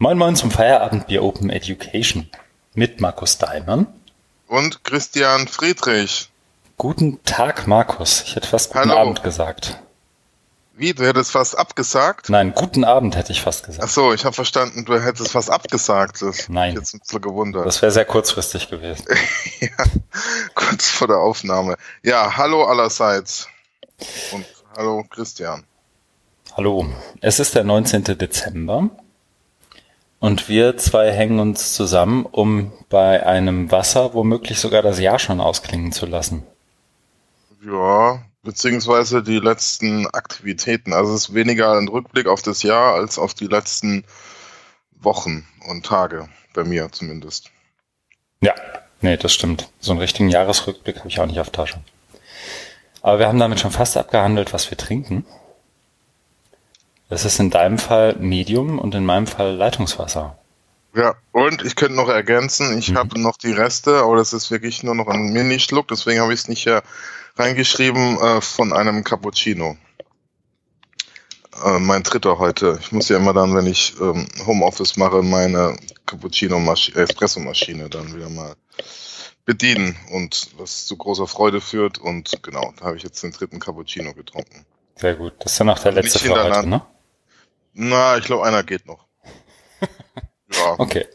Moin Moin zum Feierabendbier Open Education mit Markus Daimann. Und Christian Friedrich. Guten Tag, Markus. Ich hätte fast guten Hallo. Abend gesagt. Wie, du hättest fast abgesagt? Nein, guten Abend hätte ich fast gesagt. Ach so, ich habe verstanden, du hättest fast abgesagt. Das Nein. Jetzt ein bisschen gewundert. Das wäre sehr kurzfristig gewesen. ja, kurz vor der Aufnahme. Ja, hallo allerseits. Und hallo Christian. Hallo. Es ist der 19. Dezember und wir zwei hängen uns zusammen, um bei einem Wasser womöglich sogar das Jahr schon ausklingen zu lassen. Ja, beziehungsweise die letzten Aktivitäten. Also es ist weniger ein Rückblick auf das Jahr als auf die letzten Wochen und Tage, bei mir zumindest. Ja, nee, das stimmt. So einen richtigen Jahresrückblick habe ich auch nicht auf Tasche. Aber wir haben damit schon fast abgehandelt, was wir trinken. Das ist in deinem Fall Medium und in meinem Fall Leitungswasser. Ja, und ich könnte noch ergänzen, ich Mhm. habe noch die Reste, aber das ist wirklich nur noch ein Mini-Schluck, deswegen habe ich es nicht hier reingeschrieben, äh, von einem Cappuccino. Äh, mein dritter heute. Ich muss ja immer dann, wenn ich ähm, Homeoffice mache, meine Cappuccino-Espresso-Maschine dann wieder mal bedienen und was zu großer Freude führt. Und genau, da habe ich jetzt den dritten Cappuccino getrunken. Sehr gut. Das ist dann auch der letzte für heute, ne? Na, ich glaube, einer geht noch. ja. Okay.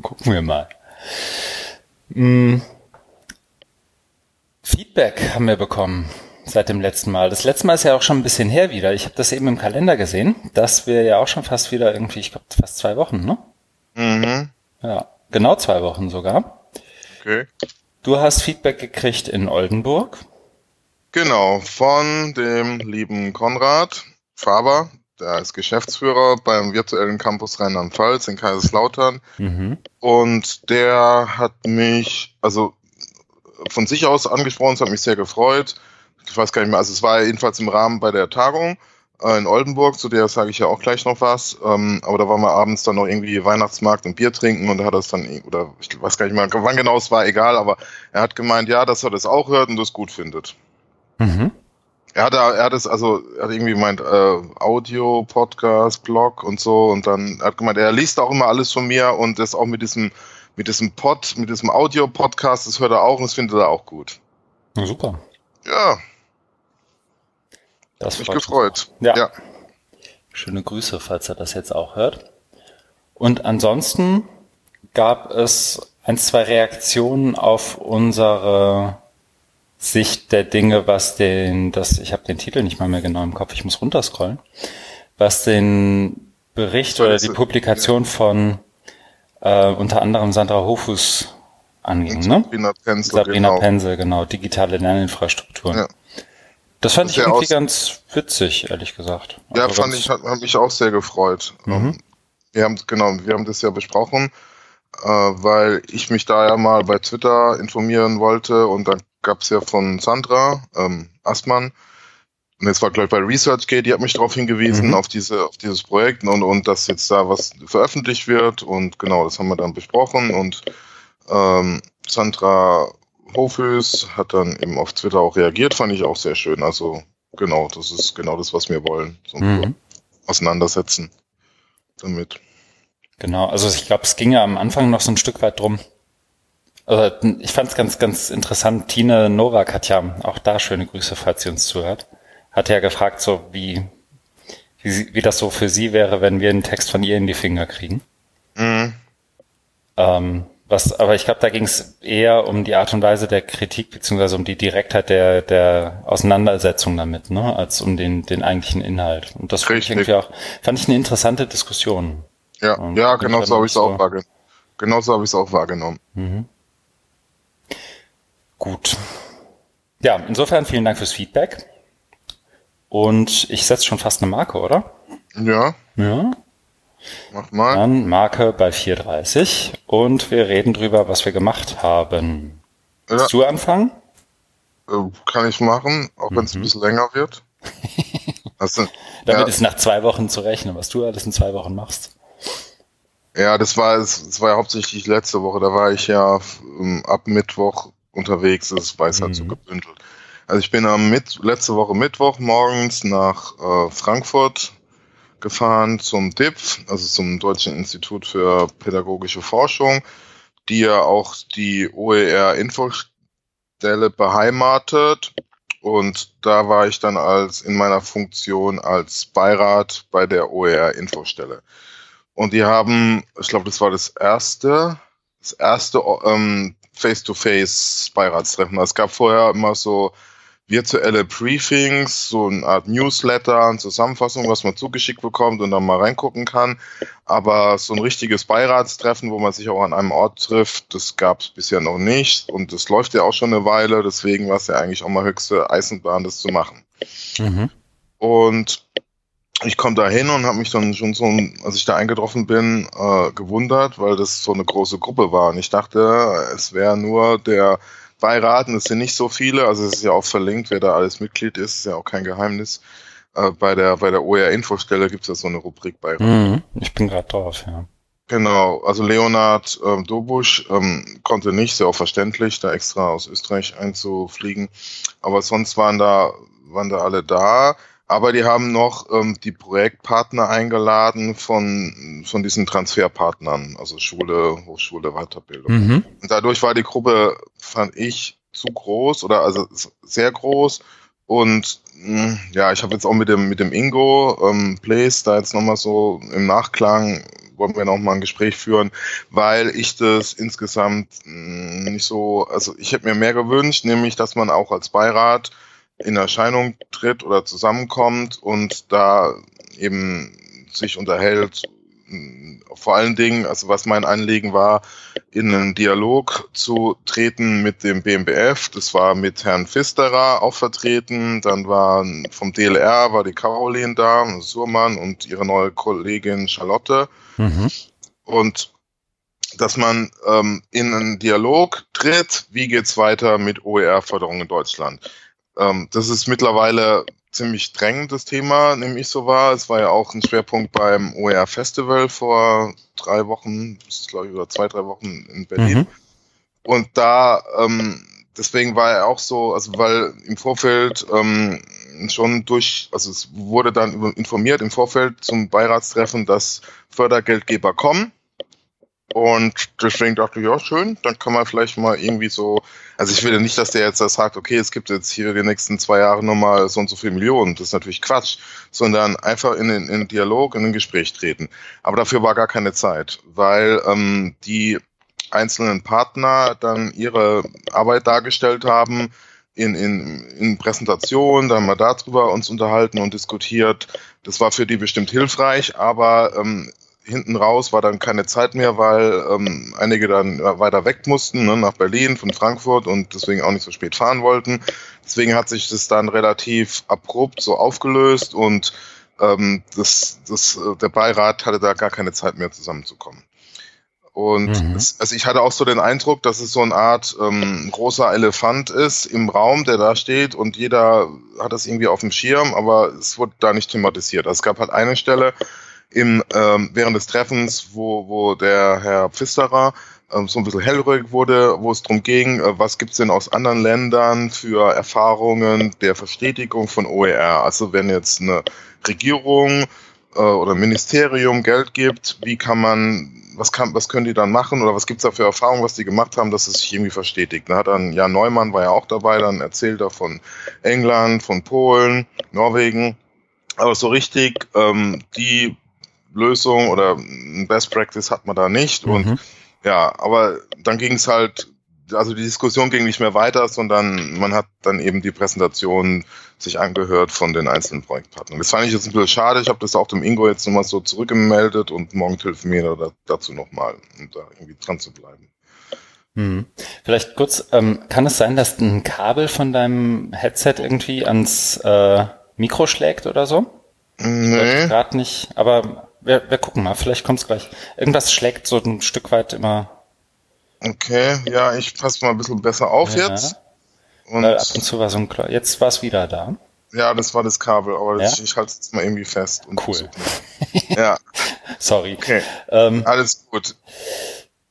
Gucken wir mal. Hm. Feedback haben wir bekommen seit dem letzten Mal. Das letzte Mal ist ja auch schon ein bisschen her wieder. Ich habe das eben im Kalender gesehen, dass wir ja auch schon fast wieder irgendwie, ich glaube, fast zwei Wochen, ne? Mhm. Ja, genau zwei Wochen sogar. Okay. Du hast Feedback gekriegt in Oldenburg. Genau, von dem lieben Konrad Faber, der ist Geschäftsführer beim virtuellen Campus Rheinland-Pfalz in Kaiserslautern. Mhm. Und der hat mich, also von sich aus angesprochen, es hat mich sehr gefreut. Ich weiß gar nicht mehr, also es war jedenfalls im Rahmen bei der Tagung äh, in Oldenburg, zu der sage ich ja auch gleich noch was. Ähm, aber da waren wir abends dann noch irgendwie Weihnachtsmarkt und Bier trinken und da hat er es dann, oder ich weiß gar nicht mehr, wann genau es war, egal, aber er hat gemeint, ja, dass er das auch hört und das gut findet. Mhm. Er hat, er hat es, also, er hat irgendwie gemeint, äh, Audio, Podcast, Blog und so und dann er hat gemeint, er liest auch immer alles von mir und das auch mit diesem, mit diesem Pod, mit diesem Audio-Podcast, das hört er auch und das findet er auch gut. Na, super. Ja, Das mich freut uns gefreut. Ja. ja. Schöne Grüße, falls er das jetzt auch hört. Und ansonsten gab es ein, zwei Reaktionen auf unsere Sicht der Dinge, was den, das, ich habe den Titel nicht mal mehr genau im Kopf, ich muss runterscrollen, was den Bericht oder die Publikation von äh, unter anderem Sandra Hofus anging, ne? Sabrina Tenzel, Sabrina genau. Pense, genau, digitale Lerninfrastrukturen. Ja. Das fand Das ich irgendwie ganz witzig, ehrlich gesagt. Ja, Also fand ich, hat, hat mich auch sehr gefreut. Mhm. Ähm, Wir haben, genau, wir haben das ja besprochen, äh, weil ich mich da ja mal bei Twitter informieren wollte und dann gab's ja von Sandra ähm, Assmann, und jetzt war glaube ich bei ResearchGate, die hat mich darauf hingewiesen, Mhm. auf diese, auf dieses Projekt und, und dass jetzt da was veröffentlicht wird und genau, das haben wir dann besprochen und ähm, Sandra Hofhös hat dann eben auf Twitter auch reagiert, fand ich auch sehr schön. Also genau, das ist genau das, was wir wollen. So Mhm. auseinandersetzen damit. Genau, also ich glaube, es ging ja am Anfang noch so ein Stück weit drum. Also ich fand es ganz, ganz interessant. Tine Nowak hat ja auch da schöne Grüße, falls sie uns zuhört. Hat ja gefragt, so wie, wie, sie, wie das so für sie wäre, wenn wir einen Text von ihr in die Finger kriegen. Mhm. Ähm, was, aber ich glaube, da ging es eher um die Art und Weise der Kritik beziehungsweise um die Direktheit der, der Auseinandersetzung damit, ne, als um den, den eigentlichen Inhalt. Und das fand ich irgendwie auch, fand ich eine interessante Diskussion. Ja, Und ja, genau dann so habe ich es so- auch wahrgenommen. Genau so habe ich es auch wahrgenommen. Mhm. Gut. Ja, insofern vielen Dank fürs Feedback. Und ich setze schon fast eine Marke, oder? Ja, Ja. mach mal. Dann Marke bei 4.30 und wir reden drüber, was wir gemacht haben. Ja, Willst du anfangen? äh, kann ich machen, auch wenn es Mhm. ein bisschen länger wird. Also, Damit ja, ist nach zwei Wochen zu rechnen, was du alles in zwei Wochen machst. ja, das war es das war ja hauptsächlich letzte Woche. Da war ich ja ähm, ab Mittwoch unterwegs. War es halt so Mhm. gebündelt. Also ich bin am Mit letzte Woche Mittwoch morgens nach äh, Frankfurt gefahren zum DIPF, also zum Deutschen Institut für Pädagogische Forschung, die ja auch die OER-Infostelle beheimatet. Und da war ich dann als in meiner Funktion als Beirat bei der OER-Infostelle. Und die haben, ich glaube, das war das erste, das erste ähm, Face-to-Face-Beiratstreffen. Es gab vorher immer so virtuelle Briefings, so eine Art Newsletter, eine Zusammenfassung, was man zugeschickt bekommt und dann mal reingucken kann. Aber so ein richtiges Beiratstreffen, wo man sich auch an einem Ort trifft, das gab es bisher noch nicht. Und das läuft ja auch schon eine Weile, deswegen war es ja eigentlich auch mal höchste Eisenbahn, das zu machen. Mhm. Und ich komme da hin und habe mich dann schon so, als ich da eingetroffen bin, äh, gewundert, weil das so eine große Gruppe war. Und ich dachte, es wäre nur der Beirat, und es sind nicht so viele, also es ist ja auch verlinkt, wer da alles Mitglied ist, ist ja auch kein Geheimnis. Äh, bei der, bei der OER-Infostelle gibt es ja so eine Rubrik Beirat. Mhm, ich bin gerade drauf, ja. Genau, also Leonard ähm, Dobusch ähm, konnte nicht, sehr auch verständlich, da extra aus Österreich einzufliegen. Aber sonst waren da, waren da alle da. Aber die haben noch ähm, die Projektpartner eingeladen von, von diesen Transferpartnern, also Schule, Hochschule, Weiterbildung. Mhm. Und dadurch war die Gruppe, fand ich, zu groß oder also sehr groß. Und mh, hm, ja, ich habe jetzt auch mit dem, mit dem Ingo ähm, Place da jetzt nochmal so im Nachklang wollen wir noch mal ein Gespräch führen, weil ich das insgesamt mh, hm, nicht so, also ich hätte mir mehr gewünscht, nämlich, dass man auch als Beirat in Erscheinung tritt oder zusammenkommt und da eben sich unterhält. Vor allen Dingen, also was mein Anliegen war, in einen Dialog zu treten mit dem BMBF. Das war mit Herrn Pfisterer auch vertreten. Dann war vom DLR war die Caroline da, Surmann und ihre neue Kollegin Charlotte. Mhm. Und dass man ähm, in einen Dialog tritt, wie geht's weiter mit OER-Förderung in Deutschland. Ähm, das ist mittlerweile ziemlich drängend, das Thema, nehme ich so wahr. Es war ja auch ein Schwerpunkt beim OER Festival vor drei Wochen, glaube ich, oder zwei, drei Wochen in Berlin. Mhm. Und da, ähm, deswegen war er auch so, also weil im Vorfeld ähm, schon durch, also es wurde dann informiert im Vorfeld zum Beiratstreffen, dass Fördergeldgeber kommen und deswegen dachte ich, ja, schön, dann kann man vielleicht mal irgendwie so, also ich will nicht, dass der jetzt das sagt, okay, es gibt jetzt hier die nächsten zwei Jahre nochmal so und so viele Millionen, das ist natürlich Quatsch, sondern einfach in den, in Dialog, in ein Gespräch treten. Aber dafür war gar keine Zeit, weil ähm, die einzelnen Partner dann ihre Arbeit dargestellt haben, in, in, in Präsentationen, da haben wir darüber uns unterhalten und diskutiert. Das war für die bestimmt hilfreich, aber ähm, hinten raus war dann keine Zeit mehr, weil ähm, einige dann weiter weg mussten, ne, nach Berlin von Frankfurt und deswegen auch nicht so spät fahren wollten. Deswegen hat sich das dann relativ abrupt so aufgelöst und ähm, das, das, äh, der Beirat hatte da gar keine Zeit mehr zusammenzukommen. Und mhm. es, also ich hatte auch so den Eindruck, dass es so eine Art ähm, großer Elefant ist im Raum, der da steht und jeder hat das irgendwie auf dem Schirm, aber es wurde da nicht thematisiert. Also es gab halt eine Stelle, im, ähm, während des Treffens, wo, wo der Herr Pfisterer ähm, so ein bisschen hellröhrig wurde, wo es darum ging, äh, was gibt's denn aus anderen Ländern für Erfahrungen der Verstetigung von OER? Also wenn jetzt eine Regierung äh, oder Ministerium Geld gibt, wie kann man, was kann, was können die dann machen oder was gibt's da für Erfahrungen, was die gemacht haben, dass es sich irgendwie verstetigt? Da hat dann Jan Neumann war ja auch dabei, dann erzählt er von England, von Polen, Norwegen. Aber so richtig, ähm, die Lösung oder ein Best Practice hat man da nicht. Mhm. Und ja, aber dann ging es halt, also die Diskussion ging nicht mehr weiter, sondern man hat dann eben die Präsentation sich angehört von den einzelnen Projektpartnern. Das fand ich jetzt ein bisschen schade. Ich habe das auch dem Ingo jetzt nochmal so zurückgemeldet und morgen telefoniert er dazu nochmal, um da irgendwie dran zu bleiben. Hm. Vielleicht kurz, ähm, kann es sein, dass ein Kabel von deinem Headset irgendwie ans äh, Mikro schlägt oder so? Nee. Gerade nicht, aber wir, wir gucken mal, vielleicht kommt's gleich. Irgendwas schlägt so ein Stück weit immer. Okay, ja, ich passe mal ein bisschen besser auf ja. jetzt. Und Weil ab und zu war so ein Klar. Jetzt war es wieder da. Ja, das war das Kabel, aber ja? ich, ich halte es jetzt mal irgendwie fest. cool. ja. Sorry. Okay. Ähm, Alles gut.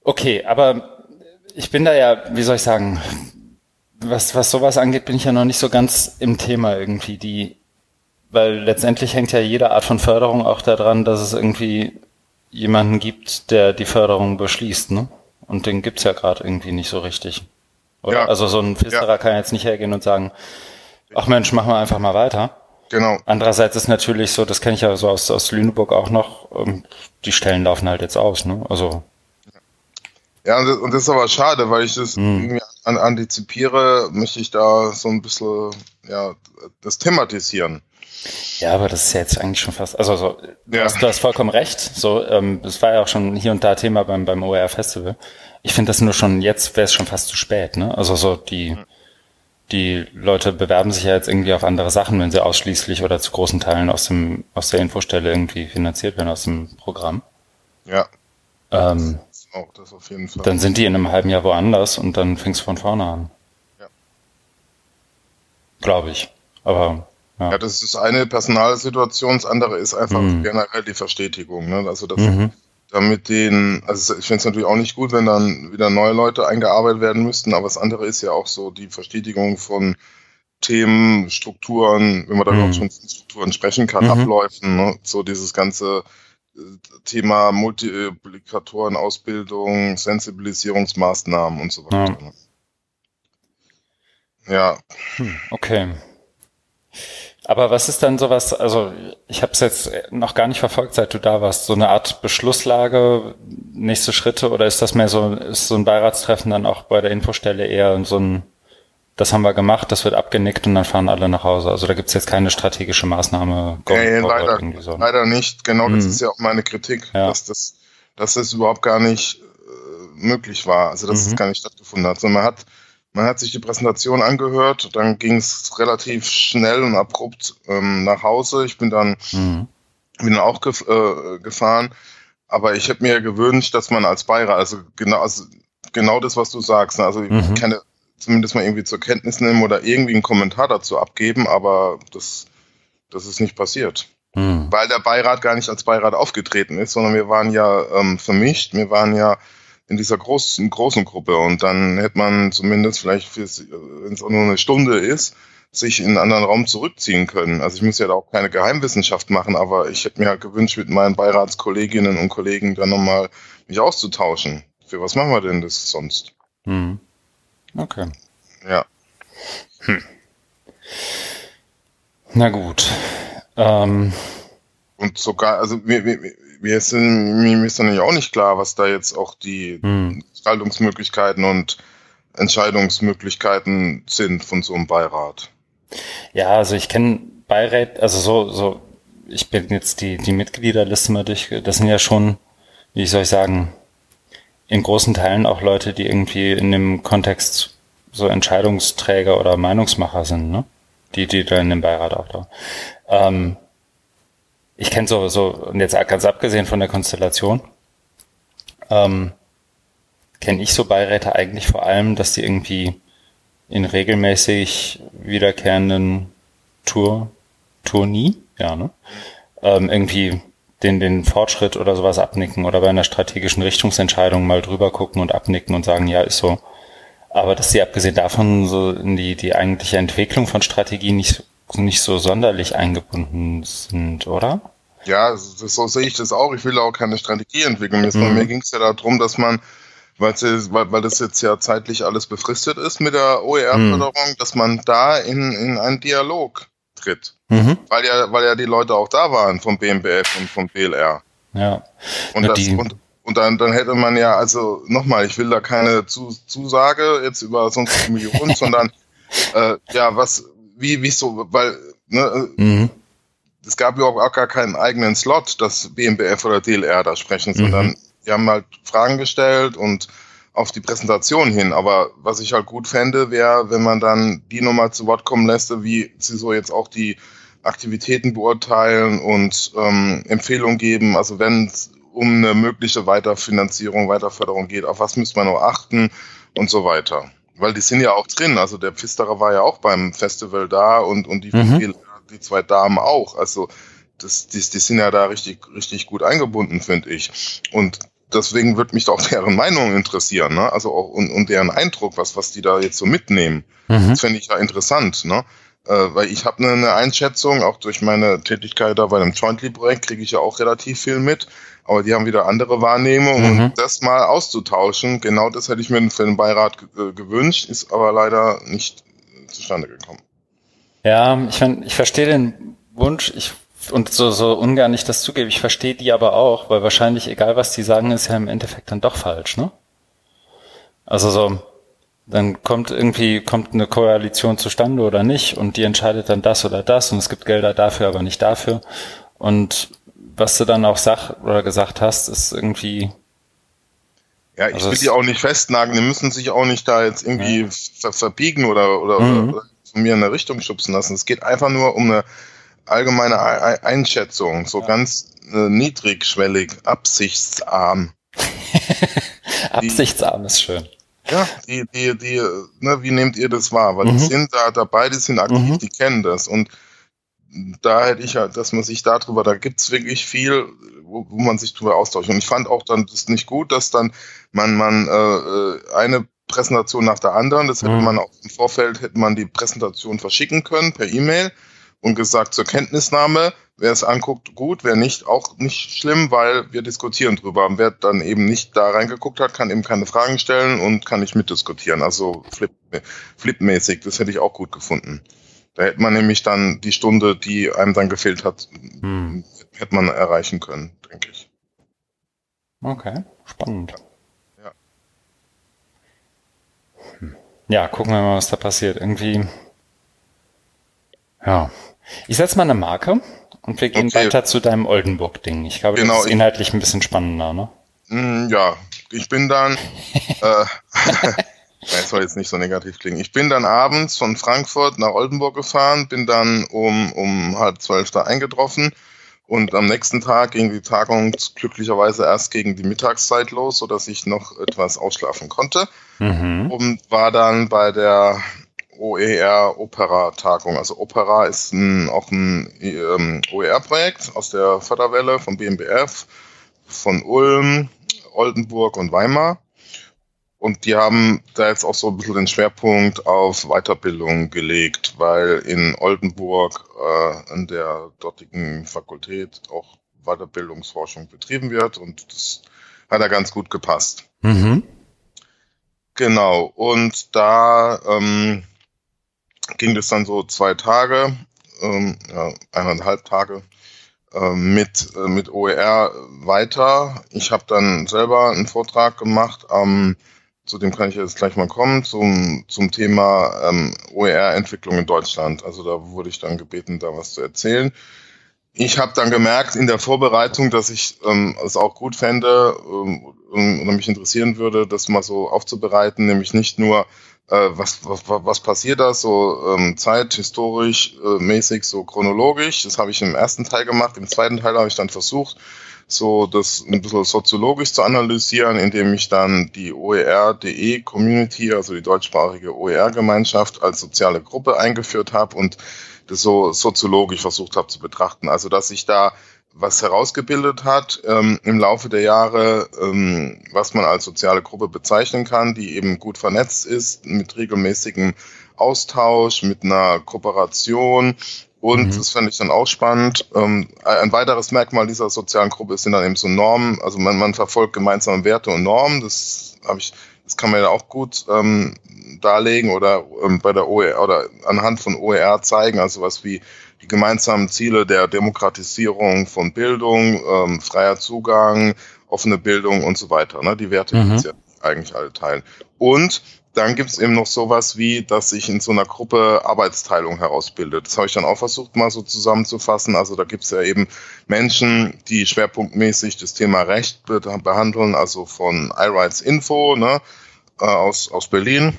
Okay, aber ich bin da ja, wie soll ich sagen, was, was sowas angeht, bin ich ja noch nicht so ganz im Thema irgendwie. Die weil letztendlich hängt ja jede Art von Förderung auch daran, dass es irgendwie jemanden gibt, der die Förderung beschließt, ne? Und den gibt's ja gerade irgendwie nicht so richtig. Oder? Ja. Also so ein Pfisterer ja. kann jetzt nicht hergehen und sagen, ach Mensch, machen wir einfach mal weiter. Genau. Andererseits ist natürlich so, das kenne ich ja so aus, aus Lüneburg auch noch, ähm, die Stellen laufen halt jetzt aus, ne? Also. Ja, und das, und das ist aber schade, weil ich das hm. irgendwie an, antizipiere, möchte ich da so ein bisschen, ja, das thematisieren. Ja, aber das ist ja jetzt eigentlich schon fast, also so, du, ja. hast, du hast vollkommen recht. So, ähm, das war ja auch schon hier und da Thema beim, beim OER Festival. Ich finde das nur schon, jetzt wäre es schon fast zu spät, ne? Also so die, die Leute bewerben sich ja jetzt irgendwie auf andere Sachen, wenn sie ausschließlich oder zu großen Teilen aus dem, aus der Infostelle irgendwie finanziert werden, aus dem Programm. Ja. Ähm, auch das auf jeden Fall. Dann sind die in einem halben Jahr woanders und dann fängst du von vorne an. Ja. Glaube ich. Aber ja. ja, das ist eine Personalsituation, das andere ist einfach mhm. generell die Verstetigung. Ne? Also das, mhm. damit den, also ich finde es natürlich auch nicht gut, wenn dann wieder neue Leute eingearbeitet werden müssten, aber das andere ist ja auch so die Verstetigung von Themen, Strukturen, wenn man da mhm. überhaupt schon von Strukturen sprechen kann, mhm. Abläufen, ne? so dieses ganze äh, Thema Multiplikatoren, Ausbildung, Sensibilisierungsmaßnahmen und so weiter. Ja. Ne? Ja. Hm, okay. Aber was ist dann sowas, also ich habe es jetzt noch gar nicht verfolgt, seit du da warst, so eine Art Beschlusslage, nächste Schritte oder ist das mehr so, ist so ein Beiratstreffen dann auch bei der Infostelle eher so ein, das haben wir gemacht, das wird abgenickt und dann fahren alle nach Hause. Also da gibt's jetzt keine strategische Maßnahme. Nee, leider, so. leider nicht. Genau, das hm. ist ja auch meine Kritik, ja. dass das, dass das überhaupt gar nicht äh, möglich war, also dass mhm. es gar nicht stattgefunden hat. Sondern man hat man hat sich die Präsentation angehört, dann ging es relativ schnell und abrupt ähm, nach Hause. Ich bin dann, mhm. bin dann auch gef äh, gefahren, aber ich hätte mir gewünscht, dass man als Beirat, also genau, also genau das, was du sagst, ne? also mhm. ich kann zumindest mal irgendwie zur Kenntnis nehmen oder irgendwie einen Kommentar dazu abgeben, aber das, das ist nicht passiert. Mhm. Weil der Beirat gar nicht als Beirat aufgetreten ist, sondern wir waren ja ähm, vermischt, wir waren ja in dieser großen, großen Gruppe. Und dann hätte man zumindest vielleicht, wenn es auch nur eine Stunde ist, sich in einen anderen Raum zurückziehen können. Also ich muss ja da auch keine Geheimwissenschaft machen, aber ich hätte mir halt gewünscht, mit meinen Beiratskolleginnen und Kollegen dann nochmal mich auszutauschen. Für was machen wir denn das sonst? Hm. Okay. Ja. Hm. Na gut. Ähm. Und sogar, also wir, wir, mir ist, mir ist dann ja auch nicht klar, was da jetzt auch die hm. Gestaltungsmöglichkeiten und Entscheidungsmöglichkeiten sind von so einem Beirat. Ja, also ich kenne Beirat, also so, so, ich bin jetzt die, die Mitgliederliste mal durch, das sind ja schon, wie soll ich sagen, in großen Teilen auch Leute, die irgendwie in dem Kontext so Entscheidungsträger oder Meinungsmacher sind, ne? Die, die da in dem Beirat auch da. Ähm, ich kenne so, so, und jetzt ganz abgesehen von der Konstellation, ähm, kenne ich so Beiräte eigentlich vor allem, dass die irgendwie in regelmäßig wiederkehrenden Tour, Tournie, ja, ne? Ähm, irgendwie den, den Fortschritt oder sowas abnicken oder bei einer strategischen Richtungsentscheidung mal drüber gucken und abnicken und sagen, ja, ist so. Aber dass sie abgesehen davon so in die, die eigentliche Entwicklung von Strategien nicht nicht so sonderlich eingebunden sind, oder? Ja, so sehe ich das auch. Ich will auch keine Strategie entwickeln. Mhm. Bei mir ging es ja darum, dass man, weil, weil das jetzt ja zeitlich alles befristet ist mit der OER-Förderung, mhm. dass man da in, in einen Dialog tritt. Mhm. Weil ja, weil ja die Leute auch da waren vom BMBF und vom BLR. Ja. Und, das, und, und dann, dann hätte man ja, also nochmal, ich will da keine Zusage jetzt über sonst Millionen, sondern äh, ja, was, wie, wie so, weil, ne, mhm. Es gab ja auch gar keinen eigenen Slot, dass BMBF oder DLR da sprechen, sondern mhm. die haben halt Fragen gestellt und auf die Präsentation hin. Aber was ich halt gut fände, wäre, wenn man dann die nochmal zu Wort kommen lässt, wie sie so jetzt auch die Aktivitäten beurteilen und ähm, Empfehlungen geben. Also wenn es um eine mögliche Weiterfinanzierung, Weiterförderung geht, auf was müsste man noch achten und so weiter. Weil die sind ja auch drin. Also der Pfisterer war ja auch beim Festival da und, und die, mhm. Die zwei Damen auch. Also das, die, die sind ja da richtig, richtig gut eingebunden, finde ich. Und deswegen würde mich auch deren Meinung interessieren, ne? Also auch und, und deren Eindruck, was, was die da jetzt so mitnehmen. Mhm. Das finde ich ja interessant, ne? Äh, weil ich habe eine, eine Einschätzung, auch durch meine Tätigkeit da bei einem Jointly-Projekt kriege ich ja auch relativ viel mit, aber die haben wieder andere Wahrnehmungen mhm. und das mal auszutauschen, genau das hätte ich mir für den Beirat gewünscht, ist aber leider nicht zustande gekommen. Ja, ich, mein, ich verstehe den Wunsch, ich und so, so ungern ich das zugebe, ich verstehe die aber auch, weil wahrscheinlich, egal was die sagen, ist ja im Endeffekt dann doch falsch, ne? Also so, dann kommt irgendwie, kommt eine Koalition zustande oder nicht und die entscheidet dann das oder das und es gibt Gelder dafür, aber nicht dafür. Und was du dann auch sag oder gesagt hast, ist irgendwie. Ja, ich also will die auch nicht festnageln, die müssen sich auch nicht da jetzt irgendwie ja. verbiegen oder, oder, mhm. oder von mir in eine Richtung schubsen lassen. Es geht einfach nur um eine allgemeine Einschätzung, so ja. ganz äh, niedrigschwellig, absichtsarm. absichtsarm ist schön. Ja, die, die, die, ne, wie nehmt ihr das wahr? Weil mhm. die sind da dabei, die sind aktiv, mhm. die kennen das. Und da hätte ich halt, dass man sich darüber, da gibt's wirklich viel, wo, wo man sich drüber austauscht. Und ich fand auch dann das nicht gut, dass dann man, man äh, äh eine Präsentation nach der anderen, das hätte mhm. man auch im Vorfeld, hätte man die Präsentation verschicken können per E-Mail und gesagt zur Kenntnisnahme, wer es anguckt, gut, wer nicht, auch nicht schlimm, weil wir diskutieren drüber. Und wer dann eben nicht da reingeguckt hat, kann eben keine Fragen stellen und kann nicht mitdiskutieren. Also flip, flipmäßig, das hätte ich auch gut gefunden. Da hätte man nämlich dann die Stunde, die einem dann gefehlt hat, hm. hätte man erreichen können, denke ich. Okay, spannend. Ja. Ja, gucken wir mal, was da passiert. Irgendwie, ja, ich setze mal eine Marke und wir gehen okay. weiter zu deinem Oldenburg-Ding. Ich glaube, genau, das ist inhaltlich ein bisschen spannender, ne? Mm, ja, ich bin dann, äh, das soll jetzt nicht so negativ klingen. Ich bin dann abends von Frankfurt nach Oldenburg gefahren, bin dann um, um halb zwölf da eingetroffen und am nächsten Tag ging die Tagung glücklicherweise erst gegen die Mittagszeit los, sodass ich noch etwas ausschlafen konnte mhm. und war dann bei der OER Opera Tagung. Also Opera ist ein, auch ein ähm, OER-Projekt aus der Förderwelle von BMBF, von Ulm, Oldenburg und Weimar. Und die haben da jetzt auch so ein bisschen den Schwerpunkt auf Weiterbildung gelegt, weil in Oldenburg äh, an der dortigen Fakultät auch Weiterbildungsforschung betrieben wird und das hat da ganz gut gepasst. Mhm. Genau, und da ähm, ging das dann so zwei Tage, ähm, ja, eineinhalb Tage äh, mit, äh, mit OER weiter. Ich habe dann selber einen Vortrag gemacht, ähm, zu dem kann ich jetzt gleich mal kommen, zum, zum Thema ähm, OER-Entwicklung in Deutschland. Also da wurde ich dann gebeten, da was zu erzählen. Ich habe dann gemerkt in der Vorbereitung, dass ich ähm, es auch gut fände ähm, oder mich interessieren würde, das mal so aufzubereiten, nämlich nicht nur äh, was, was, was passiert da so ähm, zeithistorisch äh, mäßig, so chronologisch. Das habe ich im ersten Teil gemacht. Im zweiten Teil habe ich dann versucht, so das ein bisschen soziologisch zu analysieren, indem ich dann die OER.de Community, also die deutschsprachige OER-Gemeinschaft als soziale Gruppe eingeführt habe und das so soziologisch versucht habe zu betrachten. Also dass ich da was herausgebildet hat ähm, im Laufe der Jahre, ähm, was man als soziale Gruppe bezeichnen kann, die eben gut vernetzt ist, mit regelmäßigem Austausch, mit einer Kooperation. Und mhm. das fände ich dann auch spannend. Ähm, ein weiteres Merkmal dieser sozialen Gruppe sind dann eben so Normen. Also man, man verfolgt gemeinsame Werte und Normen. Das habe ich, das kann man ja auch gut ähm, darlegen oder ähm, bei der OER oder anhand von OER zeigen. Also was wie die gemeinsamen Ziele der Demokratisierung von Bildung, ähm, freier Zugang, offene Bildung und so weiter. Ne? Die Werte, die mhm. ja eigentlich alle teilen. Und dann gibt es eben noch sowas wie, dass sich in so einer Gruppe Arbeitsteilung herausbildet. Das habe ich dann auch versucht mal so zusammenzufassen. Also da gibt es ja eben Menschen, die schwerpunktmäßig das Thema Recht behandeln, also von iRights Info ne, äh, aus, aus Berlin,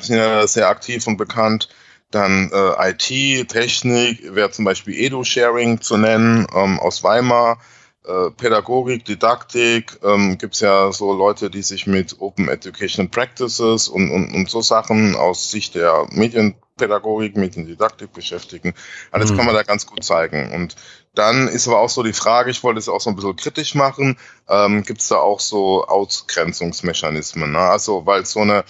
sind ja sehr aktiv und bekannt. Dann äh, IT, Technik, wäre zum Beispiel Edu-Sharing zu nennen ähm, aus Weimar. Äh, Pädagogik, Didaktik, ähm, gibt es ja so Leute, die sich mit Open Education Practices und, und, und so Sachen aus Sicht der Medienpädagogik, Mediendidaktik beschäftigen. Alles mhm. kann man da ganz gut zeigen. Und dann ist aber auch so die Frage, ich wollte es auch so ein bisschen kritisch machen, ähm, gibt es da auch so Ausgrenzungsmechanismen? Ne? Also, weil so eine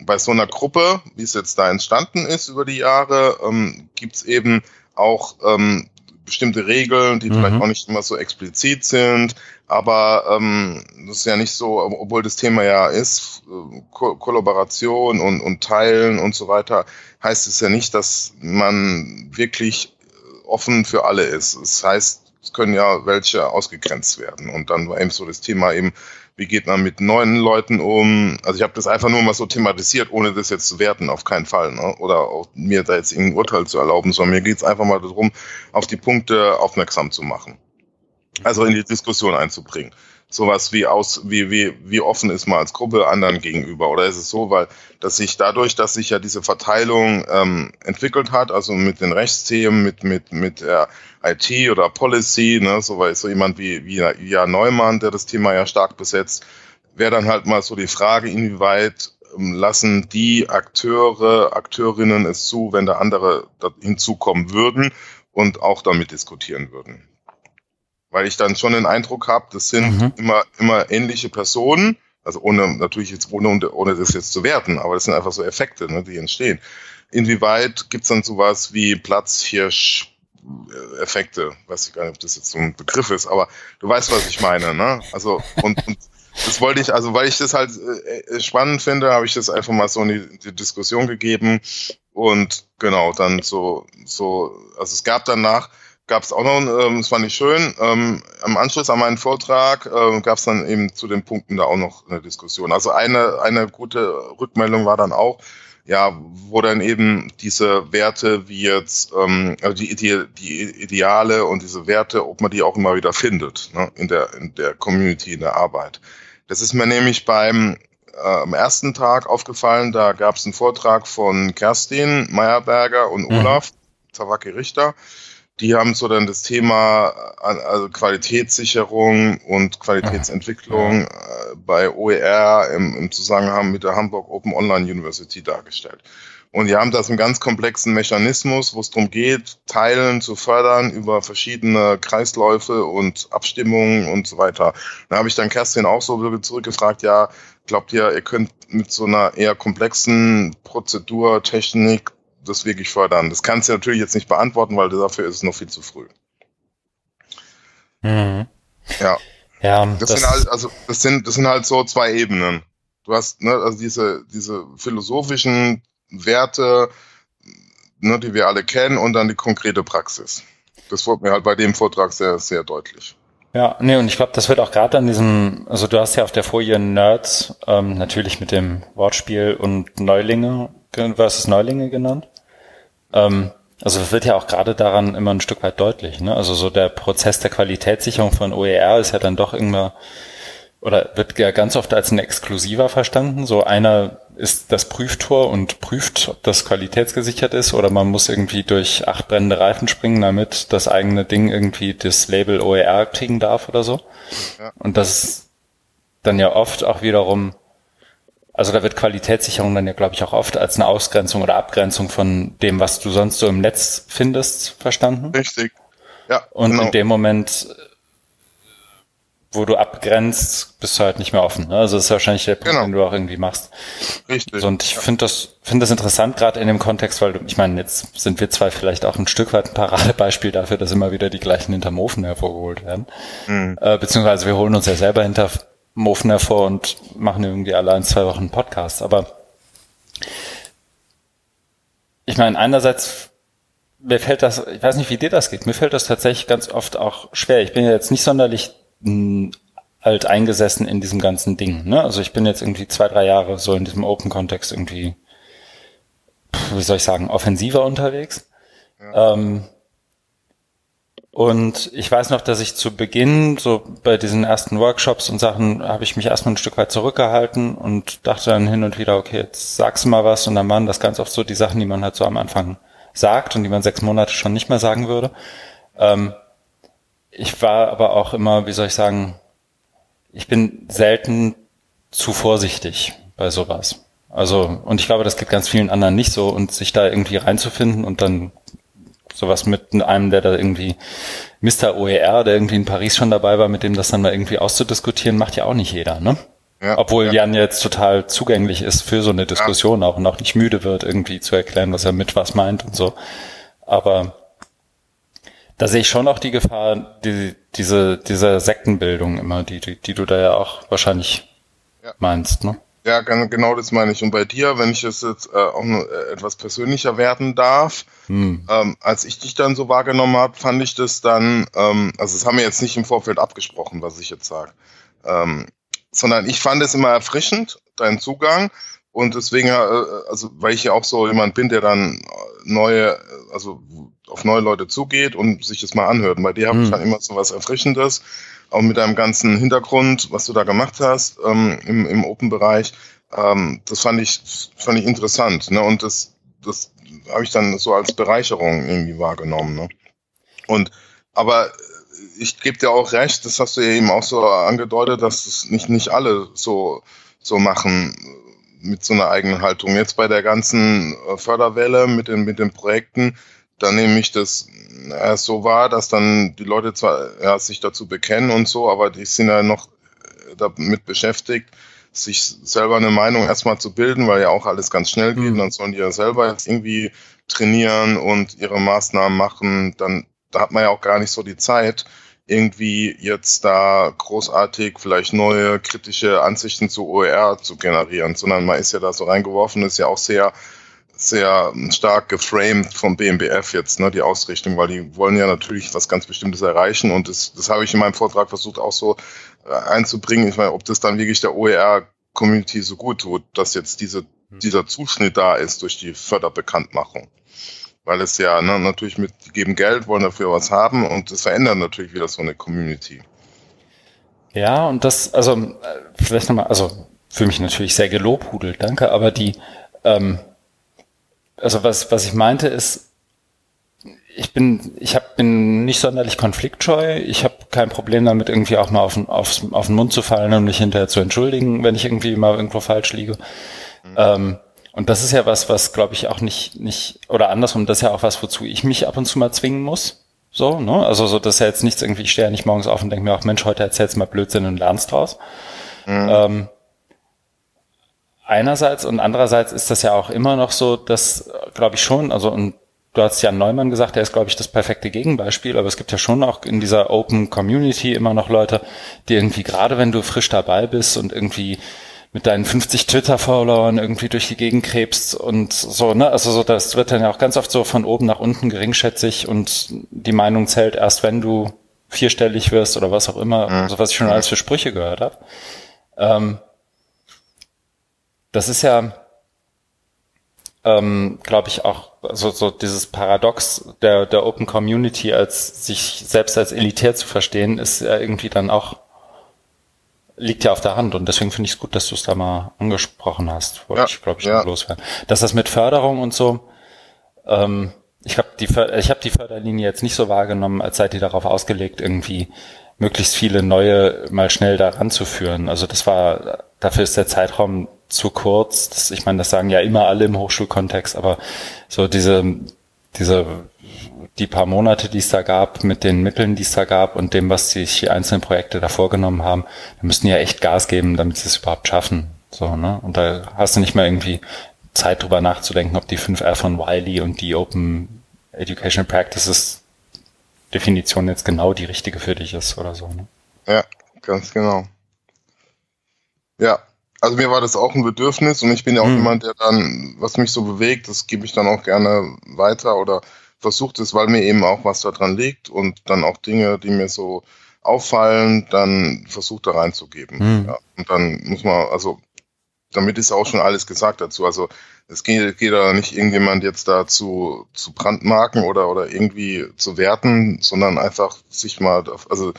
bei so einer Gruppe, wie es jetzt da entstanden ist über die Jahre, ähm, gibt es eben auch ähm, bestimmte Regeln, die mhm. vielleicht auch nicht immer so explizit sind, aber ähm, das ist ja nicht so, obwohl das Thema ja ist, äh, Ko Kollaboration und, und Teilen und so weiter, heißt es ja nicht, dass man wirklich offen für alle ist. Das heißt, es können ja welche ausgegrenzt werden. Und dann war eben so das Thema eben, wie geht man mit neuen Leuten um? Also ich habe das einfach nur mal so thematisiert, ohne das jetzt zu werten, auf keinen Fall. Ne? Oder mir da jetzt irgendein Urteil zu erlauben, sondern mir geht es einfach mal darum, auf die Punkte aufmerksam zu machen. Also in die Diskussion einzubringen sowas wie aus, wie, wie, wie offen ist man als Gruppe anderen gegenüber? Oder ist es so, weil, dass sich dadurch, dass sich ja diese Verteilung ähm, entwickelt hat, also mit den Rechtsthemen, mit, mit, mit der IT oder Policy, ne, so, weil so jemand wie, wie Jan Neumann, der das Thema ja stark besetzt, wäre dann halt mal so die Frage, inwieweit ähm, lassen die Akteure, Akteurinnen es zu, wenn da andere hinzukommen würden und auch damit diskutieren würden weil ich dann schon den Eindruck habe, das sind mhm. immer, immer ähnliche Personen, also ohne, natürlich jetzt ohne, ohne das jetzt zu werten, aber das sind einfach so Effekte, ne, die entstehen. Inwieweit gibt's dann sowas wie Platzhirsch-Effekte? Weiß ich gar nicht, ob das jetzt so ein Begriff ist, aber du weißt, was ich meine, ne? Also, und, und das wollte ich, also weil ich das halt äh, spannend finde, habe ich das einfach mal so in die, die Diskussion gegeben und genau, dann so, so, also es gab danach gab es auch noch, ähm, das fand ich schön, ähm, am Anschluss an meinen Vortrag ähm, gab es dann eben zu den Punkten da auch noch eine Diskussion. Also eine, eine gute Rückmeldung war dann auch, ja, wo dann eben diese Werte wie jetzt, ähm, also die, die, die Ideale und diese Werte, ob man die auch immer wieder findet ne, in, der, in der Community, in der Arbeit. Das ist mir nämlich beim äh, am ersten Tag aufgefallen, da gab es einen Vortrag von Kerstin Meyerberger und mhm. Olaf mhm. Zawacki Richter die haben so dann das Thema also Qualitätssicherung und Qualitätsentwicklung. Äh, bei OER im, im, Zusammenhang mit der Hamburg Open Online University dargestellt. Und die haben das einen ganz komplexen Mechanismus, wo es darum geht, Teilen zu fördern über verschiedene Kreisläufe und Abstimmungen und so weiter. Da habe ich dann Kerstin auch so zurückgefragt, ja, glaubt ihr, ihr könnt mit so einer eher komplexen Prozedur, Technik das wirklich fördern? Das kannst du natürlich jetzt nicht beantworten, weil dafür ist es noch viel zu früh. Mhm. Ja. Ja, das, das, sind halt, also das sind, das sind halt so zwei Ebenen. Du hast, ne, also diese, diese philosophischen Werte, ne, die wir alle kennen, und dann die konkrete Praxis. Das wurde mir halt bei dem Vortrag sehr, sehr deutlich. Ja, nee, und ich glaube, das wird auch gerade an diesem, also du hast ja auf der Folie Nerds, ähm, natürlich mit dem Wortspiel und Neulinge versus Neulinge genannt. Ähm, also das wird ja auch gerade daran immer ein Stück weit deutlich. Ne? Also so der Prozess der Qualitätssicherung von OER ist ja dann doch immer oder wird ja ganz oft als ein exklusiver verstanden. So einer ist das Prüftor und prüft, ob das qualitätsgesichert ist oder man muss irgendwie durch acht brennende Reifen springen, damit das eigene Ding irgendwie das Label OER kriegen darf oder so. Ja. Und das ist dann ja oft auch wiederum also da wird Qualitätssicherung dann ja, glaube ich, auch oft als eine Ausgrenzung oder Abgrenzung von dem, was du sonst so im Netz findest, verstanden. Richtig. Ja. Und genau. in dem Moment, wo du abgrenzt, bist du halt nicht mehr offen. Ne? Also das ist wahrscheinlich der Punkt, genau. den du auch irgendwie machst. Richtig. So, und ich ja. finde das, finde das interessant, gerade in dem Kontext, weil du, ich meine, jetzt sind wir zwei vielleicht auch ein Stück weit ein Paradebeispiel dafür, dass immer wieder die gleichen hinterm Ofen hervorgeholt werden. Mhm. Äh, beziehungsweise wir holen uns ja selber hinter Mofen hervor und machen irgendwie alle ein, zwei Wochen Podcast. Aber ich meine, einerseits, mir fällt das, ich weiß nicht, wie dir das geht, mir fällt das tatsächlich ganz oft auch schwer. Ich bin ja jetzt nicht sonderlich hm, alt eingesessen in diesem ganzen Ding. Ne? Also ich bin jetzt irgendwie zwei, drei Jahre so in diesem Open-Kontext irgendwie, wie soll ich sagen, offensiver unterwegs. Ja. Ähm, und ich weiß noch, dass ich zu Beginn, so bei diesen ersten Workshops und Sachen, habe ich mich erstmal ein Stück weit zurückgehalten und dachte dann hin und wieder, okay, jetzt sagst du mal was. Und dann waren das ganz oft so die Sachen, die man halt so am Anfang sagt und die man sechs Monate schon nicht mehr sagen würde. Ähm, ich war aber auch immer, wie soll ich sagen, ich bin selten zu vorsichtig bei sowas. Also, und ich glaube, das geht ganz vielen anderen nicht so und sich da irgendwie reinzufinden und dann sowas mit einem, der da irgendwie Mr. OER, der irgendwie in Paris schon dabei war, mit dem das dann mal irgendwie auszudiskutieren, macht ja auch nicht jeder, ne? Ja, Obwohl ja. Jan jetzt total zugänglich ist für so eine Diskussion ja. auch und auch nicht müde wird, irgendwie zu erklären, was er mit was meint und so. Aber da sehe ich schon auch die Gefahr, die, diese, diese Sektenbildung immer, die, die, die du da ja auch wahrscheinlich meinst, ne? Ja, genau das meine ich. Und bei dir, wenn ich es jetzt äh, auch äh, etwas persönlicher werden darf, hm. ähm, als ich dich dann so wahrgenommen habe, fand ich das dann, ähm, also das haben wir jetzt nicht im Vorfeld abgesprochen, was ich jetzt sage, ähm, sondern ich fand es immer erfrischend, dein Zugang. Und deswegen, äh, also weil ich ja auch so jemand bin, der dann neue, also auf neue Leute zugeht und sich das mal anhört. Und bei dir habe hm. ich dann immer so was Erfrischendes auch mit deinem ganzen Hintergrund, was du da gemacht hast ähm, im, im Open-Bereich. Ähm, das fand ich, fand ich interessant. Ne? Und das, das habe ich dann so als Bereicherung irgendwie wahrgenommen. Ne? Und aber ich gebe dir auch recht, das hast du eben auch so angedeutet, dass es nicht, nicht alle so, so machen mit so einer eigenen Haltung. Jetzt bei der ganzen Förderwelle mit den, mit den Projekten, da nehme ich das äh, so wahr, dass dann die Leute zwar ja, sich dazu bekennen und so, aber die sind ja noch äh, damit beschäftigt, sich selber eine Meinung erstmal zu bilden, weil ja auch alles ganz schnell geht. Mhm. Dann sollen die ja selber jetzt irgendwie trainieren und ihre Maßnahmen machen. Dann da hat man ja auch gar nicht so die Zeit, irgendwie jetzt da großartig vielleicht neue kritische Ansichten zu OER zu generieren, sondern man ist ja da so reingeworfen, ist ja auch sehr sehr stark geframed vom BMBF jetzt, ne, die Ausrichtung, weil die wollen ja natürlich was ganz Bestimmtes erreichen und das, das habe ich in meinem Vortrag versucht auch so äh, einzubringen. Ich meine, ob das dann wirklich der OER-Community so gut tut, dass jetzt diese, hm. dieser Zuschnitt da ist durch die Förderbekanntmachung. Weil es ja ne, natürlich mit, die geben Geld, wollen dafür was haben und das verändert natürlich wieder so eine Community. Ja, und das, also äh, vielleicht nochmal, also für mich natürlich sehr gelobhudelt, danke, aber die, ähm, also was, was ich meinte ist, ich bin, ich hab, bin nicht sonderlich konfliktscheu. Ich habe kein Problem damit, irgendwie auch mal auf, auf, auf den Mund zu fallen und mich hinterher zu entschuldigen, wenn ich irgendwie mal irgendwo falsch liege. Mhm. Ähm, und das ist ja was, was glaube ich auch nicht, nicht, oder andersrum, das ist ja auch was, wozu ich mich ab und zu mal zwingen muss. So, ne? Also so, das ist ja jetzt nichts irgendwie, ich stehe ja nicht morgens auf und denke mir auch, Mensch, heute erzählst du mal Blödsinn und lernst draus. Mhm. Ähm, einerseits und andererseits ist das ja auch immer noch so, dass, glaube ich schon, also und du hast Jan Neumann gesagt, der ist, glaube ich, das perfekte Gegenbeispiel, aber es gibt ja schon auch in dieser Open Community immer noch Leute, die irgendwie, gerade wenn du frisch dabei bist und irgendwie mit deinen 50 Twitter-Followern irgendwie durch die Gegend krebst und so, ne? Also so, das wird dann ja auch ganz oft so von oben nach unten geringschätzig und die Meinung zählt erst, wenn du vierstellig wirst oder was auch immer, mhm. so was ich schon alles für Sprüche gehört habe. Ähm, das ist ja, ähm, glaube ich, auch so, so dieses Paradox der, der Open Community als sich selbst als elitär zu verstehen, ist ja irgendwie dann auch liegt ja auf der Hand und deswegen finde ich es gut, dass du es da mal angesprochen hast, wollte ja, ich glaube ich ja. loswerden. Dass das mit Förderung und so, ähm, ich habe die ich habe die Förderlinie jetzt nicht so wahrgenommen, als seid ihr darauf ausgelegt, irgendwie möglichst viele neue mal schnell da ranzuführen. Also das war dafür ist der Zeitraum zu kurz. Das, ich meine, das sagen ja immer alle im Hochschulkontext, aber so diese, diese, die paar Monate, die es da gab, mit den Mitteln, die es da gab und dem, was sich die einzelnen Projekte da vorgenommen haben, da müssten ja echt Gas geben, damit sie es überhaupt schaffen. So, ne? Und da hast du nicht mehr irgendwie Zeit drüber nachzudenken, ob die 5R von Wiley und die Open Educational Practices Definition jetzt genau die richtige für dich ist oder so. Ne? Ja, ganz genau. Ja, also mir war das auch ein Bedürfnis und ich bin ja auch mhm. jemand, der dann, was mich so bewegt, das gebe ich dann auch gerne weiter oder versucht es, weil mir eben auch was daran liegt und dann auch Dinge, die mir so auffallen, dann versucht da reinzugeben. Mhm. Ja. Und dann muss man, also damit ist auch schon alles gesagt dazu. Also es geht, geht da nicht irgendjemand jetzt da zu, zu brandmarken oder, oder irgendwie zu werten, sondern einfach sich mal, also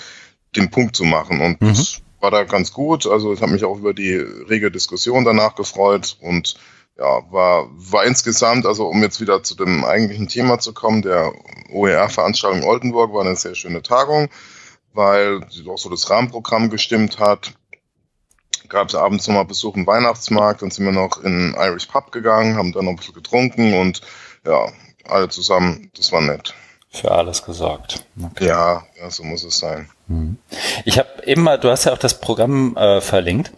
den Punkt zu machen. Und mhm. War da ganz gut. Also ich habe mich auch über die rege Diskussion danach gefreut und ja, war, war insgesamt, also um jetzt wieder zu dem eigentlichen Thema zu kommen, der OER-Veranstaltung Oldenburg war eine sehr schöne Tagung, weil sie doch so das Rahmenprogramm gestimmt hat. Gab es abends nochmal Besuch im Weihnachtsmarkt, dann sind wir noch in Irish Pub gegangen, haben dann noch ein bisschen getrunken und ja, alle zusammen, das war nett. Für alles gesorgt. Okay. Ja, ja, so muss es sein. Mhm. Ich habe mal, du hast ja auch das Programm äh, verlinkt.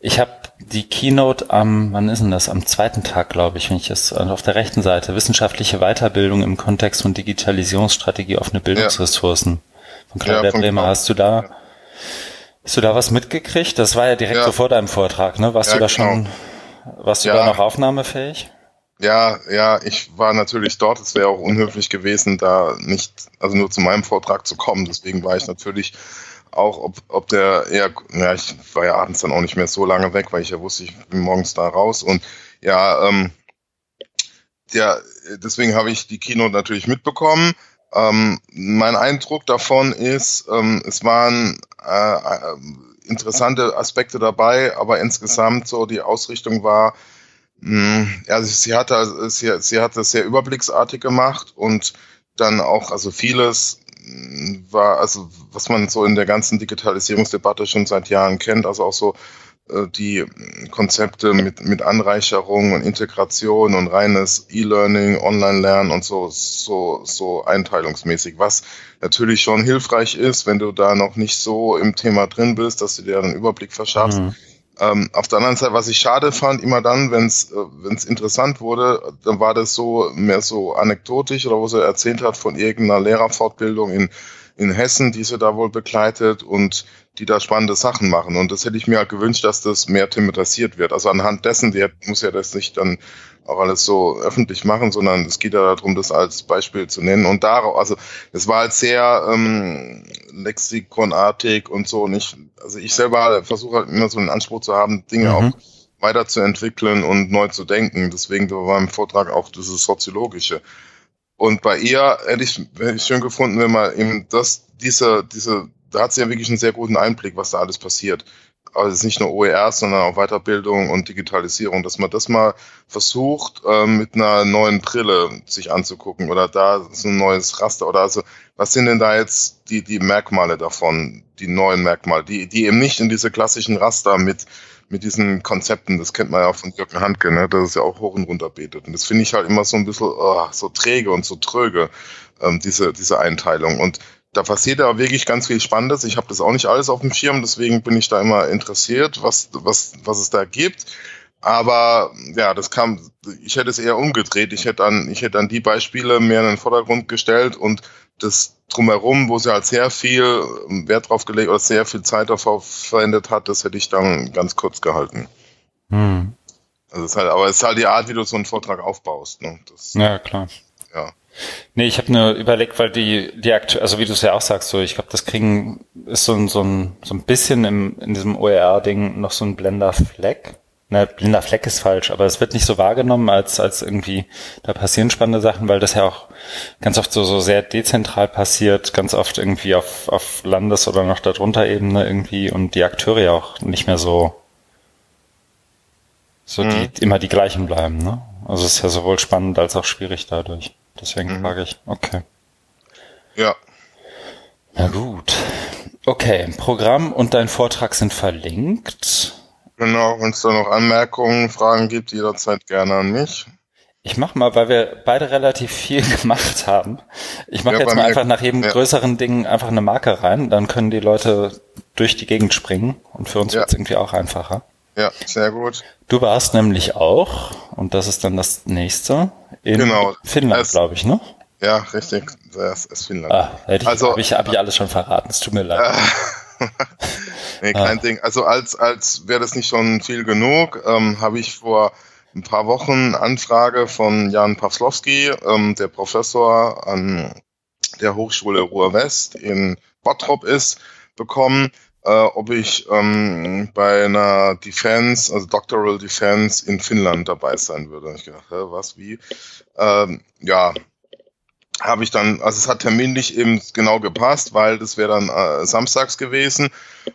Ich habe die Keynote am, wann ist denn das? Am zweiten Tag, glaube ich, wenn ich es auf der rechten Seite, wissenschaftliche Weiterbildung im Kontext von Digitalisierungsstrategie offene Bildungsressourcen von Claudia ja, Bremer. Hast du da, hast du da was mitgekriegt? Das war ja direkt ja. so vor deinem Vortrag, ne? Warst ja, du da genau. schon, warst du da noch aufnahmefähig? Ja, ja, ich war natürlich dort. Es wäre auch unhöflich gewesen, da nicht, also nur zu meinem Vortrag zu kommen. Deswegen war ich natürlich auch, ob, ob der eher, ja, ich war ja abends dann auch nicht mehr so lange weg, weil ich ja wusste, ich bin morgens da raus. Und ja, ähm, ja, deswegen habe ich die Keynote natürlich mitbekommen. Ähm, mein Eindruck davon ist, ähm, es waren äh, äh, interessante Aspekte dabei, aber insgesamt so die Ausrichtung war, hm, ja, sie hatte, sie, sie hat das sehr überblicksartig gemacht und dann auch, also vieles war, also was man so in der ganzen Digitalisierungsdebatte schon seit Jahren kennt, also auch so äh, die Konzepte mit, mit Anreicherung und Integration und reines E-Learning, Online-Lernen und so, so, so einteilungsmäßig, was natürlich schon hilfreich ist, wenn du da noch nicht so im Thema drin bist, dass du dir einen Überblick verschaffst. Mhm. Ähm, auf der anderen Seite, was ich schade fand, immer dann, wenn es äh, wenn's interessant wurde, dann war das so mehr so anekdotisch oder wo sie erzählt hat von irgendeiner Lehrerfortbildung in, in Hessen, die sie da wohl begleitet und die da spannende Sachen machen. Und das hätte ich mir halt gewünscht, dass das mehr thematisiert wird. Also anhand dessen, die muss ja das nicht dann auch alles so öffentlich machen, sondern es geht ja darum, das als Beispiel zu nennen. Und darauf, also es war halt sehr ähm, lexikonartig und so. Nicht, also ich selber versuche halt immer so einen Anspruch zu haben, Dinge mhm. auch weiterzuentwickeln und neu zu denken. Deswegen war im Vortrag auch dieses Soziologische. Und bei ihr hätte ich, hätte ich schön gefunden, wenn man eben das, diese, diese, da hat sie ja wirklich einen sehr guten Einblick, was da alles passiert also es ist nicht nur OER, sondern auch Weiterbildung und Digitalisierung, dass man das mal versucht, ähm, mit einer neuen Brille sich anzugucken oder da so ein neues Raster oder also, was sind denn da jetzt die, die Merkmale davon, die neuen Merkmale, die, die eben nicht in diese klassischen Raster mit, mit diesen Konzepten, das kennt man ja von Jürgen Handke, ne, das ist ja auch hoch und runter betet. Und das finde ich halt immer so ein bisschen oh, so träge und so tröge, ähm, diese, diese Einteilung. Und da passiert ja wirklich ganz viel Spannendes. Ich habe das auch nicht alles auf dem Schirm, deswegen bin ich da immer interessiert, was, was, was es da gibt. Aber ja, das kam, ich hätte es eher umgedreht. Ich hätte dann, ich hätte dann die Beispiele mehr in den Vordergrund gestellt und das drumherum, wo sie halt sehr viel Wert drauf gelegt oder sehr viel Zeit darauf verwendet hat, das hätte ich dann ganz kurz gehalten. Hm. Also es ist halt, aber es ist halt die Art, wie du so einen Vortrag aufbaust. Ne? Das, ja, klar. Nee, ich habe nur überlegt, weil die, die aktu also wie du es ja auch sagst, so ich glaube, das kriegen ist so ein, so ein, so ein bisschen im, in diesem OER-Ding noch so ein blender Fleck. Ne, blinder Fleck ist falsch, aber es wird nicht so wahrgenommen, als, als irgendwie, da passieren spannende Sachen, weil das ja auch ganz oft so, so sehr dezentral passiert, ganz oft irgendwie auf, auf Landes- oder noch darunter Ebene irgendwie und die Akteure ja auch nicht mehr so, so mhm. die immer die gleichen bleiben, ne? Also es ist ja sowohl spannend als auch schwierig dadurch. Deswegen mhm. frage ich. Okay. Ja. Na gut. Okay, Programm und dein Vortrag sind verlinkt. Genau, wenn es da noch Anmerkungen, Fragen gibt, jederzeit gerne an mich. Ich mach mal, weil wir beide relativ viel gemacht haben. Ich mache ja, jetzt mal einfach nach jedem ja. größeren Ding einfach eine Marke rein, dann können die Leute durch die Gegend springen und für uns ja. wird es irgendwie auch einfacher. Ja, sehr gut. Du warst nämlich auch, und das ist dann das nächste, in genau, Finnland, glaube ich, ne? Ja, richtig. Das ist Finnland. Ah, hätte ich, also, habe ich, hab ich alles schon verraten. Es tut mir leid. nee, kein ah. Ding. Also als, als wäre das nicht schon viel genug, ähm, habe ich vor ein paar Wochen Anfrage von Jan Pawlowski, ähm, der Professor an der Hochschule Ruhr-West in Bottrop ist, bekommen, äh, ob ich ähm, bei einer Defense, also Doctoral Defense in Finnland dabei sein würde. Und ich gedacht, hä, was, wie? Ähm, ja, habe ich dann, also es hat terminlich eben genau gepasst, weil das wäre dann äh, samstags gewesen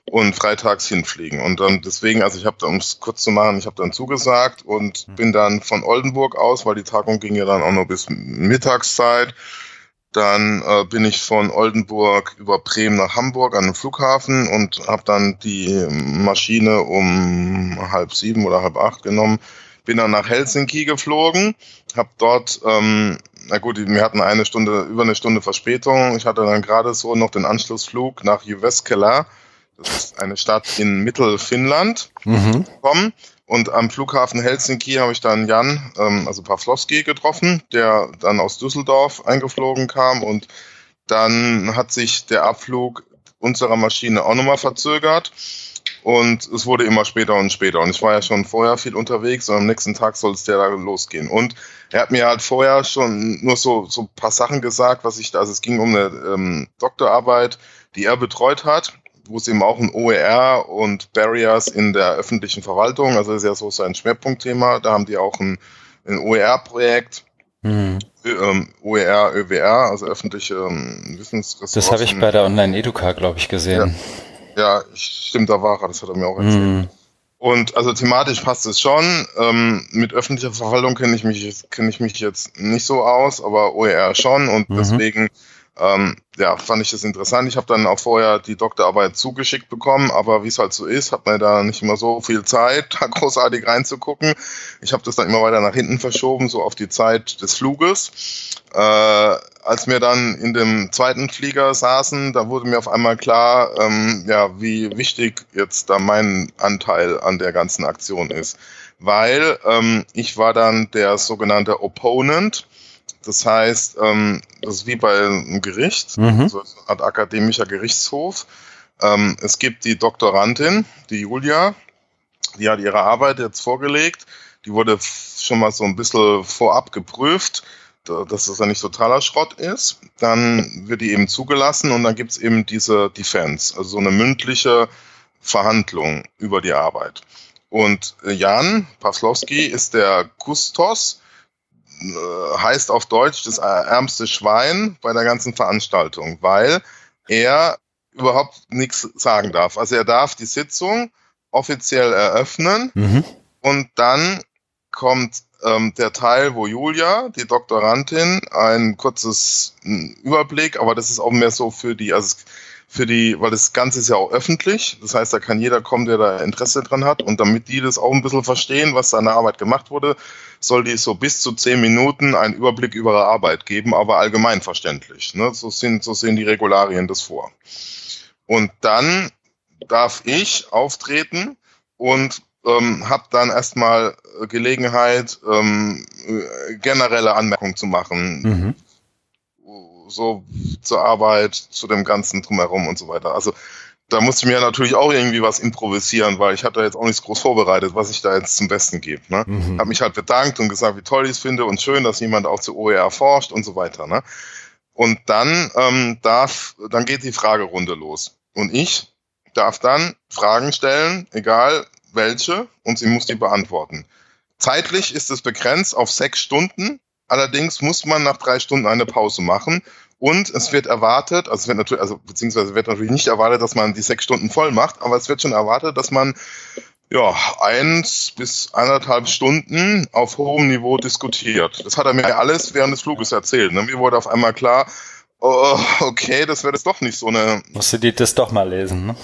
und freitags hinfliegen. Und dann deswegen, also ich habe dann, um es kurz zu machen, ich habe dann zugesagt und mhm. bin dann von Oldenburg aus, weil die Tagung ging ja dann auch noch bis Mittagszeit dann äh, bin ich von Oldenburg über Bremen nach Hamburg an den Flughafen und habe dann die Maschine um halb sieben oder halb acht genommen. Bin dann nach Helsinki geflogen, habe dort, ähm, na gut, wir hatten eine Stunde, über eine Stunde Verspätung. Ich hatte dann gerade so noch den Anschlussflug nach Jyväskylä. Das ist eine Stadt in Mittelfinnland Mhm. gekommen. Und am Flughafen Helsinki habe ich dann Jan, ähm, also Pawlowski, getroffen, der dann aus Düsseldorf eingeflogen kam. Und dann hat sich der Abflug unserer Maschine auch nochmal verzögert. Und es wurde immer später und später. Und ich war ja schon vorher viel unterwegs und am nächsten Tag soll es ja da losgehen. Und er hat mir halt vorher schon nur so, so ein paar Sachen gesagt, was ich da, also es ging um eine ähm, Doktorarbeit, die er betreut hat, wo es eben auch um OER und Barriers in der öffentlichen Verwaltung, also das ist ja so sein Schwerpunktthema, da haben die auch ein, ein OER-Projekt, Mhm. ähm, OER, ÖWR, also öffentliche ähm, Wissensressourcen. Das habe ich bei der Online-Educa, glaube ich, gesehen. Ja, stimmt, da war er, das hat er mir auch erzählt. Mhm. Und also thematisch passt es schon. Ähm, mit öffentlicher Verwaltung kenne ich mich jetzt- kenne ich mich jetzt nicht so aus, aber OER schon und Mhm. deswegen ähm, ja fand ich das interessant. Ich habe dann auch vorher die Doktorarbeit zugeschickt bekommen, aber wie es halt so ist, hat man da nicht immer so viel Zeit, da großartig reinzugucken. Ich habe das dann immer weiter nach hinten verschoben, so auf die Zeit des Fluges. Äh, als wir dann in dem zweiten Flieger saßen, da wurde mir auf einmal klar, ähm, ja, wie wichtig jetzt da mein Anteil an der ganzen Aktion ist. Weil ähm, ich war dann der sogenannte Opponent. Das heißt, ähm, das ist wie bei einem Gericht, Mhm. so eine Art akademischer Gerichtshof. Ähm, es gibt die Doktorandin, die Julia, die hat ihre Arbeit jetzt vorgelegt. Die wurde schon mal so ein bisschen vorab geprüft, da- dass das ja nicht totaler Schrott ist. Dann wird die eben zugelassen und dann gibt's eben diese Defense, also so eine mündliche Verhandlung über die Arbeit. Und äh, Jan Pawlowski ist der Kustos, heißt auf Deutsch das ärmste Schwein bei der ganzen Veranstaltung, weil er überhaupt nichts sagen darf. Also er darf die Sitzung offiziell eröffnen Mhm. und dann kommt ähm, der Teil, wo Julia, die Doktorandin, ein kurzes m, Überblick, aber das ist auch mehr so für die, also es- für die, weil das Ganze ist ja auch öffentlich, das heißt, da kann jeder kommen, der da Interesse dran hat und damit die das auch ein bisschen verstehen, was da an der Arbeit gemacht wurde, soll die so bis zu zehn Minuten einen Überblick über ihre Arbeit geben, aber allgemein verständlich. Ne? So, sind, so sehen die Regularien das vor. Und dann darf ich auftreten und ähm, habe dann erstmal Gelegenheit, ähm, äh, generelle Anmerkungen zu machen, Mhm. So zur Arbeit, zu dem Ganzen drumherum und so weiter. Also da musste ich mir natürlich auch irgendwie was improvisieren, weil ich hatte jetzt auch nichts groß vorbereitet, was ich da jetzt zum Besten gebe. Ne? Mhm. Habe mich halt bedankt und gesagt, wie toll ich es finde und schön, dass jemand auch zu OER forscht und so weiter. Ne? Und dann ähm, darf, dann geht die Fragerunde los. Und ich darf dann Fragen stellen, egal welche, und sie muss die beantworten. Zeitlich ist es begrenzt auf sechs Stunden. Allerdings muss man nach drei Stunden eine Pause machen. Und es wird erwartet, also es wird natürlich, also beziehungsweise wird natürlich nicht erwartet, dass man die sechs Stunden voll macht, aber es wird schon erwartet, dass man ja, eins bis anderthalb Stunden auf hohem Niveau diskutiert. Das hat er mir alles während des Fluges erzählt. Ne? Mir wurde auf einmal klar, oh, okay, das wird jetzt doch nicht so eine, Musst du die das doch mal lesen, ne?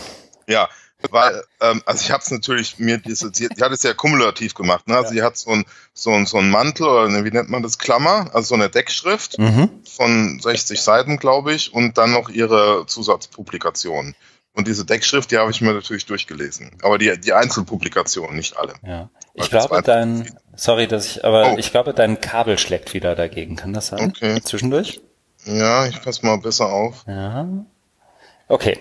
ja, weil, ähm, also ich habe es natürlich mir diese, sie, die hat es ja kumulativ gemacht, ne? Also die hat so ein so ein so ein Mantel oder wie nennt man das Klammer, also so eine Deckschrift Mhm. von 60 Seiten, glaube ich, und dann noch ihre Zusatzpublikationen. Und diese Deckschrift, die habe ich mir natürlich durchgelesen. Aber die, die Einzelpublikationen, nicht alle. Ja. Ich glaube, dein, sorry, dass ich, aber Oh. ich glaube, dein Kabel schlägt wieder dagegen. Kann das sein? Okay. Zwischendurch? Ja, ich passe mal besser auf. Ja. Okay.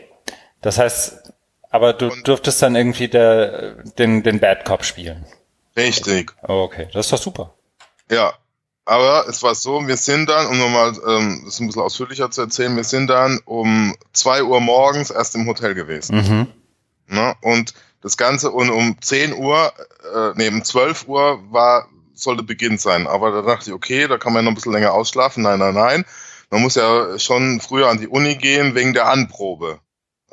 Das heißt, aber du dürftest dann irgendwie der, den, den Bad Cop spielen. Richtig. Oh, okay. Das ist doch super. Ja. Aber es war so, wir sind dann, um nochmal ähm, das ein bisschen ausführlicher zu erzählen, wir sind dann um zwei Uhr morgens erst im Hotel gewesen. Mhm. Ne? Und das Ganze und um 10 Uhr, äh, nee, um 12 Uhr war, sollte Beginn sein. Aber da dachte ich, okay, da kann man noch ein bisschen länger ausschlafen. Nein, nein, nein. Man muss ja schon früher an die Uni gehen wegen der Anprobe.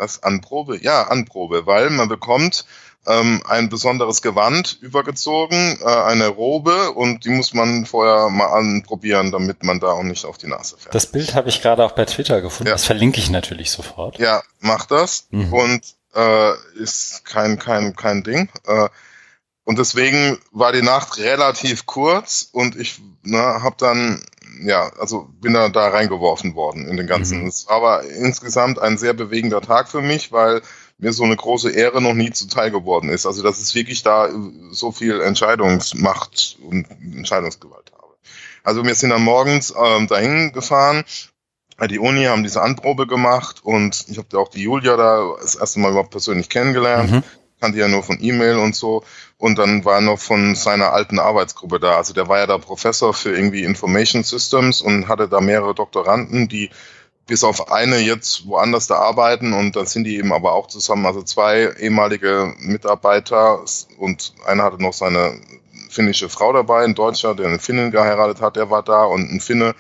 Was? Anprobe? Ja, Anprobe, weil man bekommt ähm, ein besonderes Gewand übergezogen, äh, eine Robe und die muss man vorher mal anprobieren, damit man da auch nicht auf die Nase fährt. Das Bild habe ich gerade auch bei Twitter gefunden. Ja. Das verlinke ich natürlich sofort. Ja, mach das. Mhm. Und äh, ist kein, kein, kein Ding. Äh, und deswegen war die Nacht relativ kurz und ich ne, habe dann, ja, also bin da, da reingeworfen worden in den ganzen. Mhm. Es war aber insgesamt ein sehr bewegender Tag für mich, weil mir so eine große Ehre noch nie zuteil geworden ist. Also dass es wirklich da so viel Entscheidungsmacht und Entscheidungsgewalt habe. Also wir sind dann morgens ähm, dahin gefahren, die Uni haben diese Anprobe gemacht und ich habe auch die Julia da das erste Mal überhaupt persönlich kennengelernt. Mhm. Kannte ja nur von E-Mail und so. Und dann war er noch von seiner alten Arbeitsgruppe da. Also der war ja da Professor für irgendwie Information Systems und hatte da mehrere Doktoranden, die bis auf eine jetzt woanders da arbeiten und dann sind die eben aber auch zusammen, also zwei ehemalige Mitarbeiter und einer hatte noch seine finnische Frau dabei, ein Deutscher, der eine Finnin geheiratet hat, der war da und ein Finne,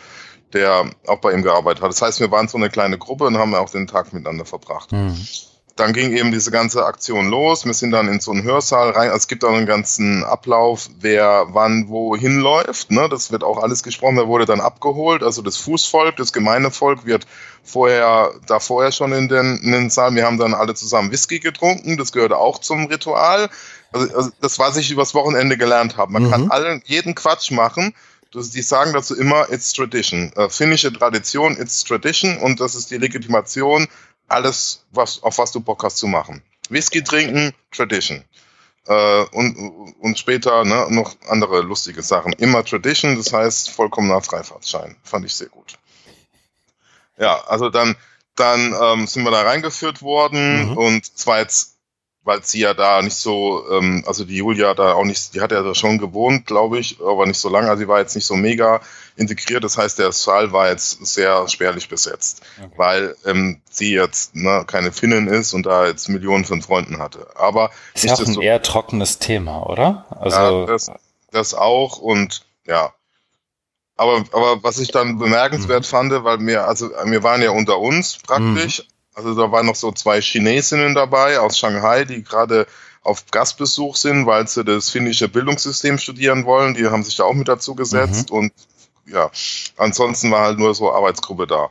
der auch bei ihm gearbeitet hat. Das heißt, wir waren so eine kleine Gruppe und haben auch den Tag miteinander verbracht. Mhm dann ging eben diese ganze Aktion los. Wir sind dann in so einen Hörsaal rein. Also es gibt auch einen ganzen Ablauf, wer wann wo hinläuft. Ne? Das wird auch alles gesprochen. Wer wurde dann abgeholt. Also das Fußvolk, das Gemeindevolk wird vorher, da vorher schon in den, in den Saal. Wir haben dann alle zusammen Whisky getrunken. Das gehörte auch zum Ritual. Also, also das, was ich übers Wochenende gelernt habe. Man mhm. kann allen, jeden Quatsch machen. Das, die sagen dazu immer, it's tradition. Äh, finnische Tradition, it's tradition. Und das ist die Legitimation alles, was, auf was du Bock hast zu machen. Whisky trinken, Tradition. Äh, und, und später ne, noch andere lustige Sachen. Immer Tradition, das heißt vollkommener Freifahrtschein. Fand ich sehr gut. Ja, also dann, dann ähm, sind wir da reingeführt worden mhm. und zwar jetzt weil sie ja da nicht so, ähm, also die Julia da auch nicht, die hat ja da schon gewohnt, glaube ich, aber nicht so lange. Also sie war jetzt nicht so mega integriert. Das heißt, der Saal war jetzt sehr spärlich besetzt, okay. weil ähm, sie jetzt ne, keine Finnin ist und da jetzt Millionen von Freunden hatte. Aber ist ja auch ein so, eher trockenes Thema, oder? Also ja, das, das auch und ja. Aber, aber was ich dann bemerkenswert mhm. fand, weil wir, also wir waren ja unter uns praktisch, mhm. Also da waren noch so zwei Chinesinnen dabei aus Shanghai, die gerade auf Gastbesuch sind, weil sie das finnische Bildungssystem studieren wollen. Die haben sich da auch mit dazu gesetzt mhm. und ja, ansonsten war halt nur so Arbeitsgruppe da.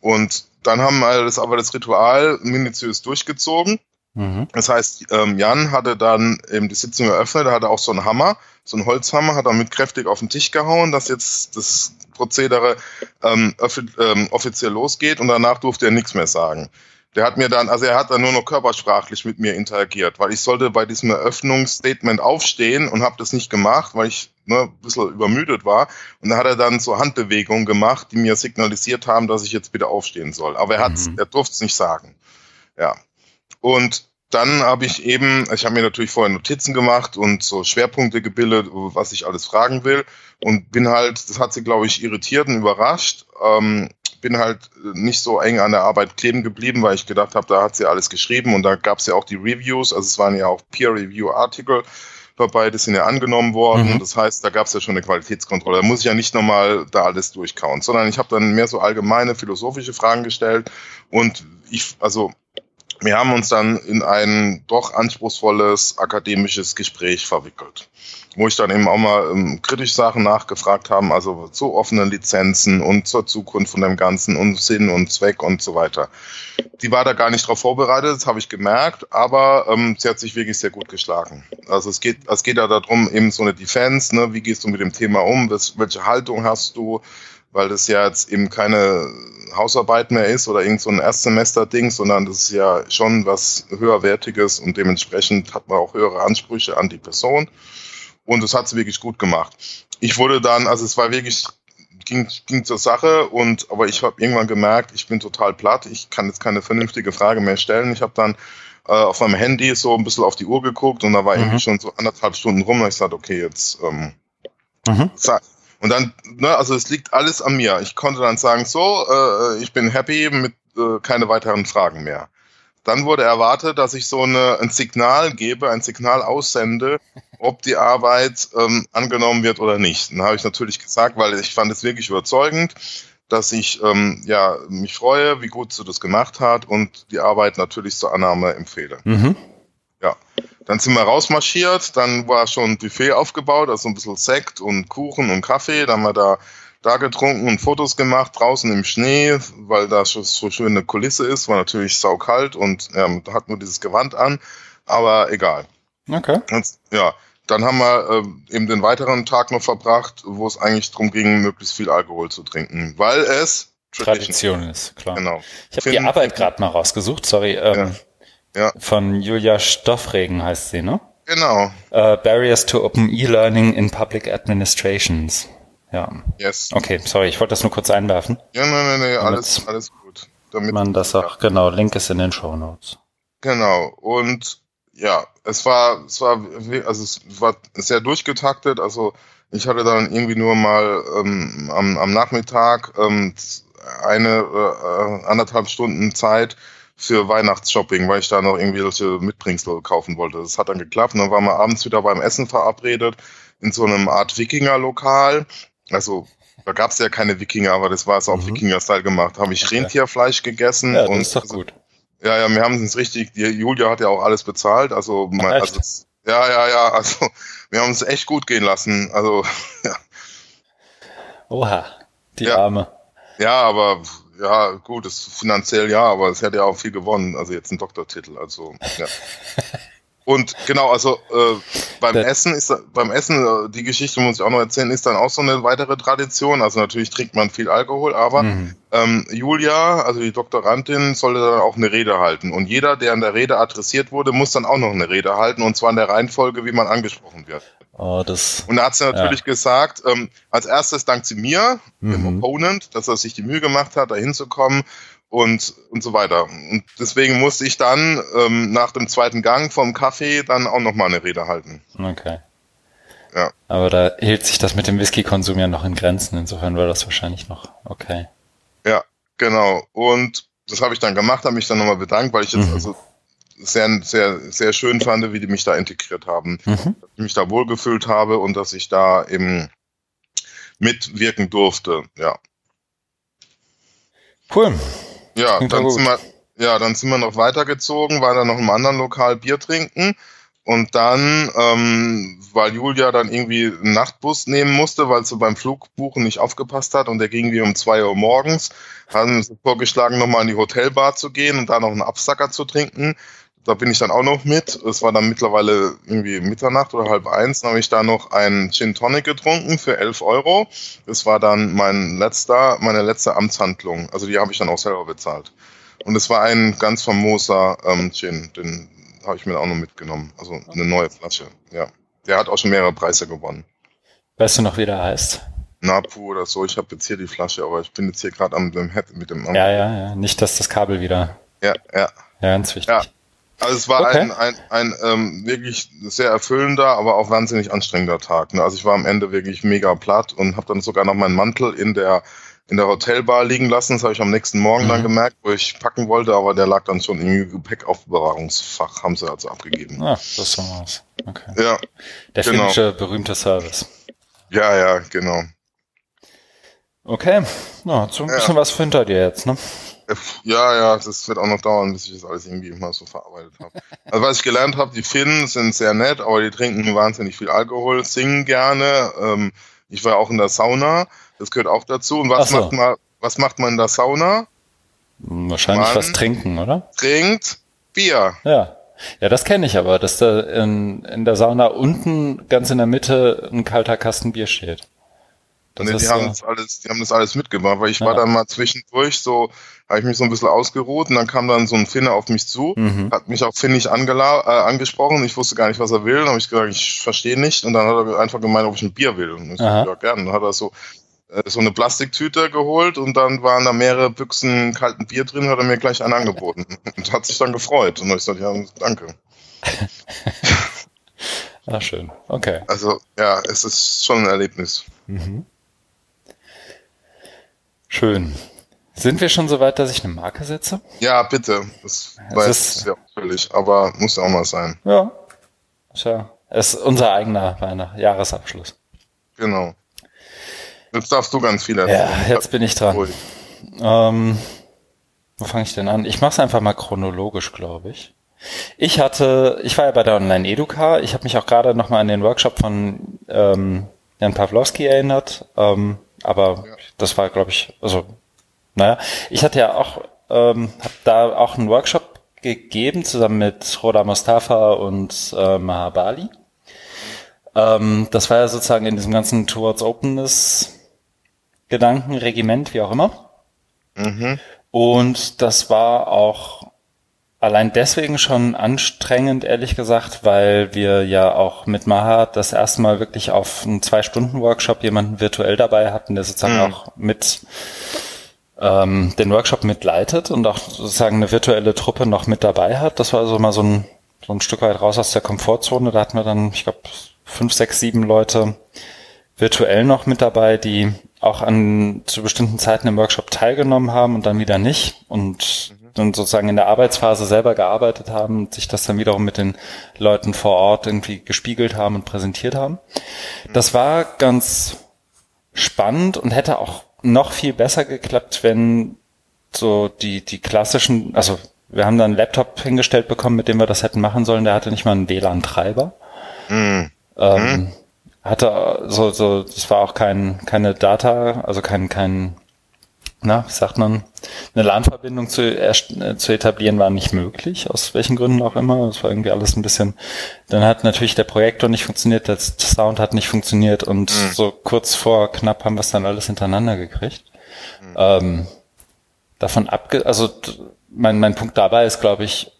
Und dann haben wir das aber das Ritual minutiös durchgezogen. Mhm. Das heißt, ähm, Jan hatte dann eben die Sitzung eröffnet, er hatte auch so einen Hammer, so einen Holzhammer, hat damit kräftig auf den Tisch gehauen, dass jetzt das Prozedere ähm, ähm, offiziell losgeht und danach durfte er nichts mehr sagen. Der hat mir dann, also er hat dann nur noch körpersprachlich mit mir interagiert, weil ich sollte bei diesem Eröffnungsstatement aufstehen und habe das nicht gemacht, weil ich ne, ein bisschen übermüdet war. Und da hat er dann so Handbewegungen gemacht, die mir signalisiert haben, dass ich jetzt bitte aufstehen soll. Aber er hat, mhm. er durfte es nicht sagen. Ja. Und dann habe ich eben, ich habe mir natürlich vorher Notizen gemacht und so Schwerpunkte gebildet, was ich alles fragen will. Und bin halt, das hat sie, glaube ich, irritiert und überrascht. Ähm, bin halt nicht so eng an der Arbeit kleben geblieben, weil ich gedacht habe, da hat sie alles geschrieben und da gab es ja auch die Reviews, also es waren ja auch Peer-Review-Artikel dabei, die sind ja angenommen worden. Mhm. Das heißt, da gab es ja schon eine Qualitätskontrolle. Da muss ich ja nicht nochmal da alles durchkauen, sondern ich habe dann mehr so allgemeine philosophische Fragen gestellt und ich, also wir haben uns dann in ein doch anspruchsvolles akademisches Gespräch verwickelt, wo ich dann eben auch mal ähm, kritisch Sachen nachgefragt haben, also zu offenen Lizenzen und zur Zukunft von dem Ganzen und Sinn und Zweck und so weiter. Die war da gar nicht darauf vorbereitet, das habe ich gemerkt, aber ähm, sie hat sich wirklich sehr gut geschlagen. Also es geht, es geht ja darum, eben so eine Defense, ne, wie gehst du mit dem Thema um, welche Haltung hast du, weil das ja jetzt eben keine Hausarbeit mehr ist oder irgend so ein Erstsemester-Ding, sondern das ist ja schon was höherwertiges und dementsprechend hat man auch höhere Ansprüche an die Person. Und das hat sie wirklich gut gemacht. Ich wurde dann, also es war wirklich, ging, ging zur Sache und aber ich habe irgendwann gemerkt, ich bin total platt, ich kann jetzt keine vernünftige Frage mehr stellen. Ich habe dann äh, auf meinem Handy so ein bisschen auf die Uhr geguckt und da war mhm. irgendwie schon so anderthalb Stunden rum und ich sagte, okay, jetzt ähm, mhm. Und dann, ne, also es liegt alles an mir. Ich konnte dann sagen, so, äh, ich bin happy mit äh, keine weiteren Fragen mehr. Dann wurde erwartet, dass ich so eine, ein Signal gebe, ein Signal aussende, ob die Arbeit ähm, angenommen wird oder nicht. Dann habe ich natürlich gesagt, weil ich fand es wirklich überzeugend, dass ich ähm, ja, mich freue, wie gut sie das gemacht hat und die Arbeit natürlich zur Annahme empfehle. Mhm. Ja, dann sind wir rausmarschiert, dann war schon ein Buffet aufgebaut, also ein bisschen Sekt und Kuchen und Kaffee, dann haben wir da, da getrunken und Fotos gemacht, draußen im Schnee, weil da schon so schöne Kulisse ist, war natürlich saukalt und ähm, hat nur dieses Gewand an, aber egal. Okay. Und, ja, dann haben wir äh, eben den weiteren Tag noch verbracht, wo es eigentlich darum ging, möglichst viel Alkohol zu trinken, weil es Tradition, Tradition ist, klar. Genau. Ich habe die Arbeit gerade mal rausgesucht, sorry. Ähm, ja Ja. Von Julia Stoffregen heißt sie, ne? Genau. Uh, Barriers to Open E-Learning in Public Administrations. Ja. Yes. Okay, sorry, ich wollte das nur kurz einwerfen. Ja, nein, nein, nein, alles, alles gut. Damit Man das auch, genau, Link ist in den Show Notes. Genau. Und ja, es war, es war, also es war sehr durchgetaktet. Also ich hatte dann irgendwie nur mal ähm, am, am Nachmittag ähm, eine äh, anderthalb Stunden Zeit für Weihnachtsshopping, weil ich da noch irgendwie welche Mitbringsel kaufen wollte. Das hat dann geklappt. Und dann waren wir abends wieder beim Essen verabredet in so einem Art Wikinger-Lokal. Also da gab es ja keine Wikinger, aber das war so auf Mhm. Wikinger-Style gemacht. Habe ich. Rentierfleisch gegessen Ja, das und ist doch also gut. Ja, ja, wir haben es richtig, die Julia hat ja auch alles bezahlt, also, also ja, ja, ja, also wir haben es echt gut gehen lassen, also Oha, die Ja. Arme. ja, aber ja, gut, es finanziell ja, aber es hätte ja auch viel gewonnen, also jetzt ein Doktortitel, also ja. Und genau, also äh, beim Essen ist beim Essen äh, die Geschichte muss ich auch noch erzählen, ist dann auch so eine weitere Tradition. Also natürlich trinkt man viel Alkohol, aber Mhm. ähm, Julia, also die Doktorandin, sollte dann auch eine Rede halten. Und jeder, der an der Rede adressiert wurde, muss dann auch noch eine Rede halten, und zwar in der Reihenfolge, wie man angesprochen wird. Oh, das. Und da hat sie natürlich gesagt, ähm, als erstes dankt sie mir, dem Mhm. Opponent, dass er sich die Mühe gemacht hat, da hinzukommen und, und so weiter. Und deswegen musste ich dann ähm, nach dem zweiten Gang vom Kaffee dann auch nochmal eine Rede halten. Okay. Ja. Aber da hielt sich das mit dem Whisky-Konsum ja noch in Grenzen. Insofern war das wahrscheinlich noch okay. Ja, genau. Und das habe ich dann gemacht, habe mich dann nochmal bedankt, weil ich jetzt Mhm. also sehr, sehr, sehr schön fand, wie die mich da integriert haben. Mhm. Dass ich mich da wohlgefühlt habe und dass ich da eben mitwirken durfte. Ja. Cool. Ja, Klingt dann sind wir, ja, dann sind wir noch weitergezogen, waren dann noch im anderen Lokal Bier trinken. Und dann, ähm, weil Julia dann irgendwie einen Nachtbus nehmen musste, weil sie beim Flugbuchen nicht aufgepasst hat und der ging wie um zwei Uhr morgens, haben sie vorgeschlagen, nochmal in die Hotelbar zu gehen und da noch einen Absacker zu trinken. Da bin ich dann auch noch mit. Es war dann mittlerweile irgendwie Mitternacht oder halb eins. Dann habe ich da noch einen Gin Tonic getrunken für 11 Euro. Das war dann mein letzter, meine letzte Amtshandlung. Also die habe ich dann auch selber bezahlt. Und es war ein ganz famoser ähm, Gin. Den habe ich mir auch noch mitgenommen. Also eine neue Flasche. Ja. Der hat auch schon mehrere Preise gewonnen. Weißt du noch, wie der heißt? Napu oder so. Ich habe jetzt hier die Flasche, aber ich bin jetzt hier gerade am dem Head mit dem. Ja, ja, ja. Nicht, dass das Kabel wieder. ja, ja. Ja, ganz wichtig. Ja. Also es war Okay. ein, ein, ein ähm, wirklich sehr erfüllender, aber auch wahnsinnig anstrengender Tag. Ne? Also ich war am Ende wirklich mega platt und habe dann sogar noch meinen Mantel in der in der Hotelbar liegen lassen. Das habe ich am nächsten Morgen dann Mhm. gemerkt, wo ich packen wollte, aber der lag dann schon im Gepäckaufbewahrungsfach, haben sie also abgegeben. Ah, das so was. Okay. Ja, Der Genau. finnische berühmte Service. ja, ja, genau. Okay. Ja, so ein Ja. bisschen was hinter dir jetzt, ne? Ja, ja, das wird auch noch dauern, bis ich das alles irgendwie mal so verarbeitet habe. Also was ich gelernt habe, die Finnen sind sehr nett, aber die trinken wahnsinnig viel Alkohol, singen gerne. Ähm, ich war auch in der Sauna, das gehört auch dazu. Und was so. macht man, was macht man in der Sauna? Wahrscheinlich Mann. was trinken, oder? Trinkt Bier. Ja. Ja, das kenne ich aber, dass da in, in der Sauna unten ganz in der Mitte ein kalter Kasten Bier steht. Das Nee, die, haben das alles, die haben das alles mitgemacht, weil ich Ja. war dann mal zwischendurch so, habe ich mich so ein bisschen ausgeruht und dann kam dann so ein Finne auf mich zu, mhm. hat mich auch finnisch angela äh, angesprochen. Ich wusste gar nicht, was er will. Dann habe ich gesagt, ich verstehe nicht. Und dann hat er einfach gemeint, ob ich ein Bier will. Und ich Aha. ja, gerne. Dann hat er so, äh, so eine Plastiktüte geholt und dann waren da mehrere Büchsen kalten Bier drin, hat er mir gleich einen angeboten. Und hat sich dann gefreut. Und ich gesagt, ja, danke. Ah, schön. Okay. Also, ja, es ist schon ein Erlebnis. Mhm. Schön. Sind wir schon so weit, dass ich eine Marke setze? Ja, bitte. Das Es war ist- sehr ausführlich, aber muss ja auch mal sein. Ja. Tja. Es ist unser eigener Weihnacht Jahresabschluss. Genau. Jetzt darfst du ganz viel Ja, erzählen. jetzt bin ich dran. Ruhig. Ähm, wo fange ich denn an? Ich mache es einfach mal chronologisch, glaube ich. Ich hatte, ich war ja bei der Online-Educa. Ich habe mich auch gerade nochmal an den Workshop von ähm, Jan Pawlowski erinnert. Ähm, aber Ja. das war, glaube ich, also, naja, ich hatte ja auch, ähm, habe da auch einen Workshop gegeben, zusammen mit Roda Mustafa und äh, Mahabali. Ähm, das war ja sozusagen in diesem ganzen Towards Openness Gedanken, Regiment, wie auch immer. Mhm. Und das war auch allein deswegen schon anstrengend, ehrlich gesagt, weil wir ja auch mit Maha das erste Mal wirklich auf einen Zwei-Stunden-Workshop jemanden virtuell dabei hatten, der sozusagen mhm. auch mit ähm, den Workshop mitleitet und auch sozusagen eine virtuelle Truppe noch mit dabei hat. Das war also mal so ein, so ein Stück weit raus aus der Komfortzone. Da hatten wir dann, ich glaube, fünf, sechs, sieben Leute virtuell noch mit dabei, die auch an zu bestimmten Zeiten im Workshop teilgenommen haben und dann wieder nicht und. Dann sozusagen in der Arbeitsphase selber gearbeitet haben und sich das dann wiederum mit den Leuten vor Ort irgendwie gespiegelt haben und präsentiert haben. Das war ganz spannend und hätte auch noch viel besser geklappt, wenn so die, die klassischen, also wir haben dann einen Laptop hingestellt bekommen, mit dem wir das hätten machen sollen, der hatte nicht mal einen WLAN-Treiber. Mhm. Ähm, mhm hatte so, so, das war auch kein, keine Data, also kein, kein, na, wie sagt man, eine LAN-Verbindung zu, äh, zu etablieren war nicht möglich, aus welchen Gründen auch immer. Das war irgendwie alles ein bisschen, dann hat natürlich der Projektor nicht funktioniert, der Sound hat nicht funktioniert und mhm. so kurz vor knapp haben wir es dann alles hintereinander gekriegt. Mhm. Ähm, davon abge, also mein, mein Punkt dabei ist, glaube ich,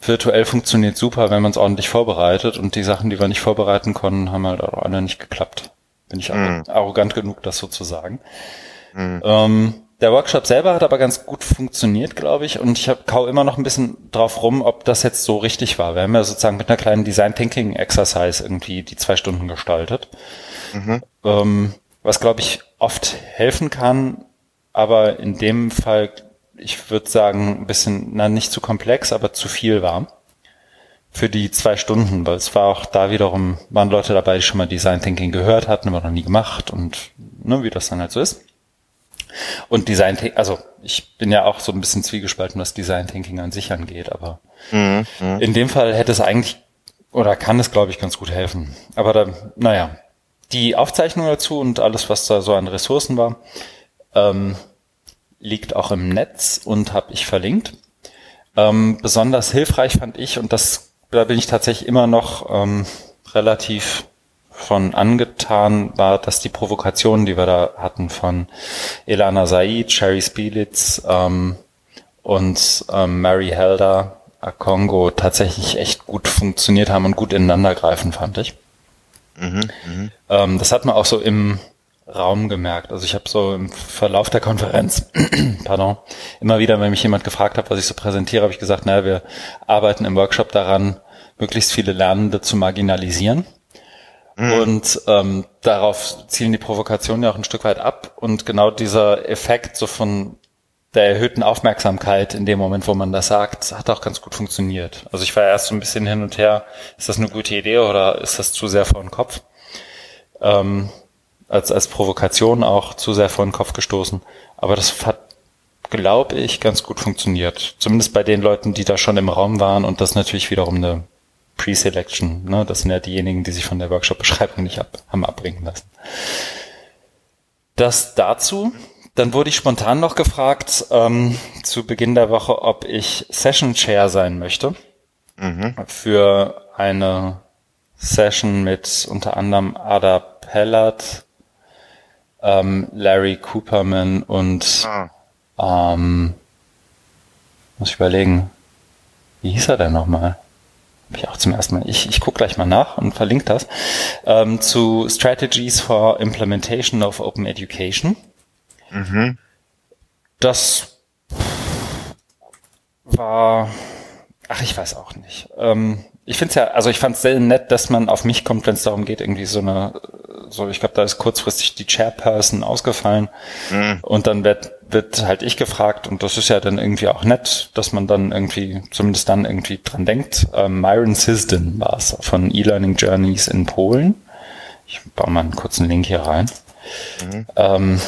virtuell funktioniert super, wenn man es ordentlich vorbereitet und die Sachen, die wir nicht vorbereiten konnten, haben halt auch alle nicht geklappt. Bin ich mm. arrogant genug, das so zu sagen. Mm. Ähm, der Workshop selber hat aber ganz gut funktioniert, glaube ich, und ich kau immer noch ein bisschen drauf rum, ob das jetzt so richtig war. Wir haben ja sozusagen mit einer kleinen Design Thinking Exercise irgendwie die zwei Stunden gestaltet, mhm. ähm, was glaube ich oft helfen kann, aber in dem Fall ich würde sagen, ein bisschen, na, nicht zu komplex, aber zu viel war. Für die zwei Stunden, weil es war auch da wiederum, waren Leute dabei, die schon mal Design Thinking gehört hatten, aber noch nie gemacht und ne, wie das dann halt so ist. Und Design Thinking, also ich bin ja auch so ein bisschen zwiegespalten, was Design Thinking an sich angeht, aber mhm, mhm. in dem Fall hätte es eigentlich oder kann es, glaube ich, ganz gut helfen. Aber da, naja, die Aufzeichnung dazu und alles, was da so an Ressourcen war, ähm, liegt auch im Netz und habe ich verlinkt. Ähm, besonders hilfreich fand ich, und das, da bin ich tatsächlich immer noch ähm, relativ von angetan, war, dass die Provokationen, die wir da hatten von Elana Said, Sherry Spielitz ähm, und ähm, Mary Helder Kongo tatsächlich echt gut funktioniert haben und gut ineinander greifen, fand ich. Mhm, mh. ähm, das hat man auch so im Raum gemerkt. Also ich habe so im Verlauf der Konferenz, pardon, immer wieder, wenn mich jemand gefragt hat, was ich so präsentiere, habe ich gesagt, naja, wir arbeiten im Workshop daran, möglichst viele Lernende zu marginalisieren. Mhm. Und ähm, darauf zielen die Provokationen ja auch ein Stück weit ab. Und genau dieser Effekt so von der erhöhten Aufmerksamkeit in dem Moment, wo man das sagt, hat auch ganz gut funktioniert. Also ich war erst so ein bisschen hin und her, ist das eine gute Idee oder ist das zu sehr vor den Kopf? Ähm, als, als Provokation auch zu sehr vor den Kopf gestoßen. Aber das hat, glaube ich, ganz gut funktioniert. Zumindest bei den Leuten, die da schon im Raum waren und das natürlich wiederum eine Pre-Selection. Ne? Das sind ja diejenigen, die sich von der Workshop-Beschreibung nicht ab, haben abbringen lassen. Das dazu. Dann wurde ich spontan noch gefragt ähm, zu Beginn der Woche, ob ich Session Chair sein möchte mhm. für eine Session mit unter anderem Ada Pellert, ähm, Larry Cooperman und ah. ähm, muss ich überlegen, wie hieß er denn nochmal? Hab ich auch zum ersten Mal. Ich, ich gucke gleich mal nach und verlinke das. Ähm, zu Strategies for Implementation of Open Education. Mhm. Das war, ach, ich weiß auch nicht. Ähm, ich finde es ja, also ich fand es sehr nett, dass man auf mich kommt, wenn es darum geht, irgendwie so eine, so ich glaube, da ist kurzfristig die Chairperson ausgefallen mhm. und dann wird, wird halt ich gefragt und das ist ja dann irgendwie auch nett, dass man dann irgendwie, zumindest dann irgendwie dran denkt. Ähm, Myron Sisden war es von E-Learning Journeys in Polen. Ich baue mal einen kurzen Link hier rein. Mhm. Ähm,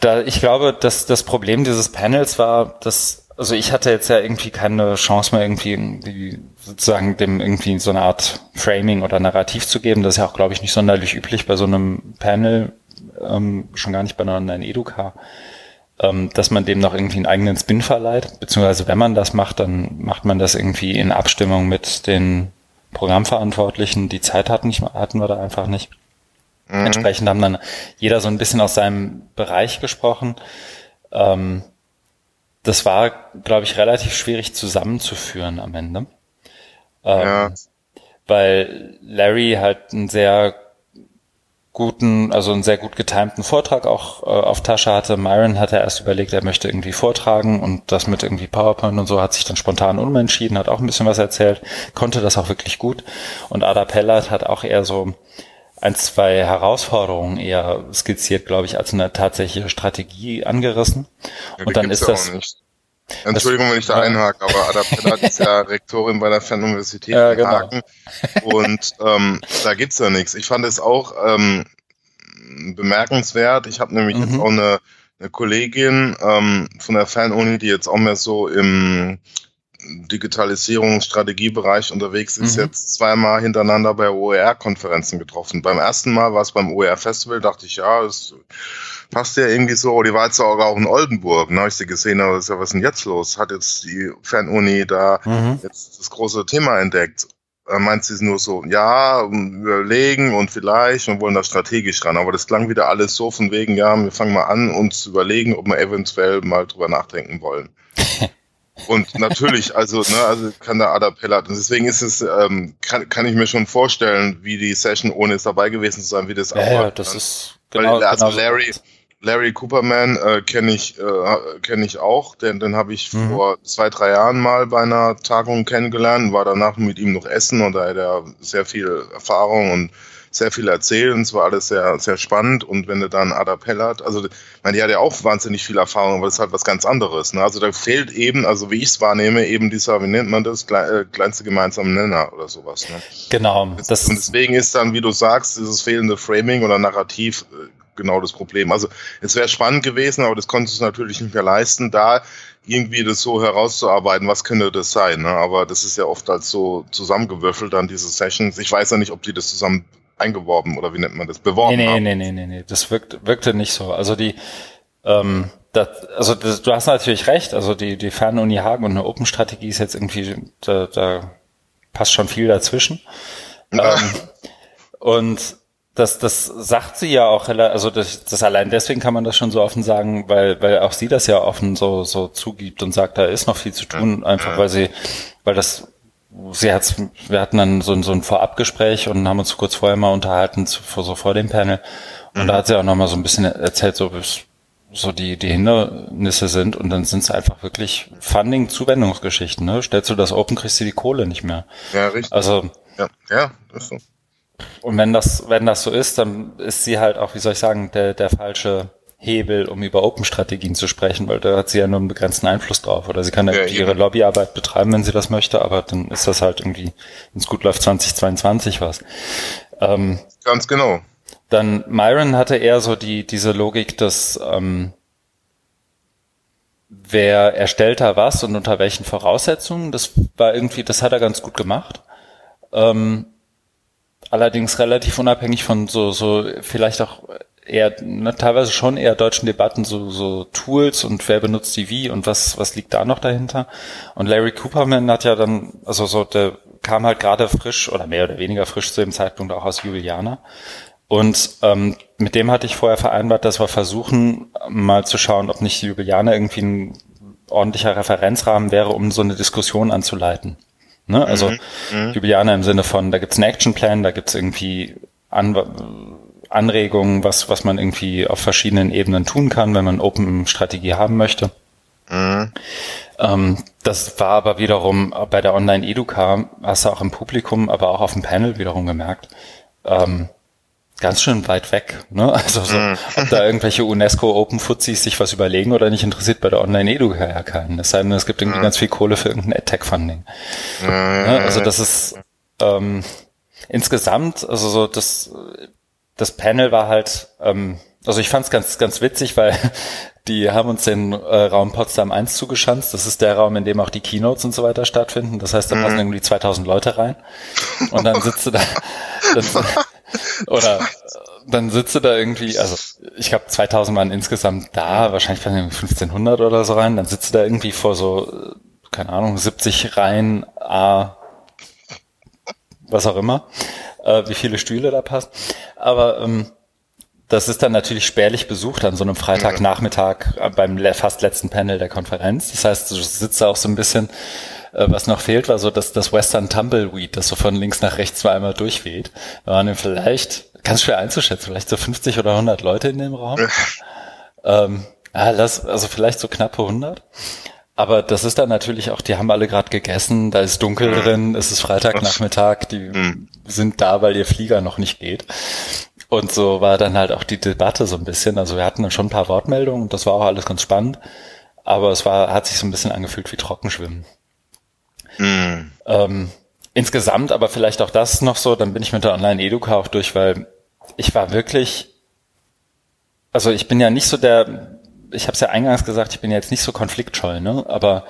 da, ich glaube, dass das Problem dieses Panels war, dass also ich hatte jetzt ja irgendwie keine Chance mehr irgendwie, irgendwie sozusagen dem irgendwie so eine Art Framing oder Narrativ zu geben. Das ist ja auch, glaube ich, nicht sonderlich üblich bei so einem Panel, ähm, schon gar nicht bei einer Online-Educa, ähm, dass man dem noch irgendwie einen eigenen Spin verleiht. Beziehungsweise wenn man das macht, dann macht man das irgendwie in Abstimmung mit den Programmverantwortlichen. Die Zeit hatten, nicht, hatten wir da einfach nicht. Mhm. Entsprechend haben dann jeder so ein bisschen aus seinem Bereich gesprochen. Ähm, das war, glaube ich, relativ schwierig zusammenzuführen am Ende. Ähm, ja. Weil Larry halt einen sehr guten, also einen sehr gut getimten Vortrag auch äh, auf Tasche hatte. Myron hatte erst überlegt, er möchte irgendwie vortragen und das mit irgendwie PowerPoint und so hat sich dann spontan umentschieden, hat auch ein bisschen was erzählt, konnte das auch wirklich gut. Und Ada Pellert hat auch eher so ein, zwei Herausforderungen eher skizziert, glaube ich, als eine tatsächliche Strategie angerissen. Ja, und dann ist das. Entschuldigung, wenn ich da einhake, aber Ada Pellert ist ja Rektorin bei der Fernuniversität ja, genau. Haken und ähm, da gibt's ja nichts. Ich fand es auch ähm, bemerkenswert. Ich habe nämlich mhm. jetzt auch eine, eine Kollegin ähm, von der Fernuni, die jetzt auch mehr so im Digitalisierungsstrategiebereich unterwegs ist, mhm. jetzt zweimal hintereinander bei OER-Konferenzen getroffen. Beim ersten Mal war es beim OER-Festival, dachte ich, ja, es passt ja irgendwie so. Die war jetzt auch in Oldenburg, ne, ich sie gesehen habe, was ist denn jetzt los? Hat jetzt die Fernuni da mhm. jetzt das große Thema entdeckt? meint sie nur so, ja, überlegen und vielleicht und wollen da strategisch ran. Aber das klang wieder alles so von wegen, ja, wir fangen mal an, uns zu überlegen, ob wir eventuell mal drüber nachdenken wollen. Und natürlich, also, ne, also kann der Ada Pellat. Und deswegen ist es, ähm, kann, kann ich mir schon vorstellen, wie die Session, ohne es dabei gewesen zu sein, wie das ja, abläuft. Ja, das ist genau, Weil, also genau Larry, Larry Cooperman äh, kenne ich, äh, kenn ich auch, denn den habe ich mhm. vor zwei, drei Jahren mal bei einer Tagung kennengelernt, war danach mit ihm noch essen und da hat er sehr viel Erfahrung und sehr viel erzählt und es war alles sehr, sehr spannend. Und wenn du dann Ada Pellert, also, ich meine, die hat ja auch wahnsinnig viel Erfahrung, aber das ist halt was ganz anderes. Ne? Also da fehlt eben, also wie ich es wahrnehme, eben dieser, wie nennt man das, äh, kleinste gemeinsame Nenner oder sowas. Ne? Genau. Das und deswegen ist dann, wie du sagst, dieses fehlende Framing oder Narrativ äh, genau das Problem. Also es wäre spannend gewesen, aber das konntest du natürlich nicht mehr leisten, da irgendwie das so herauszuarbeiten, was könnte das sein. Ne? Aber das ist ja oft als so zusammengewürfelt dann diese Sessions. Ich weiß ja nicht, ob die das zusammen eingeworben oder wie nennt man das, beworben nee, nee, haben. Nee, nee, nee, nee, das wirkt, wirkte nicht so. Also die, ähm, das, also das, du hast natürlich recht, also die, die Fernuni Hagen und eine Open-Strategie ist jetzt irgendwie, da, da passt schon viel dazwischen. ähm, und das, das sagt sie ja auch, also das, das allein deswegen kann man das schon so offen sagen, weil, weil auch sie das ja offen so, so zugibt und sagt, da ist noch viel zu tun, einfach weil sie, weil das sie hat's, wir hatten dann so, so ein Vorabgespräch und haben uns kurz vorher mal unterhalten, zu, so vor dem Panel. Und mhm. da hat sie auch nochmal so ein bisschen erzählt, so, so die, die Hindernisse sind und dann sind es einfach wirklich Funding-Zuwendungsgeschichten, ne? Stellst du das Open, kriegst du die Kohle nicht mehr. Ja, richtig. Also. Ja, ja, das ist so. Und wenn das, wenn das so ist, dann ist sie halt auch, wie soll ich sagen, der, der falsche Hebel, um über Open-Strategien zu sprechen, weil da hat sie ja nur einen begrenzten Einfluss drauf. Oder sie kann ja, ihre Lobbyarbeit betreiben, wenn sie das möchte, aber dann ist das halt irgendwie, wenn es gut läuft, 2022 was. Ähm, Ganz genau. Dann Myron hatte eher so die, diese Logik, dass ähm, wer erstellt da was und unter welchen Voraussetzungen, das war irgendwie, das hat er ganz gut gemacht. Ähm, allerdings relativ unabhängig von so, so vielleicht auch eher ne, teilweise schon eher deutschen Debatten so, so Tools und wer benutzt die wie und was was liegt da noch dahinter und Larry Cooperman hat ja dann also so der kam halt gerade frisch oder mehr oder weniger frisch zu dem Zeitpunkt auch aus Juliana und ähm, mit dem hatte ich vorher vereinbart, dass wir versuchen mal zu schauen, ob nicht Juliana irgendwie ein ordentlicher Referenzrahmen wäre, um so eine Diskussion anzuleiten. Ne? Also mhm. mhm. Juliana im Sinne von, da gibt's einen Actionplan, da gibt's irgendwie an, Anregungen, was, was man irgendwie auf verschiedenen Ebenen tun kann, wenn man Open-Strategie haben möchte. Mhm. Ähm, das war aber wiederum bei der Online-Educa, hast du auch im Publikum, aber auch auf dem Panel wiederum gemerkt, ähm, ganz schön weit weg. Ne? Also so, mhm. ob da irgendwelche UNESCO Open Fuzis sich was überlegen oder nicht interessiert bei der Online-Educa ja keinen. Es sei denn, es gibt irgendwie mhm. ganz viel Kohle für irgendein AdTech-Funding. Mhm. Ne? Also das ist ähm, insgesamt, also so das das Panel war halt, ähm, also ich fand es ganz, ganz witzig, weil die haben uns den äh, Raum Potsdam 1 zugeschanzt. Das ist der Raum, in dem auch die Keynotes und so weiter stattfinden. Das heißt, da passen mhm. irgendwie 2000 Leute rein. Und dann sitzt du da, dann, oder dann sitzt du da irgendwie, also ich glaube 2000 waren insgesamt da, wahrscheinlich passen 1500 oder so rein. Dann sitzt du da irgendwie vor so, keine Ahnung, 70 Reihen, A, was auch immer äh, wie viele Stühle da passen. Aber ähm, das ist dann natürlich spärlich besucht an so einem Freitagnachmittag beim fast letzten Panel der Konferenz. Das heißt, du sitzt da auch so ein bisschen, äh, was noch fehlt, war so das, das Western Tumbleweed, das so von links nach rechts zweimal durchweht. Da waren vielleicht, ganz schwer einzuschätzen, vielleicht so 50 oder 100 Leute in dem Raum. ähm, ja, lass, also vielleicht so knappe 100. Aber das ist dann natürlich auch, die haben alle gerade gegessen, da ist dunkel mhm. drin, es ist Freitagnachmittag, die mhm. sind da, weil ihr Flieger noch nicht geht. Und so war dann halt auch die Debatte so ein bisschen. Also wir hatten dann schon ein paar Wortmeldungen und das war auch alles ganz spannend. Aber es war, hat sich so ein bisschen angefühlt wie Trockenschwimmen. Mhm. Ähm, insgesamt, aber vielleicht auch das noch so, dann bin ich mit der Online-Educa auch durch, weil ich war wirklich, also ich bin ja nicht so der ich habe es ja eingangs gesagt, ich bin jetzt nicht so konfliktscheu, ne? aber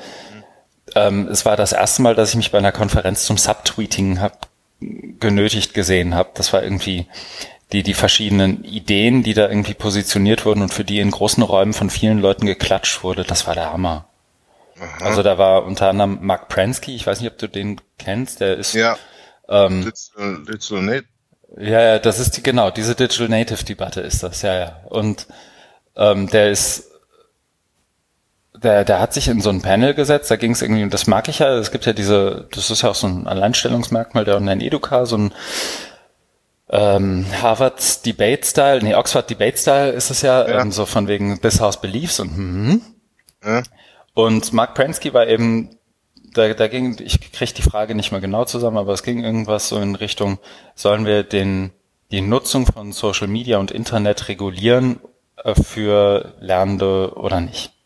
ähm, es war das erste Mal, dass ich mich bei einer Konferenz zum Subtweeting hab genötigt gesehen habe. Das war irgendwie die, die verschiedenen Ideen, die da irgendwie positioniert wurden und für die in großen Räumen von vielen Leuten geklatscht wurde, das war der Hammer. Aha. Also da war unter anderem Mark Pransky, ich weiß nicht, ob du den kennst, der ist ja. ähm, Digital, Digital Native. Ja, ja, das ist die, genau, diese Digital Native Debatte ist das, ja, ja. Und ähm, der ist der, der hat sich in so ein Panel gesetzt, da ging es irgendwie, und das mag ich ja, es gibt ja diese, das ist ja auch so ein Alleinstellungsmerkmal der Online-Educa, so ein ähm, Harvard Debate Style, nee, Oxford Debate Style ist es ja, ja. Ähm, so von wegen This House Beliefs und hm. Ja. Und Mark Pransky war eben, da, da ging, ich kriege die Frage nicht mehr genau zusammen, aber es ging irgendwas so in Richtung, sollen wir den, die Nutzung von Social Media und Internet regulieren äh, für Lernende oder nicht?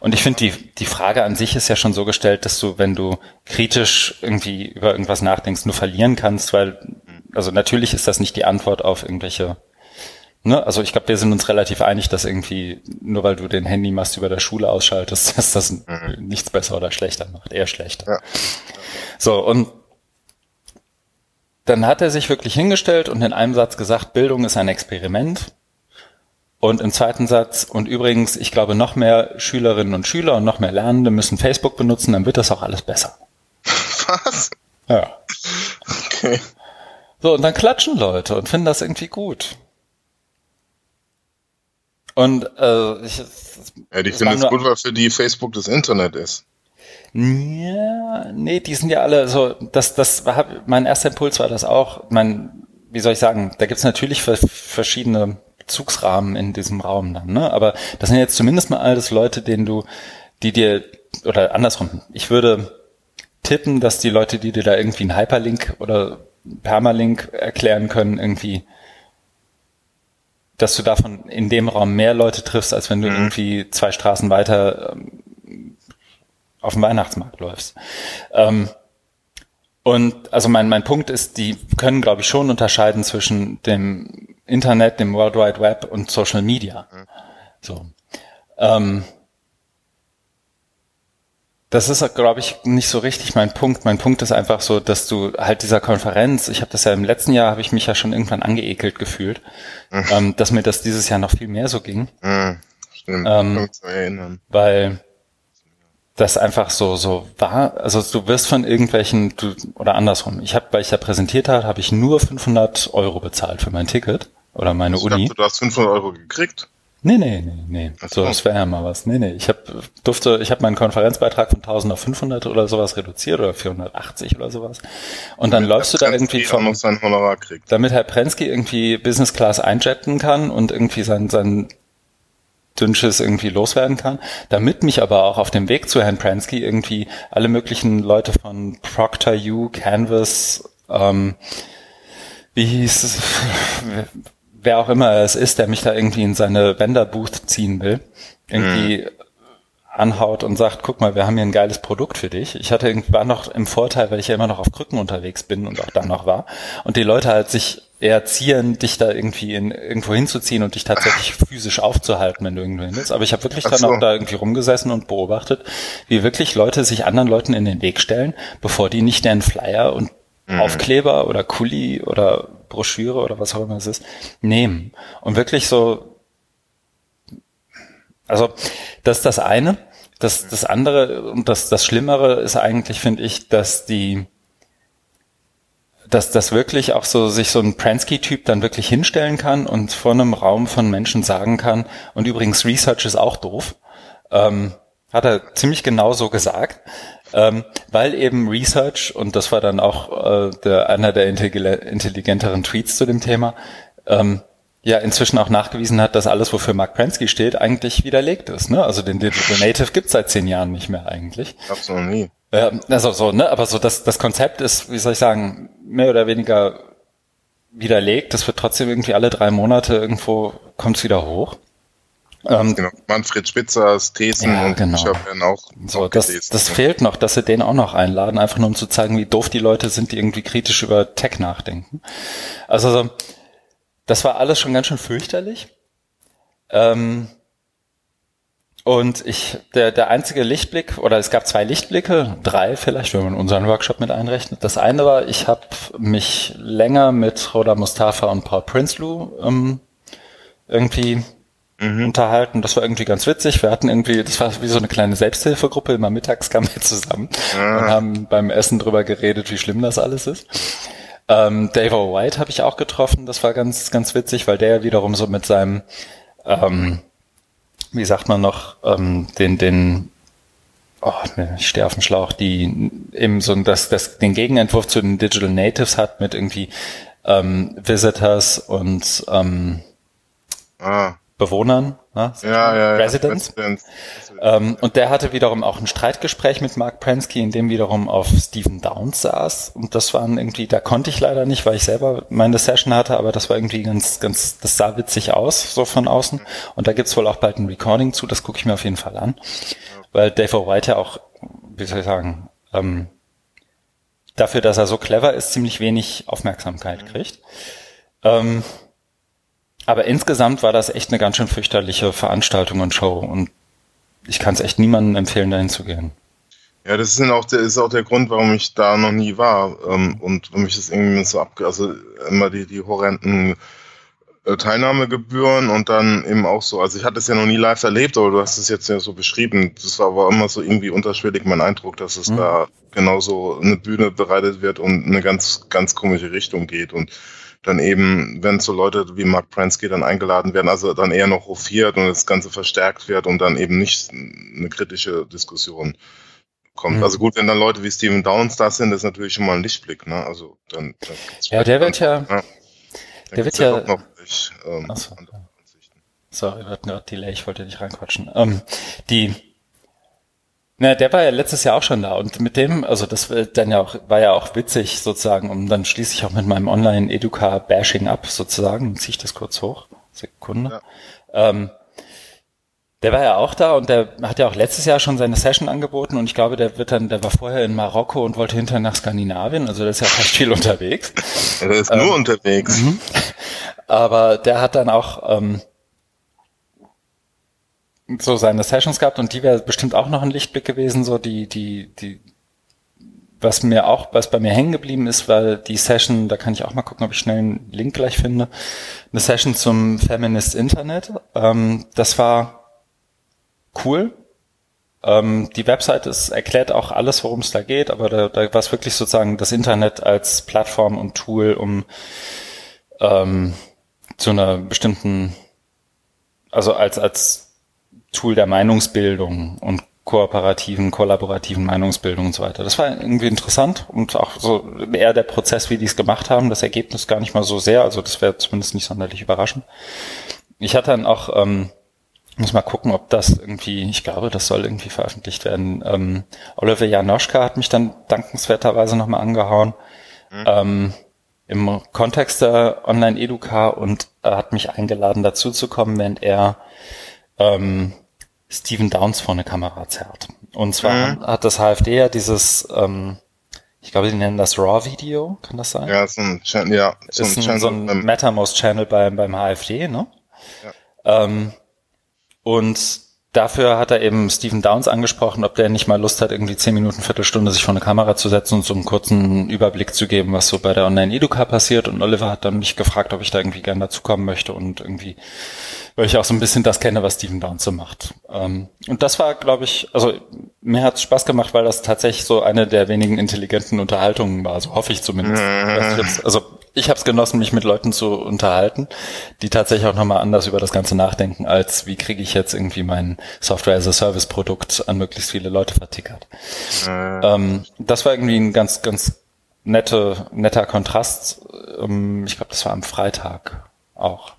Und ich finde, die, die Frage an sich ist ja schon so gestellt, dass du, wenn du kritisch irgendwie über irgendwas nachdenkst, nur verlieren kannst, weil, also natürlich ist das nicht die Antwort auf irgendwelche, ne, also ich glaube, wir sind uns relativ einig, dass irgendwie, nur weil du den Handymast über der Schule ausschaltest, dass das mhm. nichts besser oder schlechter macht, eher schlechter. Ja. So, und dann hat er sich wirklich hingestellt und in einem Satz gesagt, Bildung ist ein Experiment und im zweiten Satz, und übrigens, ich glaube, noch mehr Schülerinnen und Schüler und noch mehr Lernende müssen Facebook benutzen, dann wird das auch alles besser. Was? Ja. Okay. So, und dann klatschen Leute und finden das irgendwie gut. Und äh, ich, ja, die finden es gut, weil für die Facebook das Internet ist. Ja, nee, die sind ja alle so, das, das war, mein erster Impuls war das auch. Mein, wie soll ich sagen, da gibt's natürlich verschiedene Bezugsrahmen in diesem Raum dann, ne? Aber das sind jetzt zumindest mal alles Leute, denen du, die dir, oder andersrum, ich würde tippen, dass die Leute, die dir da irgendwie einen Hyperlink oder Permalink erklären können, irgendwie, dass du davon in dem Raum mehr Leute triffst, als wenn du mhm. irgendwie zwei Straßen weiter ähm, auf dem Weihnachtsmarkt läufst. Ähm, und also mein, mein Punkt ist, die können, glaube ich, schon unterscheiden zwischen dem Internet, dem World Wide Web und Social Media. Mhm. So. Ähm, das ist, glaube ich, nicht so richtig mein Punkt. Mein Punkt ist einfach so, dass du halt dieser Konferenz, ich habe das ja im letzten Jahr, habe ich mich ja schon irgendwann angeekelt gefühlt, mhm. ähm, dass mir das dieses Jahr noch viel mehr so ging. Mhm, stimmt, ähm, erinnern. Weil das einfach so so war. Also du wirst von irgendwelchen du, oder andersrum. Ich habe, weil ich ja präsentiert habe, habe ich nur 500 Euro bezahlt für mein Ticket oder meine ich Uni. Dachte, du hast 500 Euro gekriegt. Nee, nee, nee, nee. So, das wäre ja mal was. Nee, nee. Ich habe durfte, ich habe meinen Konferenzbeitrag von 1000 auf 500 oder sowas reduziert oder 480 oder sowas. Und dann damit läufst du da irgendwie vom, damit Herr Prensky irgendwie Business Class einjetten kann und irgendwie sein, sein Dünnsches irgendwie loswerden kann, damit mich aber auch auf dem Weg zu Herrn Prensky irgendwie alle möglichen Leute von Procter U, Canvas, ähm, wie hieß es, wer auch immer es ist, der mich da irgendwie in seine Vendor-Booth ziehen will, irgendwie mhm. anhaut und sagt, guck mal, wir haben hier ein geiles Produkt für dich. Ich hatte war noch im Vorteil, weil ich ja immer noch auf Krücken unterwegs bin und auch dann noch war. Und die Leute halt sich eher ziehen, dich da irgendwie in, irgendwo hinzuziehen und dich tatsächlich physisch aufzuhalten, wenn du irgendwo hin willst. Aber ich habe wirklich so. dann auch da irgendwie rumgesessen und beobachtet, wie wirklich Leute sich anderen Leuten in den Weg stellen, bevor die nicht deren Flyer und mhm. Aufkleber oder Kuli oder Broschüre oder was auch immer es ist, nehmen. Und wirklich so, also das ist das eine. Das, das andere und das, das Schlimmere ist eigentlich, finde ich, dass die, dass das wirklich auch so sich so ein Pransky-Typ dann wirklich hinstellen kann und vor einem Raum von Menschen sagen kann, und übrigens Research ist auch doof, ähm, hat er ziemlich genau so gesagt, ähm, weil eben Research, und das war dann auch äh, der, einer der intelligenteren Tweets zu dem Thema, ähm, ja inzwischen auch nachgewiesen hat, dass alles, wofür Mark Pransky steht, eigentlich widerlegt ist. Ne? Also den Digital Native gibt's seit zehn Jahren nicht mehr eigentlich. Gab's noch nie. Ähm, also so, ne? Aber so das, das Konzept ist, wie soll ich sagen, mehr oder weniger widerlegt. Das wird trotzdem irgendwie alle drei Monate irgendwo kommt's wieder hoch. Ähm, genau. Manfred Spitzers Thesen ja, und genau. ich werden auch. So, das, gelesen. das fehlt noch, dass sie den auch noch einladen, einfach nur um zu zeigen, wie doof die Leute sind, die irgendwie kritisch über Tech nachdenken. Also so, das war alles schon ganz schön fürchterlich. Ähm, und ich, der, der einzige Lichtblick, oder es gab zwei Lichtblicke, drei vielleicht, wenn man unseren Workshop mit einrechnet. Das eine war, ich habe mich länger mit Roda Mustafa und Paul Prinsloo ähm, irgendwie mhm. unterhalten. Das war irgendwie ganz witzig. Wir hatten irgendwie, das war wie so eine kleine Selbsthilfegruppe. Immer mittags kamen wir zusammen ja. und haben beim Essen drüber geredet, wie schlimm das alles ist. Ähm, Dave O. White habe ich auch getroffen. Das war ganz, ganz witzig, weil der wiederum so mit seinem ähm, wie sagt man noch, ähm, den, den, oh, ich stehe auf dem Schlauch, die eben so das, das, den Gegenentwurf zu den Digital Natives hat mit irgendwie ähm, Visitors und ähm, ah. Bewohnern, ne? ja, ja, Residents. Residents. Ähm, und der hatte wiederum auch ein Streitgespräch mit Mark Prensky, in dem wiederum auf Stephen Downs saß. Und das waren irgendwie, da konnte ich leider nicht, weil ich selber meine Session hatte, aber das war irgendwie ganz, ganz, das sah witzig aus, so von außen. Und da gibt's wohl auch bald ein Recording zu, das gucke ich mir auf jeden Fall an. Weil Dave O. White ja auch, wie soll ich sagen, ähm, dafür, dass er so clever ist, ziemlich wenig Aufmerksamkeit kriegt. Ähm, aber insgesamt war das echt eine ganz schön fürchterliche Veranstaltung und Show und ich kann es echt niemandem empfehlen, dahin zu gehen. Ja, das ist auch der, ist auch der Grund, warum ich da noch nie war ähm, und warum ich das irgendwie so ab, also immer die, die horrenden äh, Teilnahmegebühren und dann eben auch so, also ich hatte es ja noch nie live erlebt, aber du hast es jetzt ja so beschrieben. Das war aber immer so irgendwie unterschwellig mein Eindruck, dass es mhm. da genauso eine Bühne bereitet wird und eine ganz, ganz komische Richtung geht und dann eben, wenn so Leute wie Mark Pransky dann eingeladen werden, also dann eher noch hofiert und das Ganze verstärkt wird und dann eben nicht eine kritische Diskussion kommt. Mhm. Also gut, wenn dann Leute wie Steven Downs da sind, das ist natürlich schon mal ein Lichtblick, ne? Also dann, dann Ja, der wird ja, ja der wird ja, noch nicht, ähm, Achso. Sorry, wir hatten gerade Delay, ich wollte nicht reinquatschen. Ähm, die na, der war ja letztes Jahr auch schon da und mit dem, also das dann ja auch, war ja auch witzig sozusagen, und dann schließe ich auch mit meinem Online-Educa-Bashing ab sozusagen, ziehe ich das kurz hoch. Sekunde. Ja. Ähm, der war ja auch da und der hat ja auch letztes Jahr schon seine Session angeboten und ich glaube, der wird dann, der war vorher in Marokko und wollte hinterher nach Skandinavien, also der ist ja fast viel unterwegs. Der ist nur ähm, unterwegs. Mhm. Aber der hat dann auch ähm, so seine Sessions gehabt und die wäre bestimmt auch noch ein Lichtblick gewesen, so die, die, die, was mir auch, was bei mir hängen geblieben ist, weil die Session, da kann ich auch mal gucken, ob ich schnell einen Link gleich finde, eine Session zum Feminist Internet. Ähm, das war cool. Ähm, die Website ist, erklärt auch alles, worum es da geht, aber da, da war es wirklich sozusagen das Internet als Plattform und Tool, um ähm, zu einer bestimmten, also als, als Tool der Meinungsbildung und kooperativen, kollaborativen Meinungsbildung und so weiter. Das war irgendwie interessant und auch so eher der Prozess, wie die es gemacht haben, das Ergebnis gar nicht mal so sehr, also das wäre zumindest nicht sonderlich überraschend. Ich hatte dann auch, ähm, muss mal gucken, ob das irgendwie, ich glaube, das soll irgendwie veröffentlicht werden. Ähm, Oliver Janoschka hat mich dann dankenswerterweise nochmal angehauen. Mhm. Ähm, im Kontext der Online-Educa und er hat mich eingeladen, dazu zu kommen, während er ähm, Steven Downs vor eine Kamera zerrt. Und zwar mhm. hat das HFD ja dieses, ähm, ich glaube, die nennen das RAW-Video, kann das sein? Ja, ist ein, Channel, ja, so ist ein, Channel, so ein MetaMost-Channel beim, beim HFD, ne? Ja. Ähm, und dafür hat er eben Stephen Downs angesprochen, ob der nicht mal Lust hat, irgendwie zehn Minuten, Viertelstunde sich vor eine Kamera zu setzen und so einen kurzen Überblick zu geben, was so bei der Online-Educa passiert. Und Oliver hat dann mich gefragt, ob ich da irgendwie gerne dazukommen möchte und irgendwie, weil ich auch so ein bisschen das kenne, was Stephen Downs so macht. Ähm, und das war, glaube ich, also mir hat es Spaß gemacht, weil das tatsächlich so eine der wenigen intelligenten Unterhaltungen war, so hoffe ich zumindest. Mhm. Also ich habe es genossen, mich mit Leuten zu unterhalten, die tatsächlich auch nochmal anders über das Ganze nachdenken, als wie kriege ich jetzt irgendwie mein Software as a Service Produkt an möglichst viele Leute vertickert. Äh. Ähm, das war irgendwie ein ganz, ganz nette, netter Kontrast. Ähm, ich glaube, das war am Freitag auch.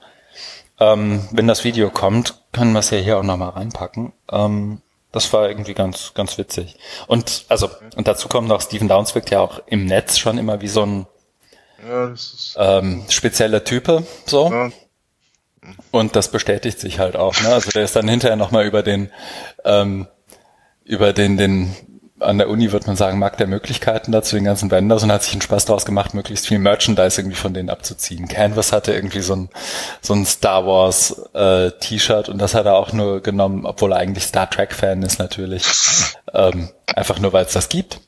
Ähm, wenn das Video kommt, können wir es ja hier auch nochmal reinpacken. Ähm, das war irgendwie ganz, ganz witzig. Und also, und dazu kommt noch, Stephen Downs wirkt ja auch im Netz schon immer wie so ein ja, das ist ähm, spezieller Type, so. Ja. Und das bestätigt sich halt auch. Ne? Also der ist dann hinterher nochmal über den, ähm, über den, den, an der Uni wird man sagen, Markt der Möglichkeiten dazu, den ganzen Vendors und hat sich einen Spaß daraus gemacht, möglichst viel Merchandise irgendwie von denen abzuziehen. Canvas hatte irgendwie so ein, so ein Star Wars äh, T-Shirt und das hat er auch nur genommen, obwohl er eigentlich Star Trek Fan ist natürlich. ähm, einfach nur, weil es das gibt.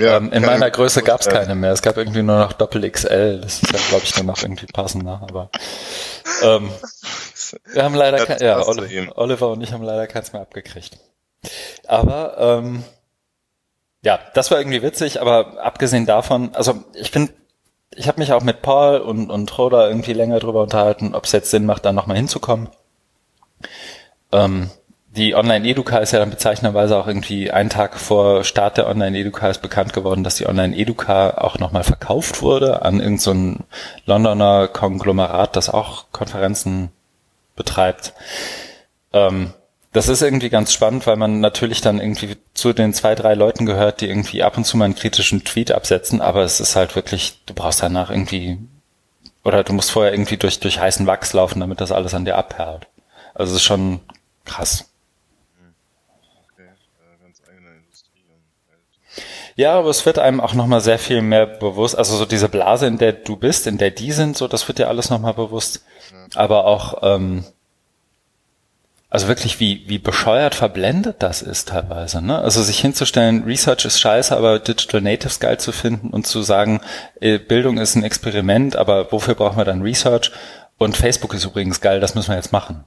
Ja, ähm, in meiner Größe gab es keine mehr. Es gab irgendwie nur noch Doppel XL. Das ist ja, glaube ich, dann noch irgendwie passender. Aber ähm, wir haben leider kein, ja, Oliver, Oliver und ich haben leider keins mehr abgekriegt. Aber ähm, ja, das war irgendwie witzig. Aber abgesehen davon, also ich bin, ich habe mich auch mit Paul und und Roda irgendwie länger drüber unterhalten, ob es jetzt Sinn macht, da nochmal hinzukommen. Ähm, die Online-Educa ist ja dann bezeichnenderweise auch irgendwie einen Tag vor Start der Online-Educa ist bekannt geworden, dass die Online-Educa auch nochmal verkauft wurde an irgendein so Londoner Konglomerat, das auch Konferenzen betreibt. Ähm, das ist irgendwie ganz spannend, weil man natürlich dann irgendwie zu den zwei, drei Leuten gehört, die irgendwie ab und zu mal einen kritischen Tweet absetzen, aber es ist halt wirklich, du brauchst danach irgendwie, oder du musst vorher irgendwie durch, durch heißen Wachs laufen, damit das alles an dir abperlt. Also es ist schon krass. Ja, aber es wird einem auch nochmal sehr viel mehr bewusst. Also so diese Blase, in der du bist, in der die sind, so das wird dir alles nochmal bewusst. Aber auch, ähm, also wirklich, wie, wie bescheuert verblendet das ist teilweise. Ne? Also sich hinzustellen, Research ist scheiße, aber Digital Natives geil zu finden und zu sagen, äh, Bildung ist ein Experiment, aber wofür brauchen wir dann Research? Und Facebook ist übrigens geil, das müssen wir jetzt machen.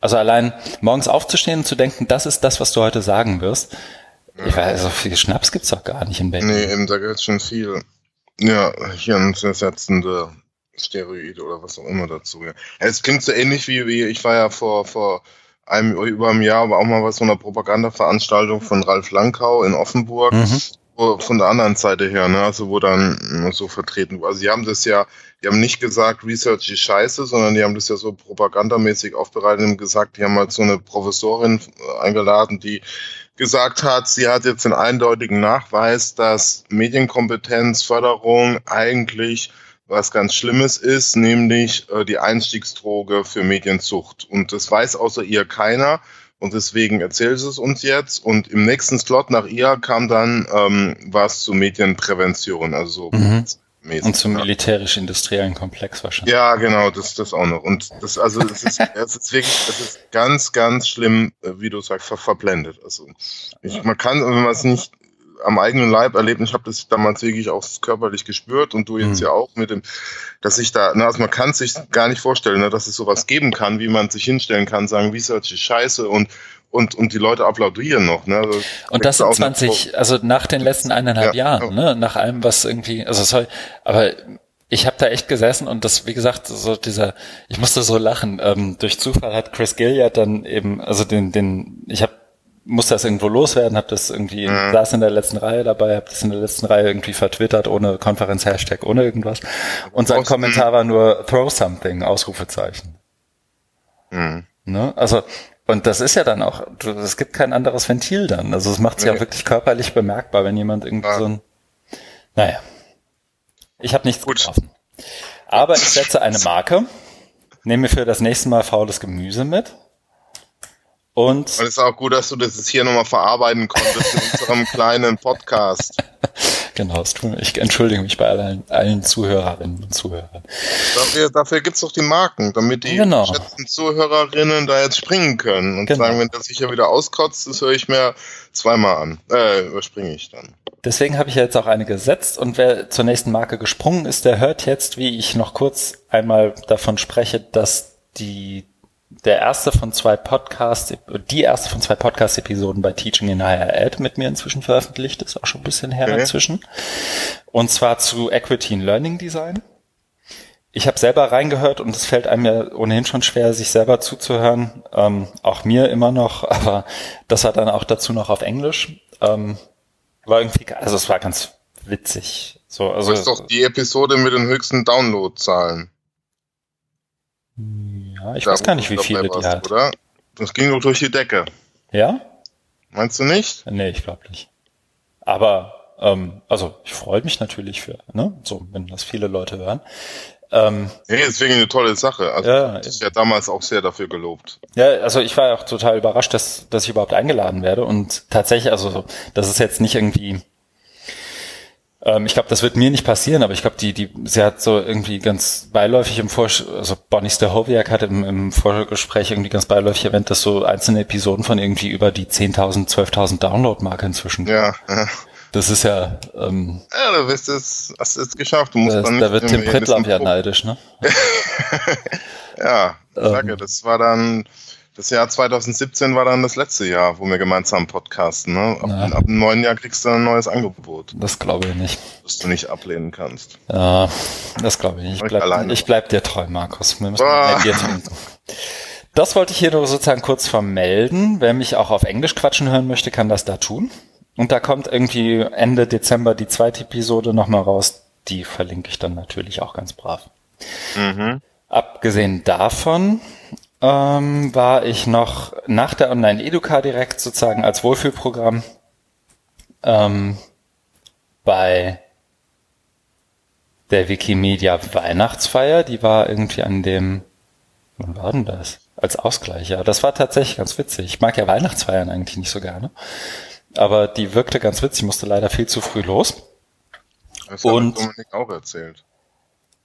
Also allein morgens aufzustehen und zu denken, das ist das, was du heute sagen wirst, ich weiß, so viel Schnaps gibt's doch gar nicht in Berlin. Nee, eben, da gibt's schon viel. Ja, hier ein ersetzende Steroide oder was auch immer dazu. Ja. Es klingt so ähnlich wie, wie ich war ja vor, vor einem, über einem Jahr, aber auch mal was so einer Propagandaveranstaltung von Ralf Lankau in Offenburg. Mhm. Von der anderen Seite her, ne, also wo dann so vertreten war. Also sie haben das ja, die haben nicht gesagt, Research ist scheiße, sondern die haben das ja so propagandamäßig aufbereitet und gesagt, die haben halt so eine Professorin eingeladen, die gesagt hat, sie hat jetzt den eindeutigen Nachweis, dass Medienkompetenzförderung eigentlich was ganz Schlimmes ist, nämlich äh, die Einstiegsdroge für Medienzucht. Und das weiß außer ihr keiner. Und deswegen erzählt sie es uns jetzt. Und im nächsten Slot nach ihr kam dann ähm, was zu Medienprävention, also mhm. Mäßig, und zum militärisch-industriellen Komplex wahrscheinlich. Ja, genau, das, das auch noch. Und das, also, es ist, es ist wirklich, es ist ganz, ganz schlimm, äh, wie du sagst, ver verblendet. Also, ich, man kann, wenn man es nicht am eigenen Leib erlebt, ich habe das damals wirklich auch körperlich gespürt und du jetzt mhm. ja auch mit dem, dass ich da, na, also man kann sich gar nicht vorstellen, ne, dass es sowas geben kann, wie man sich hinstellen kann, sagen, Research ist scheiße und und, und die Leute applaudieren noch. Ne? Also, und das sind 20, also nach den letzten eineinhalb ja, Jahren, ja. ne? nach allem, was irgendwie, also sorry, aber ich habe da echt gesessen und das, wie gesagt, so dieser, ich musste so lachen. Ähm, durch Zufall hat Chris Gilliard dann eben, also den, den, ich habe musste das irgendwo loswerden, habe das irgendwie, mhm. saß in der letzten Reihe dabei, habe das in der letzten Reihe irgendwie vertwittert, ohne Konferenz-Hashtag, ohne irgendwas. Und sein Kommentar war nur Throw something, Ausrufezeichen. Mhm. Ne? Also und das ist ja dann auch, es gibt kein anderes Ventil dann. Also es macht es nee. ja wirklich körperlich bemerkbar, wenn jemand irgendwie ja. so ein. Naja. Ich habe nichts Gut. getroffen. Aber ich setze eine Marke, nehme für das nächste Mal faules Gemüse mit. Und, es ist auch gut, dass du das hier nochmal verarbeiten konntest in unserem kleinen Podcast. genau, ich entschuldige mich bei allen, allen Zuhörerinnen und Zuhörern. Dafür, dafür gibt's doch die Marken, damit die Genau. geschätzten Zuhörerinnen da jetzt springen können und Genau. sagen, wenn der sich ja wieder auskotzt, das höre ich mir zweimal an. Äh, überspringe ich dann. Deswegen habe ich ja jetzt auch eine gesetzt und wer zur nächsten Marke gesprungen ist, der hört jetzt, wie ich noch kurz einmal davon spreche, dass die der erste von zwei Podcasts, die erste von zwei Podcast-Episoden bei Teaching in Higher Ed mit mir inzwischen veröffentlicht ist, auch schon ein bisschen her Okay. inzwischen. Und zwar zu Equity in Learning Design. Ich habe selber reingehört und es fällt einem ja ohnehin schon schwer, sich selber zuzuhören. Ähm, auch mir immer noch, aber das war dann auch dazu noch auf Englisch. Ähm, war irgendwie, also es war ganz witzig. So, also Das ist doch die Episode mit den höchsten Downloadzahlen. Ja, ich Da, weiß gar nicht, wie viele die hat. Oder? Das ging doch durch die Decke. Ja? Meinst du nicht? Nee, ich glaube nicht. Aber ähm, also ich freue mich natürlich für, ne, so wenn das viele Leute hören. Ähm, Nee, deswegen eine tolle Sache. Also, Ja, ist ja damals auch sehr dafür gelobt. Ja, also ich war auch total überrascht, dass, dass ich überhaupt eingeladen werde. Und tatsächlich, also so, das ist jetzt nicht irgendwie, ähm, ich glaube, das wird mir nicht passieren, aber ich glaube, die, die, sie hat so irgendwie ganz beiläufig im Vorsch also Bonnie Stahowiak hat im, im Vorgespräch irgendwie ganz beiläufig erwähnt, dass so einzelne Episoden von irgendwie über die 10.000, 12.000 Download-Marke inzwischen. Ja, ja. Das ist ja, ähm, Ja, du wirst es, hast es geschafft. Du musst das, dann da wird Tim Prittlaff ja neidisch, ne? Ja, ich Ähm. sage, das war dann, das Jahr 2017 war dann das letzte Jahr, wo wir gemeinsam podcasten. Ne? Ab, Ja. ab dem neuen Jahr kriegst du ein neues Angebot, Das glaube ich nicht. das du nicht ablehnen kannst. Ja, das glaube ich nicht. Ich Ich bleib, alleine. ich bleib dir treu, Markus. Wir müssen Ah. Bier trinken. Das wollte ich hier nur sozusagen kurz vermelden. Wer mich auch auf Englisch quatschen hören möchte, kann das da tun. Und da kommt irgendwie Ende Dezember die zweite Episode nochmal raus. Die verlinke ich dann natürlich auch ganz brav. Mhm. Abgesehen davon ähm, war ich noch nach der Online-Educa direkt sozusagen als Wohlfühlprogramm ähm, bei der Wikimedia Weihnachtsfeier. Die war irgendwie an dem, wann war denn das? Als Ausgleich, ja. Das war tatsächlich ganz witzig. Ich mag ja Weihnachtsfeiern eigentlich nicht so gerne. Aber die wirkte ganz witzig. Musste leider viel zu früh los, Das hat Und- Dominik auch erzählt.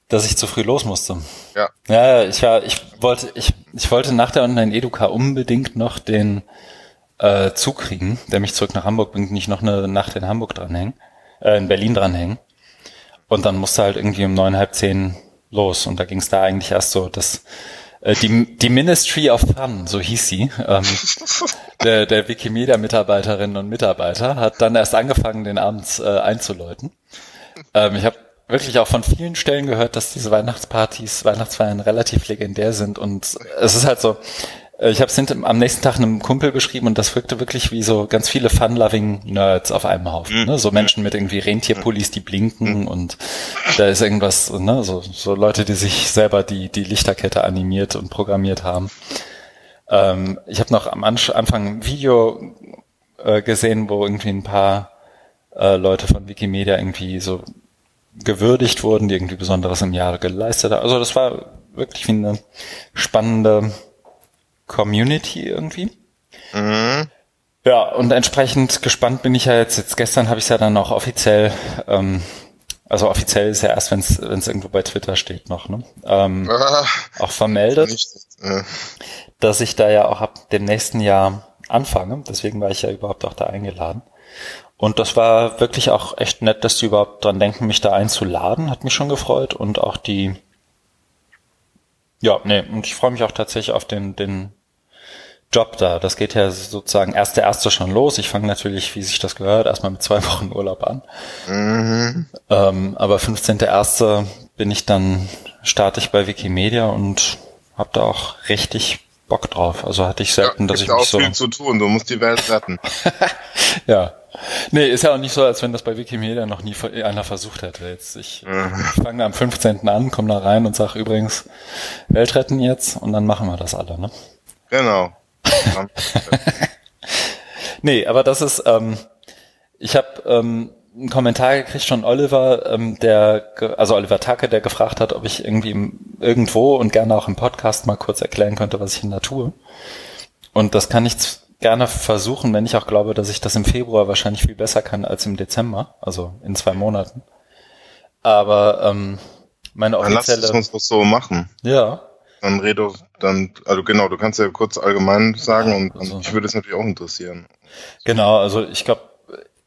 Dass ich zu früh los musste. Ja. Ja, ich war, ich wollte, ich, ich wollte nach der Online-Educa unbedingt noch den äh, Zug kriegen, der mich zurück nach Hamburg bringt, nicht noch eine Nacht in Hamburg dranhängen, äh, in Berlin dranhängen. Und dann musste halt irgendwie um neun, halb zehn los. Und da ging es da eigentlich erst so, dass äh, die, die Ministry of Fun, so hieß sie, ähm, der, der Wikimedia-Mitarbeiterinnen und Mitarbeiter, hat dann erst angefangen, den Abend äh, einzuläuten. Ähm, ich habe wirklich auch von vielen Stellen gehört, dass diese Weihnachtspartys, Weihnachtsfeiern relativ legendär sind und es ist halt so, äh, ich habe es am nächsten Tag einem Kumpel beschrieben und das wirkte wirklich wie so ganz viele fun-loving Nerds auf einem Haufen. Ne? So Menschen mit irgendwie Rentierpullis, die blinken und da ist irgendwas, ne? so, so Leute, die sich selber die, die Lichterkette animiert und programmiert haben. Ähm, ich habe noch am Anfang ein Video äh, gesehen, wo irgendwie ein paar äh, Leute von Wikimedia irgendwie so gewürdigt wurden, die irgendwie Besonderes im Jahr geleistet haben. Also das war wirklich wie eine spannende Community irgendwie. Mhm. Ja, und entsprechend gespannt bin ich ja jetzt. Jetzt gestern habe ich es ja dann auch offiziell, ähm, also offiziell ist ja erst, wenn es irgendwo bei Twitter steht noch, ne? Ähm, Ah, auch vermeldet, nicht, äh, dass ich da ja auch ab dem nächsten Jahr anfange. Deswegen war ich ja überhaupt auch da eingeladen. Und das war wirklich auch echt nett, dass die überhaupt dran denken, mich da einzuladen. Hat mich schon gefreut. Und auch die, ja, nee, und ich freue mich auch tatsächlich auf den, den Job da. Das geht ja sozusagen erst der erste schon los. Ich fange natürlich, wie sich das gehört, erstmal mit zwei Wochen Urlaub an. mhm. Ähm, aber 15.01. bin ich dann, starte ich bei Wikimedia und habe da auch richtig Bock drauf. Also hatte ich selten, ja, dass ich auch mich so... viel zu tun. Du musst die Welt retten. Ja. Nee, ist ja auch nicht so, als wenn das bei Wikimedia noch nie einer versucht hätte. Jetzt ich fange am 15. an, komme da rein und sage übrigens, Welt retten jetzt und dann machen wir das alle, ne? Genau. Nee, aber das ist, ähm, ich habe ähm, einen Kommentar gekriegt von Oliver, ähm, der, also Oliver Tacke, der gefragt hat, ob ich irgendwie im, irgendwo und gerne auch im Podcast mal kurz erklären könnte, was ich denn da tue. Und das kann ich gerne versuchen, wenn ich auch glaube, dass ich das im Februar wahrscheinlich viel besser kann als im Dezember, also in zwei Monaten. Aber ähm, meine offizielle... Dann lass es uns doch so machen. Ja. Dann rede, dann, also genau, du kannst ja kurz allgemein sagen und, also, ich würde es natürlich auch interessieren. Genau, also ich glaube,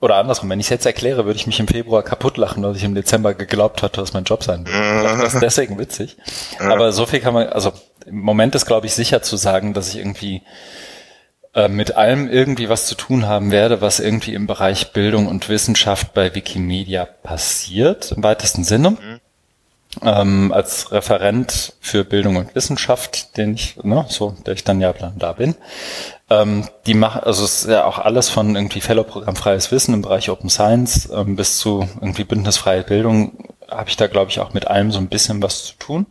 oder andersrum, wenn ich es jetzt erkläre, würde ich mich im Februar kaputt lachen, dass ich im Dezember geglaubt hatte, dass mein Job sein wird. das ist deswegen witzig. Aber so viel kann man, also im Moment ist, glaube ich, sicher zu sagen, dass ich irgendwie äh, mit allem irgendwie was zu tun haben werde, was irgendwie im Bereich Bildung und Wissenschaft bei Wikimedia passiert, im weitesten Sinne. Mhm. Ähm, als Referent für Bildung und Wissenschaft, den ich, ne, so, der ich dann ja da bin. Ähm, die machen, also es ist ja auch alles von irgendwie Fellow-Programm Freies Wissen im Bereich Open Science ähm, bis zu irgendwie Bündnisfreie Bildung habe ich da, glaube ich, auch mit allem so ein bisschen was zu tun.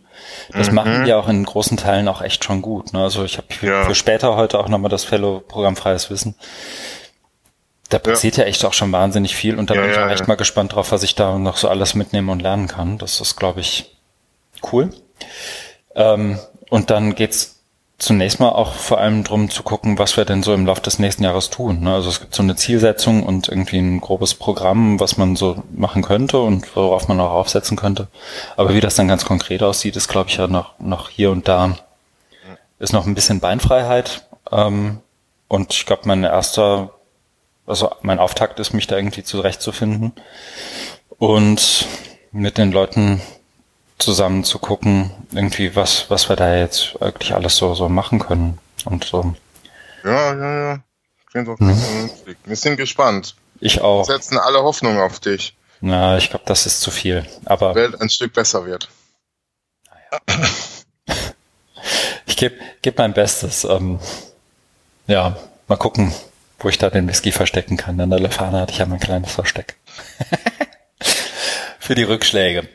Das mhm. machen die auch in großen Teilen auch echt schon gut. Ne? Also ich habe für, ja. für, später heute auch nochmal das Fellow-Programm Freies Wissen. Da passiert ja. ja. echt auch schon wahnsinnig viel und da ja, bin ich auch echt mal gespannt drauf, was ich da noch so alles mitnehmen und lernen kann. Das ist, glaube ich, cool. Ähm, und dann geht's zunächst mal auch vor allem drum zu gucken, was wir denn so im Laufe des nächsten Jahres tun. Ne? Also es gibt so eine Zielsetzung und irgendwie ein grobes Programm, was man so machen könnte und worauf man auch aufsetzen könnte. Aber wie das dann ganz konkret aussieht, ist, glaube ich, ja noch, noch hier und da ist noch ein bisschen Beinfreiheit. Ähm, und ich glaube, mein erster, also mein Auftakt ist, mich da irgendwie zurechtzufinden und mit den Leuten zusammen zu gucken, irgendwie, was, was wir da jetzt wirklich alles so, so machen können und so. Ja, ja, ja. Klingt doch mhm. Wir sind gespannt. Ich auch. Wir setzen alle Hoffnung auf dich. Na, ich glaube, das ist zu viel. Aber. Die Welt ein Stück besser wird. Naja. ich gebe geb mein Bestes. Ähm, ja, mal gucken, wo ich da den Whisky verstecken kann. In der Lefana hatte ich ja mein kleines Versteck. Für die Rückschläge.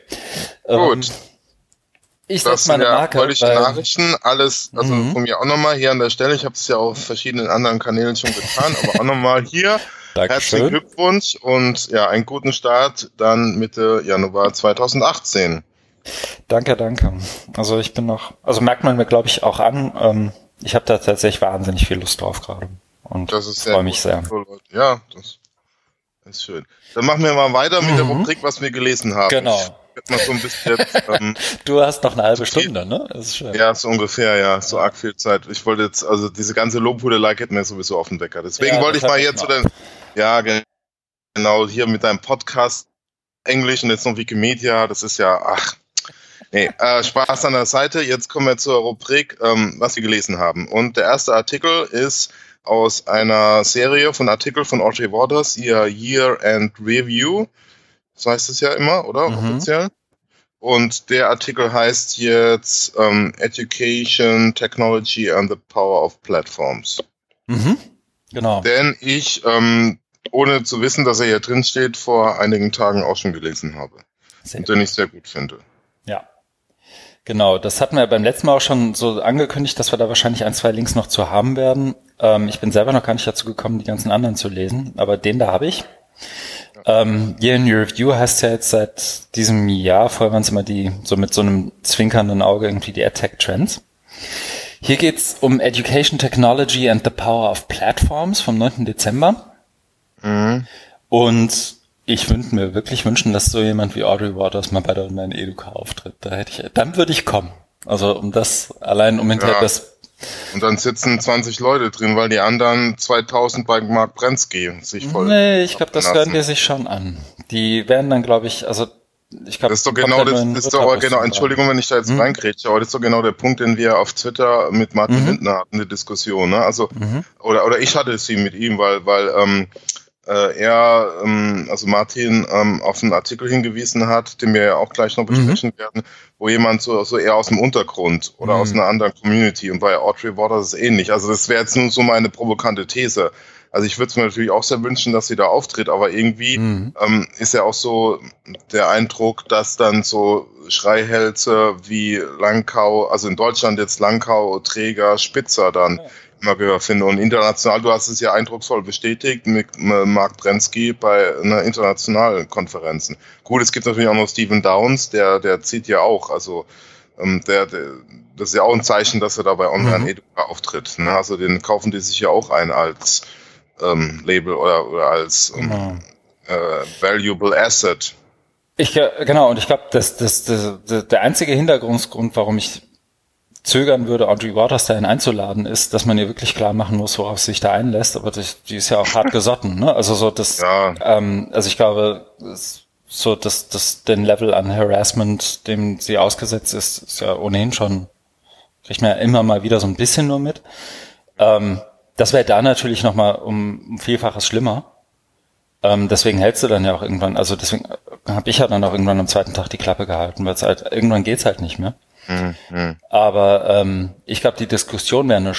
Gut. Ähm, ich setze meine ja Marke. Fröhliche Nachrichten, alles, also mhm. von mir auch nochmal hier an der Stelle. Ich habe es ja auf verschiedenen anderen Kanälen schon getan, aber auch nochmal hier. Herzlichen Glückwunsch und ja, einen guten Start dann Mitte Januar 2018. Danke, danke. Also ich bin noch, also merkt man mir glaube ich auch an, ähm, ich habe da tatsächlich wahnsinnig viel Lust drauf gerade und freue mich sehr. Ja, das ist schön. Dann machen wir mal weiter mit mhm. der Rubrik, was wir gelesen haben. Genau so bisschen. Ähm, du hast noch eine halbe Stunde, ne? Das ist schön. Ja, so ungefähr, ja. So arg viel Zeit. Ich wollte jetzt, also diese ganze Lobhudelei geht mir sowieso auf den Wecker. Deswegen ja, wollte ich mal hier zu den, ja, genau, hier mit deinem Podcast Englisch und jetzt noch Wikimedia. Das ist ja, ach, Nee, äh, Spaß an der Seite. Jetzt kommen wir zur Rubrik, ähm, was wir gelesen haben. Und der erste Artikel ist aus einer Serie von Artikeln von Audrey Waters, ihr Year End Review. So heißt es ja immer, oder? Mhm. Offiziell. Und der Artikel heißt jetzt ähm, Education, Technology and the Power of Platforms. Mhm. Genau. Denn ich, ähm, ohne zu wissen, dass er hier drin steht, vor einigen Tagen auch schon gelesen habe. Sehr und den ich sehr gut finde. Ja. Genau, das hatten wir beim letzten Mal auch schon so angekündigt, dass wir da wahrscheinlich ein, zwei Links noch zu haben werden. Ähm, ich bin selber noch gar nicht dazu gekommen, die ganzen anderen zu lesen, aber den da habe ich. Ähm, Year in Review heißt ja jetzt seit diesem Jahr, vorher waren es immer die, so mit so einem zwinkernden Auge irgendwie die Attack Trends. Hier geht's um Education Technology and the Power of Platforms vom 9. Dezember. Mhm. Und ich würde mir wirklich wünschen, dass so jemand wie Audrey Waters mal bei der Online Educa auftritt. Da hätte ich, dann würde ich kommen. Also um das, allein um hinterher ja. das und dann sitzen 20 Leute drin, weil die anderen 2000 bei Mark Brensky sich voll. Nee, ich glaube, das hören die sich schon an. Die werden dann, glaube ich, also ich glaube, das ist doch genau, das, das ist doch genau, Entschuldigung, wenn ich da jetzt hm? reinkrätsche, aber das ist doch genau der Punkt, den wir auf Twitter mit Martin mhm. Lindner hatten, die Diskussion, ne? Also, mhm. oder, oder ich hatte sie mit ihm, weil, weil, ähm, äh, er, ähm, also Martin, ähm, auf einen Artikel hingewiesen hat, den wir ja auch gleich noch besprechen mhm. werden, wo jemand so, so eher aus dem Untergrund oder mhm. aus einer anderen Community und bei Audrey Waters ist es ähnlich. Also das wäre jetzt nur so meine provokante These. Also ich würde es mir natürlich auch sehr wünschen, dass sie da auftritt, aber irgendwie mhm. ähm, ist ja auch so der Eindruck, dass dann so Schreihälse wie Langkau, also in Deutschland jetzt Langkau, Träger, Spitzer dann wieder finde. Und international, du hast es ja eindrucksvoll bestätigt mit Mark Brensky bei einer internationalen Konferenzen. Gut, es gibt natürlich auch noch Stephen Downs, der, der zieht ja auch, also ähm, der, der, das ist ja auch ein Zeichen, dass er da bei Online mhm. Educa auftritt. Ne? Also den kaufen die sich ja auch ein als ähm, Label oder, oder als ähm, genau. äh, Valuable Asset. Ich, genau, und ich glaube, das, das, das, der einzige Hintergrundgrund, warum ich zögern würde, Audrey Waters dahin einzuladen, ist, dass man ihr wirklich klar machen muss, worauf sie sich da einlässt. Aber die, die ist ja auch hart gesotten, ne? Also so das, ja. ähm, also ich glaube, so dass das den Level an Harassment, dem sie ausgesetzt ist, ist ja ohnehin schon kriegt man ja immer mal wieder so ein bisschen nur mit. Ähm, das wäre da natürlich noch mal um, um Vielfaches schlimmer. Ähm, deswegen hältst du dann ja auch irgendwann, also deswegen habe ich ja dann auch irgendwann am zweiten Tag die Klappe gehalten, weil es halt irgendwann geht's halt nicht mehr. Mhm. Aber ähm, ich glaube, die Diskussion wäre eine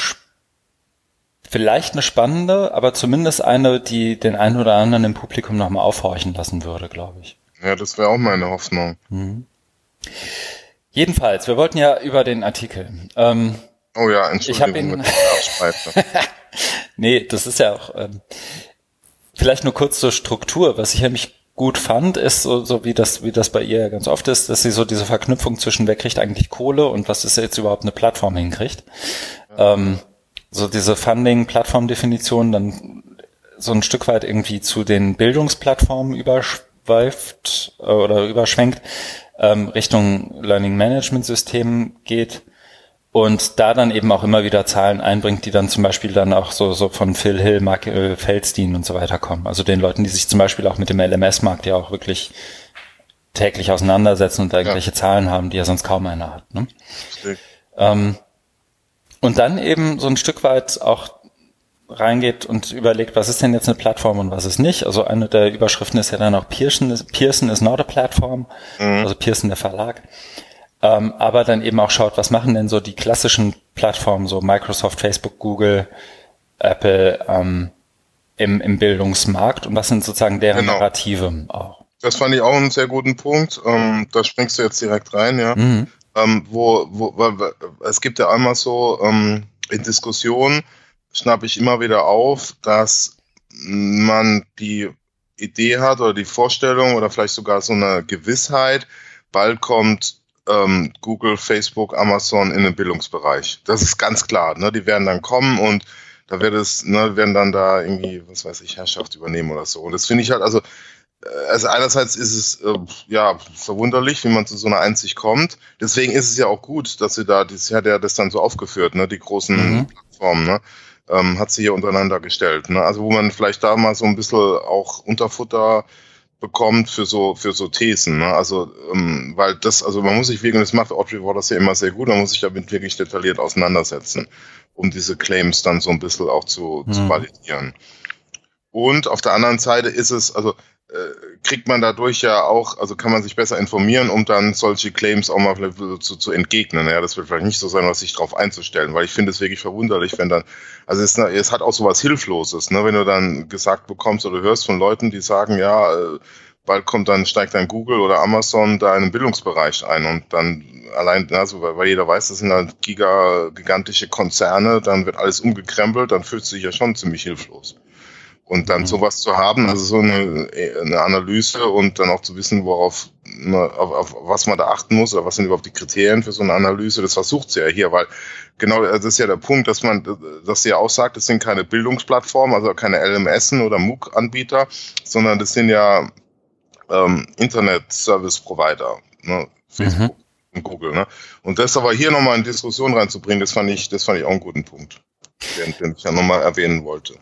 vielleicht eine spannende, aber zumindest eine, die den einen oder anderen im Publikum nochmal aufhorchen lassen würde, glaube ich. Ja, das wäre auch meine Hoffnung. Mhm. Jedenfalls, wir wollten ja über den Artikel. Ähm, oh ja, Entschuldigung. Ich habe ihn. nee, das ist ja auch ähm, vielleicht nur kurz zur Struktur. Was ich nämlich gut fand, ist so, so wie das wie das bei ihr ganz oft ist, dass sie so diese Verknüpfung zwischen wer kriegt eigentlich Kohle und was ist jetzt überhaupt eine Plattform hinkriegt. Ja. Ähm, so diese Funding-Plattform-Definition dann so ein Stück weit irgendwie zu den Bildungsplattformen überschweift äh, oder überschwenkt, ähm, Richtung Learning Management System geht und da dann eben auch immer wieder Zahlen einbringt, die dann zum Beispiel dann auch so, so von Phil Hill, Mark äh, Feldstein und so weiter kommen. Also den Leuten, die sich zum Beispiel auch mit dem LMS-Markt ja auch wirklich täglich auseinandersetzen und da irgendwelche ja. Zahlen haben, die ja sonst kaum einer hat. Ne? Ähm, und dann eben so ein Stück weit auch reingeht und überlegt, was ist denn jetzt eine Plattform und was ist nicht. Also eine der Überschriften ist ja dann auch Pearson, Pearson is not a platform, mhm. also Pearson der Verlag. Ähm, aber dann eben auch schaut, was machen denn so die klassischen Plattformen, so Microsoft, Facebook, Google, Apple ähm, im, im Bildungsmarkt und was sind sozusagen deren genau. Narrative auch. Das fand ich auch einen sehr guten Punkt. Ähm, da springst du jetzt direkt rein, ja. Mhm. Ähm, wo, wo, weil, es gibt ja einmal so ähm, in Diskussionen, schnappe ich immer wieder auf, dass man die Idee hat oder die Vorstellung oder vielleicht sogar so eine Gewissheit, bald kommt ähm, Google, Facebook, Amazon in den Bildungsbereich. Das ist ganz klar. Ne? Die werden dann kommen und da wird es, ne, werden dann da irgendwie, was weiß ich, Herrschaft übernehmen oder so. Und das finde ich halt, also, äh, also einerseits ist es äh, ja verwunderlich, wie man zu so einer Einsicht kommt. Deswegen ist es ja auch gut, dass sie da, das hat ja das dann so aufgeführt, ne, die großen mhm. Plattformen, ne? ähm, hat sie hier untereinander gestellt. Ne? Also wo man vielleicht da mal so ein bisschen auch Unterfutter bekommt für so für so Thesen. Ne? Also ähm, weil das, also man muss sich wirklich, das macht Audrey Waters ja immer sehr gut, man muss sich damit wirklich detailliert auseinandersetzen, um diese Claims dann so ein bisschen auch zu, mhm. zu validieren. Und auf der anderen Seite ist es, also kriegt man dadurch ja auch, also kann man sich besser informieren, um dann solche Claims auch mal zu, zu entgegnen. Ja, das wird vielleicht nicht so sein, was sich darauf einzustellen, weil ich finde es wirklich verwunderlich, wenn dann, also es, es hat auch so was Hilfloses, ne, wenn du dann gesagt bekommst oder hörst von Leuten, die sagen, ja, äh, bald kommt dann, steigt dann Google oder Amazon da in den Bildungsbereich ein und dann allein, also weil, jeder weiß, das sind halt giga, gigantische Konzerne, dann wird alles umgekrempelt, dann fühlt sich ja schon ziemlich hilflos. Und dann mhm. sowas zu haben, also so eine, eine Analyse und dann auch zu wissen, worauf, auf, auf was man da achten muss oder was sind überhaupt die Kriterien für so eine Analyse, das versucht sie ja hier, weil genau das ist ja der Punkt, dass man, dass sie ja auch sagt, das sind keine Bildungsplattformen, also keine LMSen oder MOOC-Anbieter, sondern das sind ja ähm, Internet-Service-Provider, ne? Facebook mhm. und Google. Ne? Und das aber hier nochmal in Diskussion reinzubringen, das fand ich, das fand ich auch einen guten Punkt, den, den ich ja nochmal erwähnen wollte.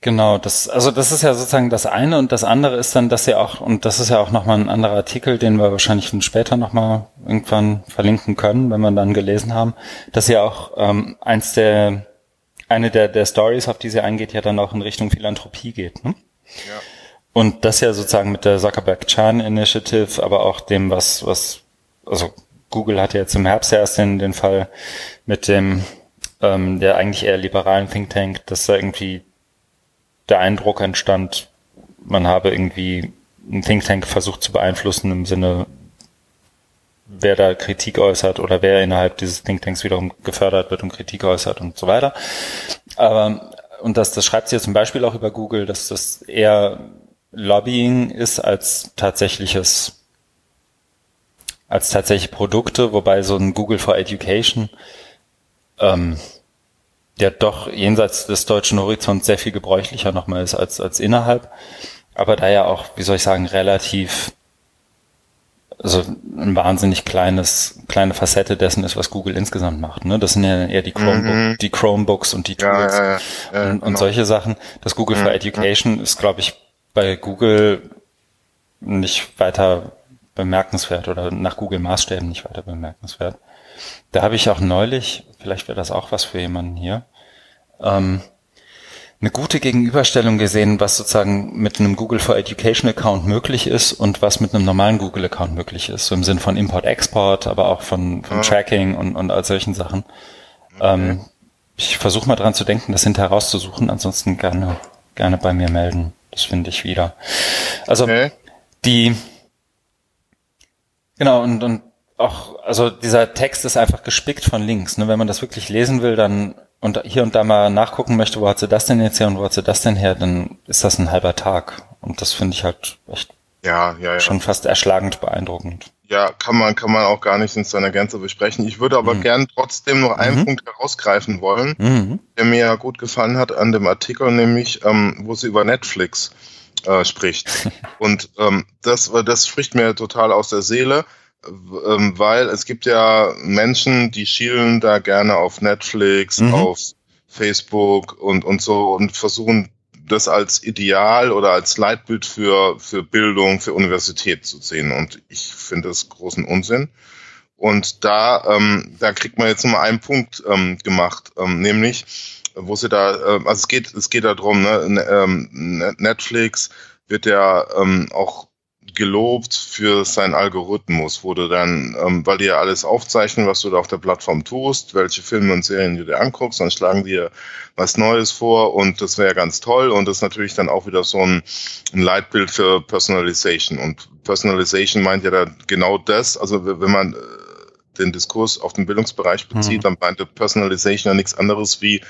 Genau, das, also das ist ja sozusagen das eine und das andere ist dann, dass sie auch, und das ist ja auch nochmal ein anderer Artikel, den wir wahrscheinlich später nochmal irgendwann verlinken können, wenn wir dann gelesen haben, dass ja auch ähm, eins der, eine der, der Stories, auf die sie eingeht, ja dann auch in Richtung Philanthropie geht. Ne? Ja. Und das ja sozusagen mit der Zuckerberg-Chan Initiative, aber auch dem, was, was, also Google hat ja jetzt im Herbst erst den, den Fall mit dem, ähm, der eigentlich eher liberalen Think Tank, dass da irgendwie der Eindruck entstand, man habe irgendwie einen Think Tank versucht zu beeinflussen im Sinne, wer da Kritik äußert oder wer innerhalb dieses Think Tanks wiederum gefördert wird und Kritik äußert und so weiter. Aber, und das, das schreibt sie ja zum Beispiel auch über Google, dass das eher Lobbying ist als tatsächliches als tatsächlich Produkte, wobei so ein Google for Education ähm, ja doch jenseits des deutschen Horizonts sehr viel gebräuchlicher nochmal ist als, als innerhalb. Aber da ja auch, wie soll ich sagen, relativ also ein wahnsinnig kleines, kleine Facette dessen ist, was Google insgesamt macht. Ne? Das sind ja eher die, Chromebook, mhm. die Chromebooks und die Tools ja, ja, ja, und, und genau. solche Sachen. Das Google for mhm. Education ist, glaube ich, bei Google nicht weiter bemerkenswert oder nach Google Maßstäben nicht weiter bemerkenswert. Da habe ich auch neulich, vielleicht wäre das auch was für jemanden hier, ähm, eine gute Gegenüberstellung gesehen, was sozusagen mit einem Google for Education Account möglich ist und was mit einem normalen Google Account möglich ist. So im Sinn von Import-Export, aber auch von, von ah. Tracking und, und all solchen Sachen. Okay. Ähm, ich versuche mal dran zu denken, das hinterher rauszusuchen, ansonsten gerne, gerne bei mir melden. Das finde ich wieder. Also okay. die genau und, und auch, also dieser Text ist einfach gespickt von Links. Ne? Wenn man das wirklich lesen will, dann und hier und da mal nachgucken möchte, wo hat sie das denn jetzt her und wo hat sie das denn her, dann ist das ein halber Tag. Und das finde ich halt echt ja, ja, ja. schon fast erschlagend beeindruckend. Ja, kann man, kann man auch gar nicht in seiner Gänze besprechen. Ich würde aber mhm. gern trotzdem noch einen mhm. Punkt herausgreifen wollen, mhm. der mir ja gut gefallen hat an dem Artikel, nämlich, ähm, wo sie über Netflix äh, spricht. Und ähm, das, das spricht mir total aus der Seele. Ähm, weil es gibt ja Menschen, die schielen da gerne auf Netflix, mhm. auf Facebook und, und so und versuchen das als Ideal oder als Leitbild für, für Bildung, für Universität zu sehen. Und ich finde das großen Unsinn. Und da, ähm, da kriegt man jetzt nochmal einen Punkt ähm, gemacht, ähm, nämlich, wo sie da, äh, also es geht, es geht darum, ne, ne ähm, Netflix wird ja ähm, auch gelobt für seinen Algorithmus, wo du dann, ähm, weil die ja alles aufzeichnen, was du da auf der Plattform tust, welche Filme und Serien du dir anguckst, dann schlagen dir was Neues vor und das wäre ganz toll und das ist natürlich dann auch wieder so ein, ein Leitbild für Personalization und Personalization meint ja da genau das, also wenn man äh, den Diskurs auf den Bildungsbereich bezieht, mhm. dann meinte Personalization ja nichts anderes wie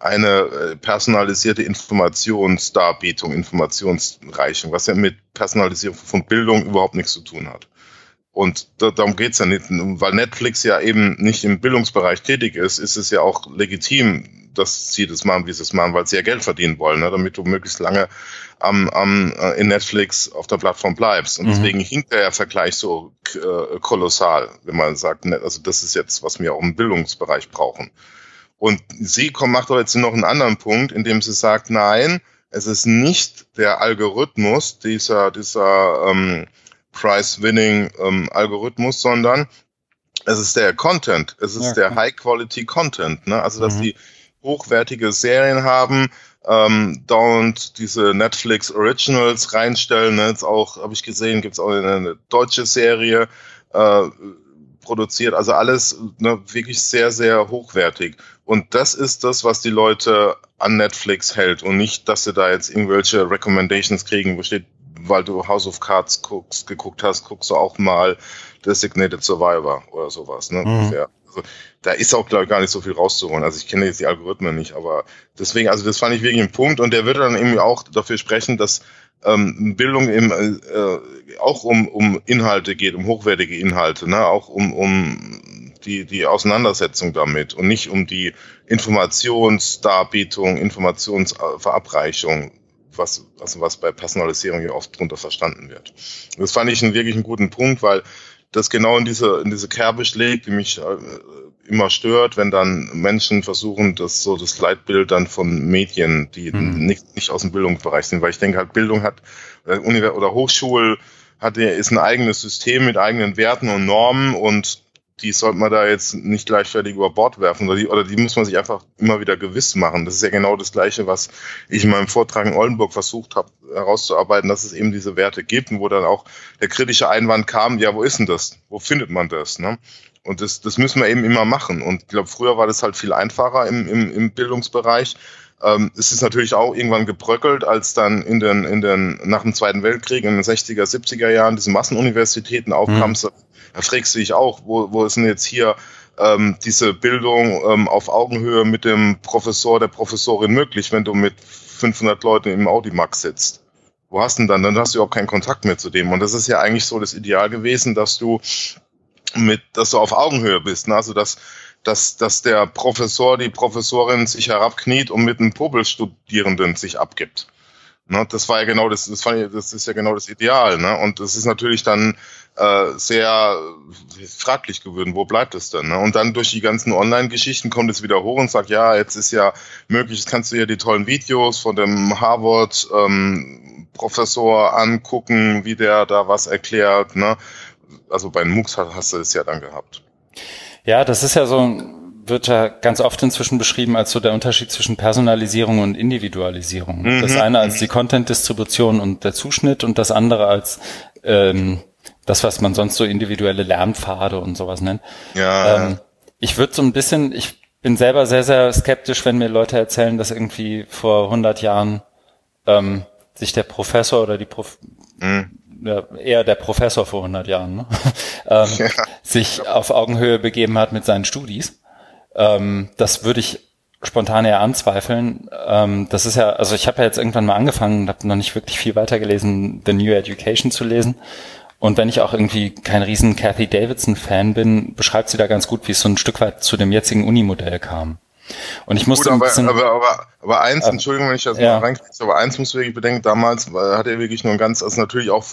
eine äh, personalisierte Informationsdarbietung, Informationsreichung, was ja mit Personalisierung von Bildung überhaupt nichts zu tun hat. Und da, darum geht's ja nicht, weil Netflix ja eben nicht im Bildungsbereich tätig ist, ist es ja auch legitim, dass sie das machen, wie sie es machen, weil sie ja Geld verdienen wollen, ne, damit du möglichst lange am, am, äh, in Netflix auf der Plattform bleibst. Und mhm. deswegen hinkt der Vergleich so äh, kolossal, wenn man sagt, ne, also das ist jetzt, was wir auch im Bildungsbereich brauchen. Und sie kommt, macht doch jetzt noch einen anderen Punkt, indem sie sagt, nein, es ist nicht der Algorithmus, dieser, dieser ähm, Price-Winning-Algorithmus, ähm, sondern es ist der Content, es ist ja, der High-Quality-Content. Ne? Also, dass mhm. die hochwertige Serien haben, ähm, dauernd diese Netflix Originals reinstellen. Ne? Jetzt auch, habe ich gesehen, gibt es auch eine, eine deutsche Serie äh, produziert. Also alles ne, wirklich sehr, sehr hochwertig. Und das ist das, was die Leute an Netflix hält und nicht, dass sie da jetzt irgendwelche Recommendations kriegen, wo steht, weil du House of Cards guckst, geguckt hast, guckst du auch mal Designated Survivor oder sowas. Ne? Mhm. Also, da ist auch, glaube ich, gar nicht so viel rauszuholen. Also ich kenne jetzt die Algorithmen nicht, aber deswegen, also das fand ich wirklich ein Punkt und der würde dann eben auch dafür sprechen, dass ähm, Bildung eben äh, auch um, um Inhalte geht, um hochwertige Inhalte, ne? auch um, um die, die Auseinandersetzung damit und nicht um die Informationsdarbietung, Informationsverabreichung, was, also was bei Personalisierung ja oft drunter verstanden wird. Das fand ich einen wirklich einen guten Punkt, weil das genau in diese, in diese Kerbe schlägt, die mich äh, immer stört, wenn dann Menschen versuchen, das so das Leitbild dann von Medien, die mhm. nicht, nicht aus dem Bildungsbereich sind, weil ich denke halt, Bildung hat, äh, oder Hochschul hat, ist ein eigenes System mit eigenen Werten und Normen und die sollte man da jetzt nicht gleichzeitig über Bord werfen oder die, oder die muss man sich einfach immer wieder gewiss machen. Das ist ja genau das Gleiche, was ich in meinem Vortrag in Oldenburg versucht habe herauszuarbeiten, dass es eben diese Werte gibt und wo dann auch der kritische Einwand kam, ja, wo ist denn das? Wo findet man das? Ne? Und das, das müssen wir eben immer machen. Und ich glaube, früher war das halt viel einfacher im, im, im Bildungsbereich. Ähm, es ist natürlich auch irgendwann gebröckelt, als dann in den, in den, nach dem Zweiten Weltkrieg in den 60er, 70er Jahren diese Massenuniversitäten aufkamen. Mhm. Da fragst du dich auch, wo, wo ist denn jetzt hier ähm, diese Bildung ähm, auf Augenhöhe mit dem Professor, der Professorin möglich, wenn du mit 500 Leuten im Audimax sitzt? Wo hast du denn dann? Dann hast du überhaupt keinen Kontakt mehr zu dem. Und das ist ja eigentlich so das Ideal gewesen, dass du mit, dass du auf Augenhöhe bist. Ne? Also dass, dass, dass der Professor, die Professorin sich herabkniet und mit einem Popelstudierenden sich abgibt. Ne? Das war ja genau das, das, war, das ist ja genau das Ideal. Ne? Und das ist natürlich dann äh, sehr fraglich geworden, wo bleibt es denn? Ne? Und dann durch die ganzen Online-Geschichten kommt es wieder hoch und sagt, ja, jetzt ist ja möglich, jetzt kannst du ja die tollen Videos von dem Harvard-Professor ähm, angucken, wie der da was erklärt. Ne? Also bei MOOCs hast du es ja dann gehabt. Ja, das ist ja so, wird ja ganz oft inzwischen beschrieben als so der Unterschied zwischen Personalisierung und Individualisierung. Mhm. Das eine als die Content-Distribution und der Zuschnitt und das andere als ähm, das, was man sonst so individuelle Lernpfade und sowas nennt. Ja. Ähm, ich würde so ein bisschen, ich bin selber sehr, sehr skeptisch, wenn mir Leute erzählen, dass irgendwie vor 100 Jahren ähm, sich der Professor oder die Prof mhm. ja, eher der Professor vor 100 Jahren ne? ähm, ja. sich auf Augenhöhe begeben hat mit seinen Studis. Ähm, das würde ich spontan eher anzweifeln. Ähm, das ist ja, also ich habe ja jetzt irgendwann mal angefangen, habe noch nicht wirklich viel weitergelesen, The New Education zu lesen und wenn ich auch irgendwie kein riesen Kathy Davidson-Fan bin, beschreibt sie da ganz gut, wie es so ein Stück weit zu dem jetzigen Uni-Modell kam. Und ich musste Gut, aber, bisschen, aber, aber, aber eins, äh, Entschuldigung, wenn ich das ja. mal reinkriege, aber eins muss wirklich bedenken, damals hat er wirklich nur ein ganz, also natürlich auch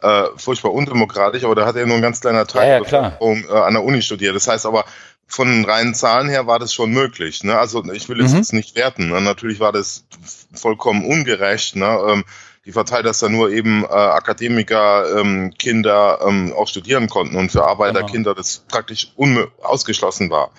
äh, furchtbar undemokratisch, aber da hat er nur ein ganz kleiner Teil ja, ja, äh, an der Uni studiert. Das heißt aber, von reinen Zahlen her war das schon möglich. Ne? Also ich will es mhm. jetzt nicht werten. Ne? Natürlich war das vollkommen ungerecht. Ne? Ähm, die verteilt, dass da nur eben äh, Akademiker, ähm, Kinder ähm, auch studieren konnten und für Arbeiterkinder das praktisch ausgeschlossen war.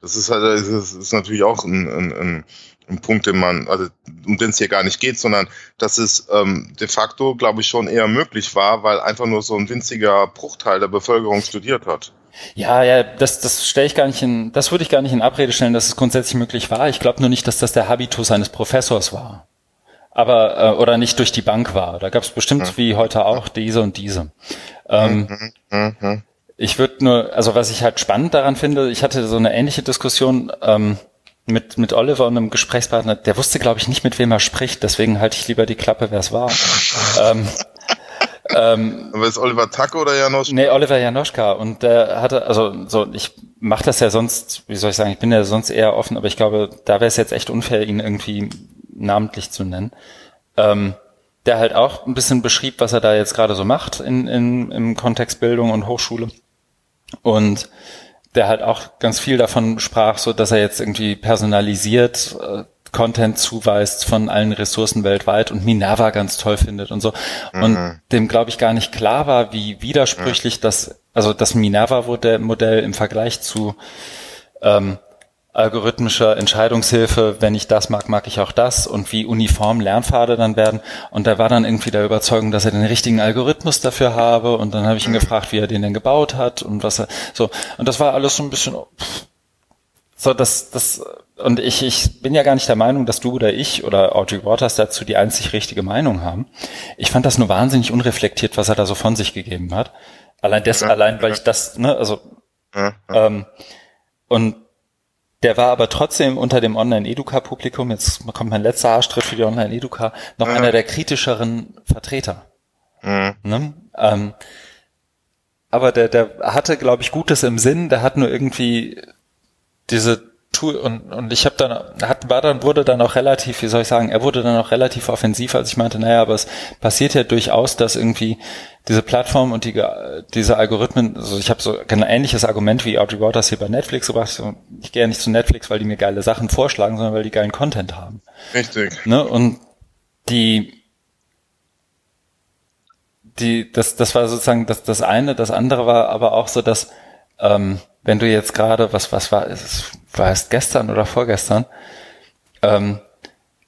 Das ist halt, das ist natürlich auch ein, ein, ein, ein Punkt, den man, also um den es hier gar nicht geht, sondern dass es ähm, de facto, glaube ich, schon eher möglich war, weil einfach nur so ein winziger Bruchteil der Bevölkerung studiert hat. Ja, ja, das, das stelle ich gar nicht in, das würde ich gar nicht in Abrede stellen, dass es grundsätzlich möglich war. Ich glaube nur nicht, dass das der Habitus eines Professors war aber äh, oder nicht durch die Bank war. Da gab es bestimmt mhm. wie heute auch diese und diese. Ähm. Mhm. Ich würde nur, also was ich halt spannend daran finde, ich hatte so eine ähnliche Diskussion ähm, mit mit Oliver und einem Gesprächspartner. Der wusste, glaube ich, nicht mit wem er spricht. Deswegen halte ich lieber die Klappe, wer es war. ähm, ähm, Aber ist Oliver Tacke oder Janoschka? Nee, Oliver Janoschka. Und der hatte, also so, ich mache das ja sonst, wie soll ich sagen, ich bin ja sonst eher offen, aber ich glaube, da wäre es jetzt echt unfair, ihn irgendwie namentlich zu nennen, ähm, der halt auch ein bisschen beschrieb, was er da jetzt gerade so macht in, in, im Kontext Bildung und Hochschule. Und der halt auch ganz viel davon sprach, so dass er jetzt irgendwie personalisiert äh, Content zuweist von allen Ressourcen weltweit und Minerva ganz toll findet und so. Mhm. Und dem, glaube ich, gar nicht klar war, wie widersprüchlich mhm. das, also das Minerva-Modell im Vergleich zu ähm, algorithmischer Entscheidungshilfe, wenn ich das mag, mag ich auch das und wie uniform Lernpfade dann werden. Und da war dann irgendwie der Überzeugung, dass er den richtigen Algorithmus dafür habe. Und dann habe ich ihn gefragt, wie er den denn gebaut hat und was er so. Und das war alles so ein bisschen so, das, das, und ich, ich bin ja gar nicht der Meinung, dass du oder ich oder Audrey Waters dazu die einzig richtige Meinung haben. Ich fand das nur wahnsinnig unreflektiert, was er da so von sich gegeben hat. Allein das, ja, allein, weil ich das, ne, also, ja, ja. Ähm, und der war aber trotzdem unter dem Online-Educa-Publikum, jetzt kommt mein letzter Arschtritt für die Online-Educa, noch ja. einer der kritischeren Vertreter. Mhm. Ne? Ähm, aber der, der hatte, glaube ich, Gutes im Sinn, der hat nur irgendwie diese Tool und, und ich habe dann hat war dann wurde dann auch relativ, wie soll ich sagen, er wurde dann auch relativ offensiv, als ich meinte, naja, aber es passiert ja durchaus, dass irgendwie diese Plattform und die diese Algorithmen, also ich habe so ein ähnliches Argument wie Audrey Waters hier bei Netflix gebracht, ich gehe ja nicht zu Netflix, weil die mir geile Sachen vorschlagen, sondern weil die geilen Content haben. Richtig. Ne? Und die die das das war sozusagen das das eine, das andere war aber auch so, dass ähm, wenn du jetzt gerade, was, was war, es war es gestern oder vorgestern, ähm,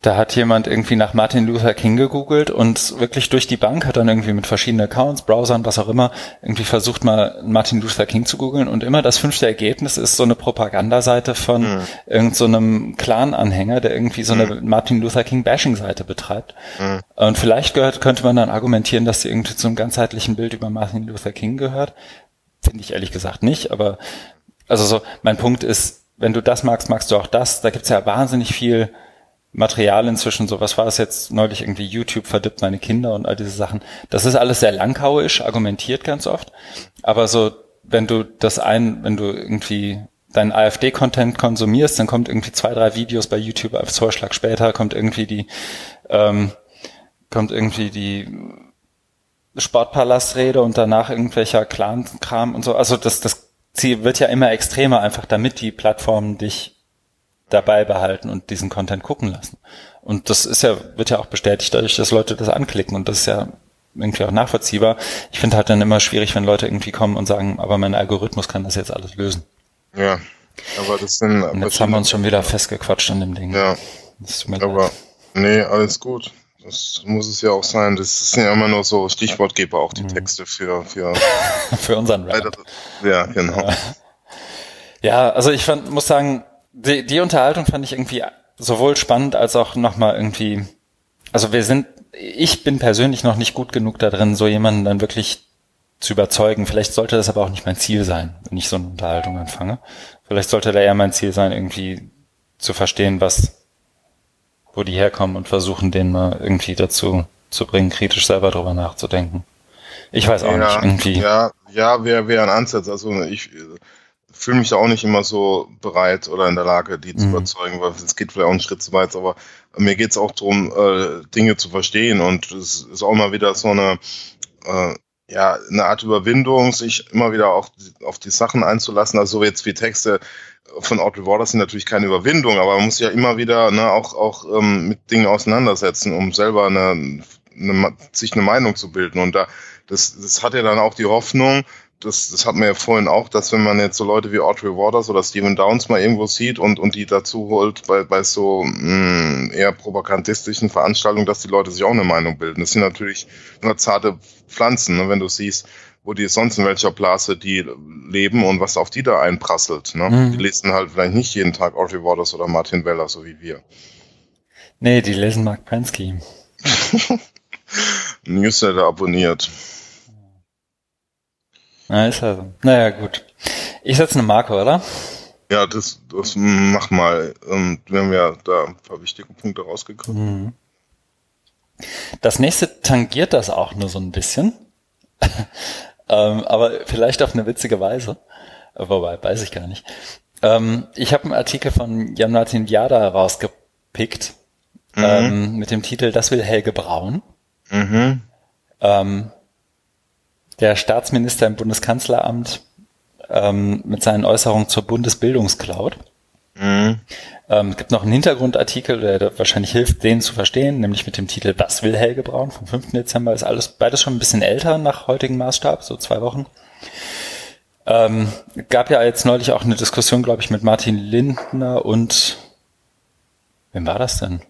da hat jemand irgendwie nach Martin Luther King gegoogelt und wirklich durch die Bank hat dann irgendwie mit verschiedenen Accounts, Browsern, was auch immer, irgendwie versucht mal Martin Luther King zu googeln und immer das fünfte Ergebnis ist so eine Propagandaseite von mhm. irgendeinem so Clan-Anhänger, der irgendwie so eine mhm. Martin Luther King Bashing-Seite betreibt. Mhm. Und vielleicht gehört, könnte man dann argumentieren, dass sie irgendwie zum ganzheitlichen Bild über Martin Luther King gehört. Finde ich ehrlich gesagt nicht, aber also so, mein Punkt ist, wenn du das magst, magst du auch das. Da gibt's ja wahnsinnig viel Material inzwischen, so was war es jetzt neulich irgendwie, YouTube verdippt meine Kinder und all diese Sachen. Das ist alles sehr langhauisch, argumentiert ganz oft. Aber so, wenn du das ein, wenn du irgendwie deinen AfD-Content konsumierst, dann kommt irgendwie zwei, drei Videos bei YouTube als Vorschlag später, kommt irgendwie die, ähm, kommt irgendwie die Sportpalastrede und danach irgendwelcher Clan-Kram und so. Also das, das Ziel wird ja immer extremer, einfach damit die Plattformen dich dabei behalten und diesen Content gucken lassen. Und das ist ja, wird ja auch bestätigt dadurch, dass Leute das anklicken und das ist ja irgendwie auch nachvollziehbar. Ich finde halt dann immer schwierig, wenn Leute irgendwie kommen und sagen, aber mein Algorithmus kann das jetzt alles lösen. Ja, aber das sind. Und jetzt haben wir uns schon wieder festgequatscht an dem Ding. Ja. aber, leid. nee, alles gut. Das muss es ja auch sein. Das sind ja immer nur so Stichwortgeber, auch die mhm. Texte für, für, für unseren Rap. Ja, genau. Ja, also ich fand, muss sagen, die, die Unterhaltung fand ich irgendwie sowohl spannend als auch nochmal irgendwie, also wir sind, ich bin persönlich noch nicht gut genug da drin, so jemanden dann wirklich zu überzeugen. Vielleicht sollte das aber auch nicht mein Ziel sein, wenn ich so eine Unterhaltung anfange. Vielleicht sollte da eher mein Ziel sein, irgendwie zu verstehen, was wo die herkommen und versuchen, den mal irgendwie dazu zu bringen, kritisch selber drüber nachzudenken. Ich weiß auch ja, nicht, irgendwie. Ja, ja, wäre wär ein Ansatz. Also ich äh, fühle mich da auch nicht immer so bereit oder in der Lage, die zu mhm. überzeugen, weil es geht vielleicht auch einen Schritt zu weit, aber mir geht es auch darum, äh, Dinge zu verstehen und es ist auch mal wieder so eine äh, ja, eine Art Überwindung, sich immer wieder auch auf die Sachen einzulassen. Also jetzt wie Texte von Audrey Waters sind natürlich keine Überwindung, aber man muss ja immer wieder ne, auch, auch ähm, mit Dingen auseinandersetzen, um selber eine, eine, sich eine Meinung zu bilden. Und da, das, das hat ja dann auch die Hoffnung, das, das hat man ja vorhin auch, dass wenn man jetzt so Leute wie Audrey Waters oder Stephen Downs mal irgendwo sieht und, und die dazu holt bei, bei so mh, mm, eher propagandistischen Veranstaltungen, dass die Leute sich auch eine Meinung bilden. Das sind natürlich nur zarte Pflanzen, ne, wenn du siehst, wo die sonst in welcher Blase die leben und was auf die da einprasselt. Ne? Mhm. Die lesen halt vielleicht nicht jeden Tag Audrey Waters oder Martin Weller, so wie wir. Nee, die lesen Mark Prensky. Newsletter abonniert. Na, ist also. Naja, gut. Ich setze eine Marke, oder? Ja, das, das mach mal. Ähm, wir haben ja da ein paar wichtige Punkte rausgekommen. Mhm. Das nächste tangiert das auch nur so ein bisschen. ähm, aber vielleicht auf eine witzige Weise. Wobei, weiß ich gar nicht. Ähm, ich habe einen Artikel von Jan-Martin Viada rausgepickt mhm. ähm, mit dem Titel Das will Helge Braun. Mhm. Ähm, der Staatsminister im Bundeskanzleramt ähm, mit seinen Äußerungen zur Bundesbildungscloud. Mhm. Ähm, gibt noch einen Hintergrundartikel, der wahrscheinlich hilft, den zu verstehen, nämlich mit dem Titel Was will Helge Braun vom 5. Dezember. Ist alles beides schon ein bisschen älter nach heutigem Maßstab, so zwei Wochen. Ähm, gab ja jetzt neulich auch eine Diskussion, glaube ich, mit Martin Lindner und wem war das denn?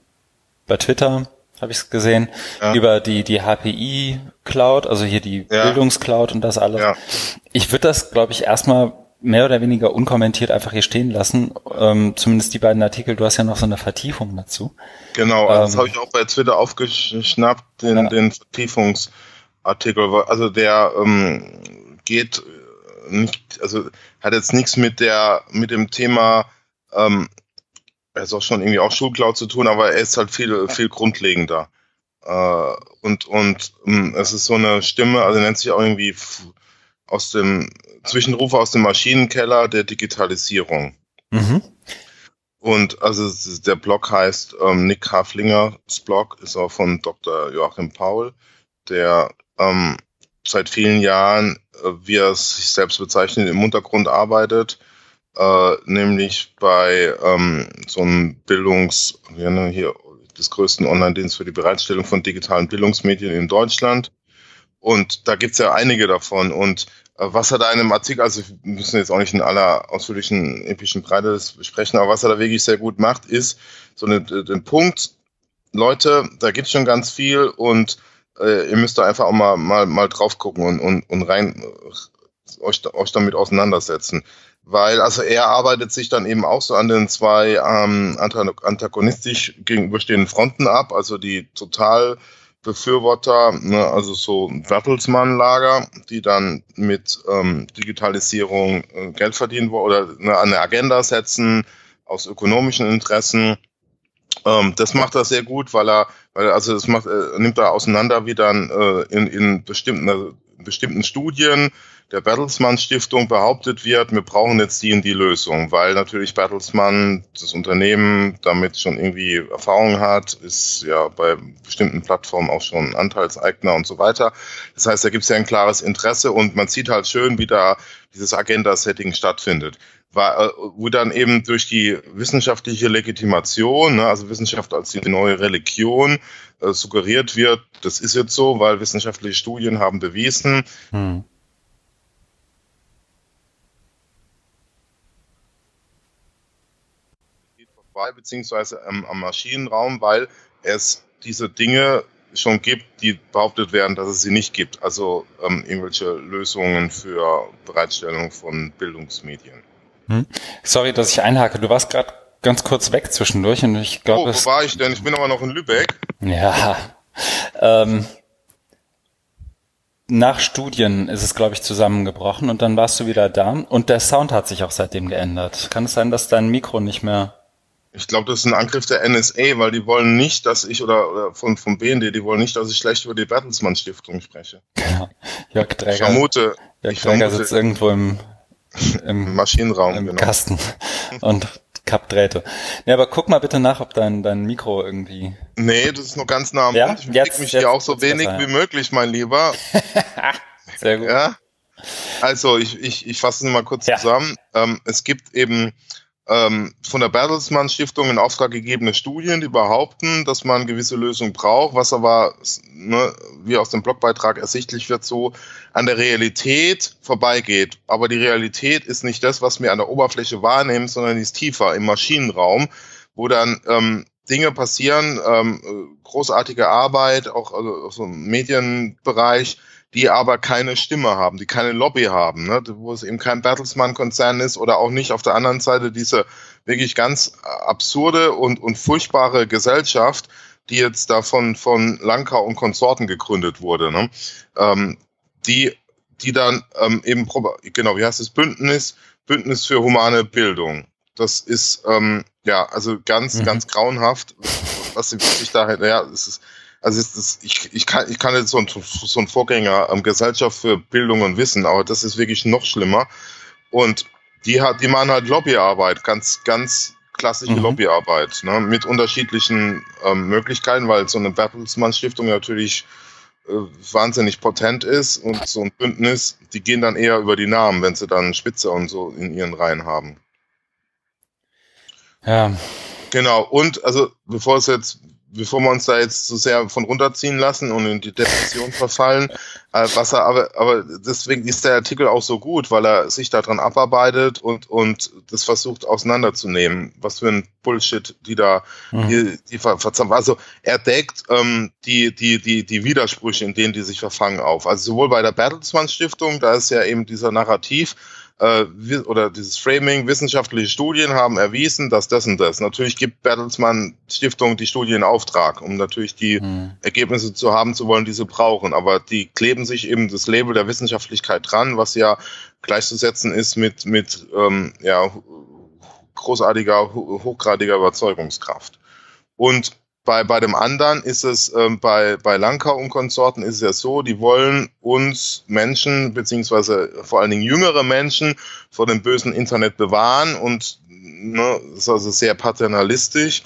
Bei Twitter habe ich es gesehen, ja. über die, die HPI-Cloud, also hier die ja. Bildungscloud und das alles. Ja. Ich würde das, glaube ich, erstmal mehr oder weniger unkommentiert einfach hier stehen lassen. Ähm, zumindest die beiden Artikel, du hast ja noch so eine Vertiefung dazu. Genau, also ähm, das habe ich auch bei Twitter aufgeschnappt, den, ja. den Vertiefungsartikel. Also der ähm, geht nicht, also hat jetzt nichts mit der, mit dem Thema ähm, er ist auch schon irgendwie auch Schulcloud zu tun, aber er ist halt viel, viel grundlegender. Äh, und und ähm, es ist so eine Stimme, also nennt sich auch irgendwie aus dem Zwischenrufe aus dem Maschinenkeller der Digitalisierung. Mhm. Und also der Blog heißt ähm, Nick Haflingers Blog, ist auch von Dr. Joachim Paul, der ähm, seit vielen Jahren, äh, wie er sich selbst bezeichnet, im Untergrund arbeitet äh, nämlich bei ähm, so einem Bildungs, ja, hier des größten Online-Dienst für die Bereitstellung von digitalen Bildungsmedien in Deutschland. Und da gibt's ja einige davon. Und was er da in einem Artikel, also wir müssen jetzt auch nicht in aller ausführlichen epischen Breite besprechen, aber was er da wirklich sehr gut macht, ist so eine, den Punkt, Leute, da gibt's schon ganz viel und äh, ihr müsst da einfach auch mal, mal, mal drauf gucken und, und, und rein euch, euch damit auseinandersetzen. Weil also er arbeitet sich dann eben auch so an den zwei ähm, antagonistisch gegenüberstehenden Fronten ab, also die total Befürworter, ne, also so Bertelsmann-Lager, die dann mit ähm, Digitalisierung äh, Geld verdienen wollen oder ne, eine Agenda setzen aus ökonomischen Interessen. Ähm, das macht er sehr gut, weil er, weil er also das macht, äh, nimmt er auseinander, wie dann äh, in, in bestimmten, also bestimmten Studien der Bertelsmann Stiftung behauptet wird, wir brauchen jetzt die in die Lösung, weil natürlich Bertelsmann, das Unternehmen, damit schon irgendwie Erfahrung hat, ist ja bei bestimmten Plattformen auch schon Anteilseigner und so weiter. Das heißt, da gibt es ja ein klares Interesse und man sieht halt schön, wie da dieses Agenda-Setting stattfindet. Äh, wo dann eben durch die wissenschaftliche Legitimation, ne, also Wissenschaft als die neue Religion, äh, suggeriert wird, das ist jetzt so, weil wissenschaftliche Studien haben bewiesen, hm. Vorbei, beziehungsweise ähm, am Maschinenraum, weil es diese Dinge schon gibt, die behauptet werden, dass es sie nicht gibt. Also ähm, irgendwelche Lösungen für Bereitstellung von Bildungsmedien. Hm. Sorry, dass ich einhake. Du warst gerade ganz kurz weg zwischendurch und ich glaube. Oh, wo war ich denn? Ich bin aber noch in Lübeck. Ja. Ähm, nach Studien ist es, glaube ich, zusammengebrochen und dann warst du wieder da und der Sound hat sich auch seitdem geändert. Kann es sein, dass dein Mikro nicht mehr. Ich glaube, das ist ein Angriff der NSA, weil die wollen nicht, dass ich oder, oder von, vom BND, die wollen nicht, dass ich schlecht über die Bertelsmann Stiftung spreche. Genau. Jörg Träger. Ich vermute. Jörg ich Träger sitzt irgendwo im im Maschinenraum, im genau. Kasten und Kappdrähte. Nee, aber guck mal bitte nach, ob dein, dein Mikro irgendwie. Nee, das ist nur ganz nah am ja? Mund. Ich jetzt, mich jetzt, hier auch so wenig besser, wie möglich, mein Lieber. Sehr gut. Ja. Also, ich, ich, ich fasse es mal kurz ja. zusammen. Ähm, es gibt eben ähm, von der Bertelsmann Stiftung in Auftrag gegebene Studien, die behaupten, dass man gewisse Lösungen braucht, was aber, ne, wie aus dem Blogbeitrag ersichtlich wird, so an der Realität vorbeigeht. Aber die Realität ist nicht das, was wir an der Oberfläche wahrnehmen, sondern die ist tiefer im Maschinenraum, wo dann ähm, Dinge passieren, ähm, großartige Arbeit, auch also, so im Medienbereich, die aber keine Stimme haben, die keine Lobby haben, ne? wo es eben kein Bertelsmann-Konzern ist oder auch nicht auf der anderen Seite diese wirklich ganz absurde und, und furchtbare Gesellschaft, die jetzt davon von Lanka und Konsorten gegründet wurde, ne? ähm, die, die dann ähm, eben, genau, wie heißt es, Bündnis, Bündnis für humane Bildung. Das ist, ähm, ja, also ganz, mhm. ganz grauenhaft, was sich da, ja, es ist, also ist ich, ich, kann, ich kann jetzt so ein, so ein Vorgänger ähm, Gesellschaft für Bildung und Wissen, aber das ist wirklich noch schlimmer. Und die hat, die machen halt Lobbyarbeit, ganz, ganz klassische mhm. Lobbyarbeit, ne, mit unterschiedlichen ähm, Möglichkeiten, weil so eine Bertelsmann Stiftung natürlich äh, wahnsinnig potent ist und so ein Bündnis, die gehen dann eher über die Namen, wenn sie dann Spitze und so in ihren Reihen haben. Ja. Genau, und also bevor es jetzt bevor wir uns da jetzt so sehr von runterziehen lassen und in die Depression verfallen, äh, was er aber, aber deswegen ist der Artikel auch so gut, weil er sich daran abarbeitet und, und das versucht auseinanderzunehmen, was für ein Bullshit die da, mhm. die, die. Also er deckt ähm, die, die, die, die Widersprüche, in denen die sich verfangen auf. Also sowohl bei der Bertelsmann Stiftung, da ist ja eben dieser Narrativ, äh, oder dieses Framing, wissenschaftliche Studien haben erwiesen, dass das und das. Natürlich gibt Bertelsmann Stiftung die Studie in Auftrag, um natürlich die mhm. Ergebnisse zu haben zu wollen, die sie brauchen. Aber die kleben sich eben das Label der Wissenschaftlichkeit dran, was ja gleichzusetzen ist mit, mit ähm, ja, großartiger, hochgradiger Überzeugungskraft. Und bei, bei dem anderen ist es, ähm, bei, bei Lanka und Konsorten ist es ja so, die wollen uns Menschen, beziehungsweise vor allen Dingen jüngere Menschen vor dem bösen Internet bewahren und ne, das ist also sehr paternalistisch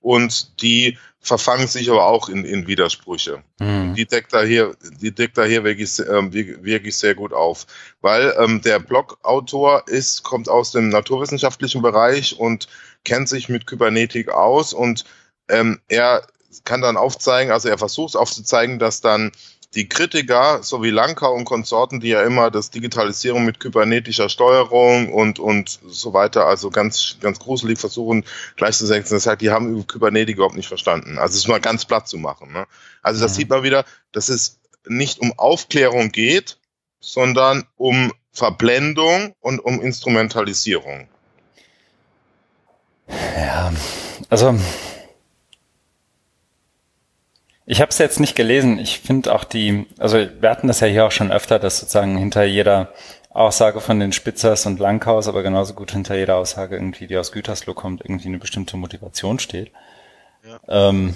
und die verfangen sich aber auch in, in Widersprüche. Mhm. Die deckt da hier, die deckt da hier wirklich, äh, wirklich sehr gut auf. Weil ähm, der Blogautor ist, kommt aus dem naturwissenschaftlichen Bereich und kennt sich mit Kybernetik aus und ähm, er kann dann aufzeigen, also er versucht aufzuzeigen, dass dann die Kritiker, so wie Lanka und Konsorten, die ja immer das Digitalisierung mit kybernetischer Steuerung und, und so weiter, also ganz, ganz gruselig versuchen gleichzusetzen, das heißt, die haben über Kybernetik überhaupt nicht verstanden. Also es mal ganz platt zu machen. Ne? Also das mhm. sieht man wieder, dass es nicht um Aufklärung geht, sondern um Verblendung und um Instrumentalisierung. Ja, also ich habe es jetzt nicht gelesen. Ich finde auch die, also wir hatten das ja hier auch schon öfter, dass sozusagen hinter jeder Aussage von den Spitzers und Langhaus, aber genauso gut hinter jeder Aussage irgendwie, die aus Gütersloh kommt, irgendwie eine bestimmte Motivation steht. Ja. Ähm,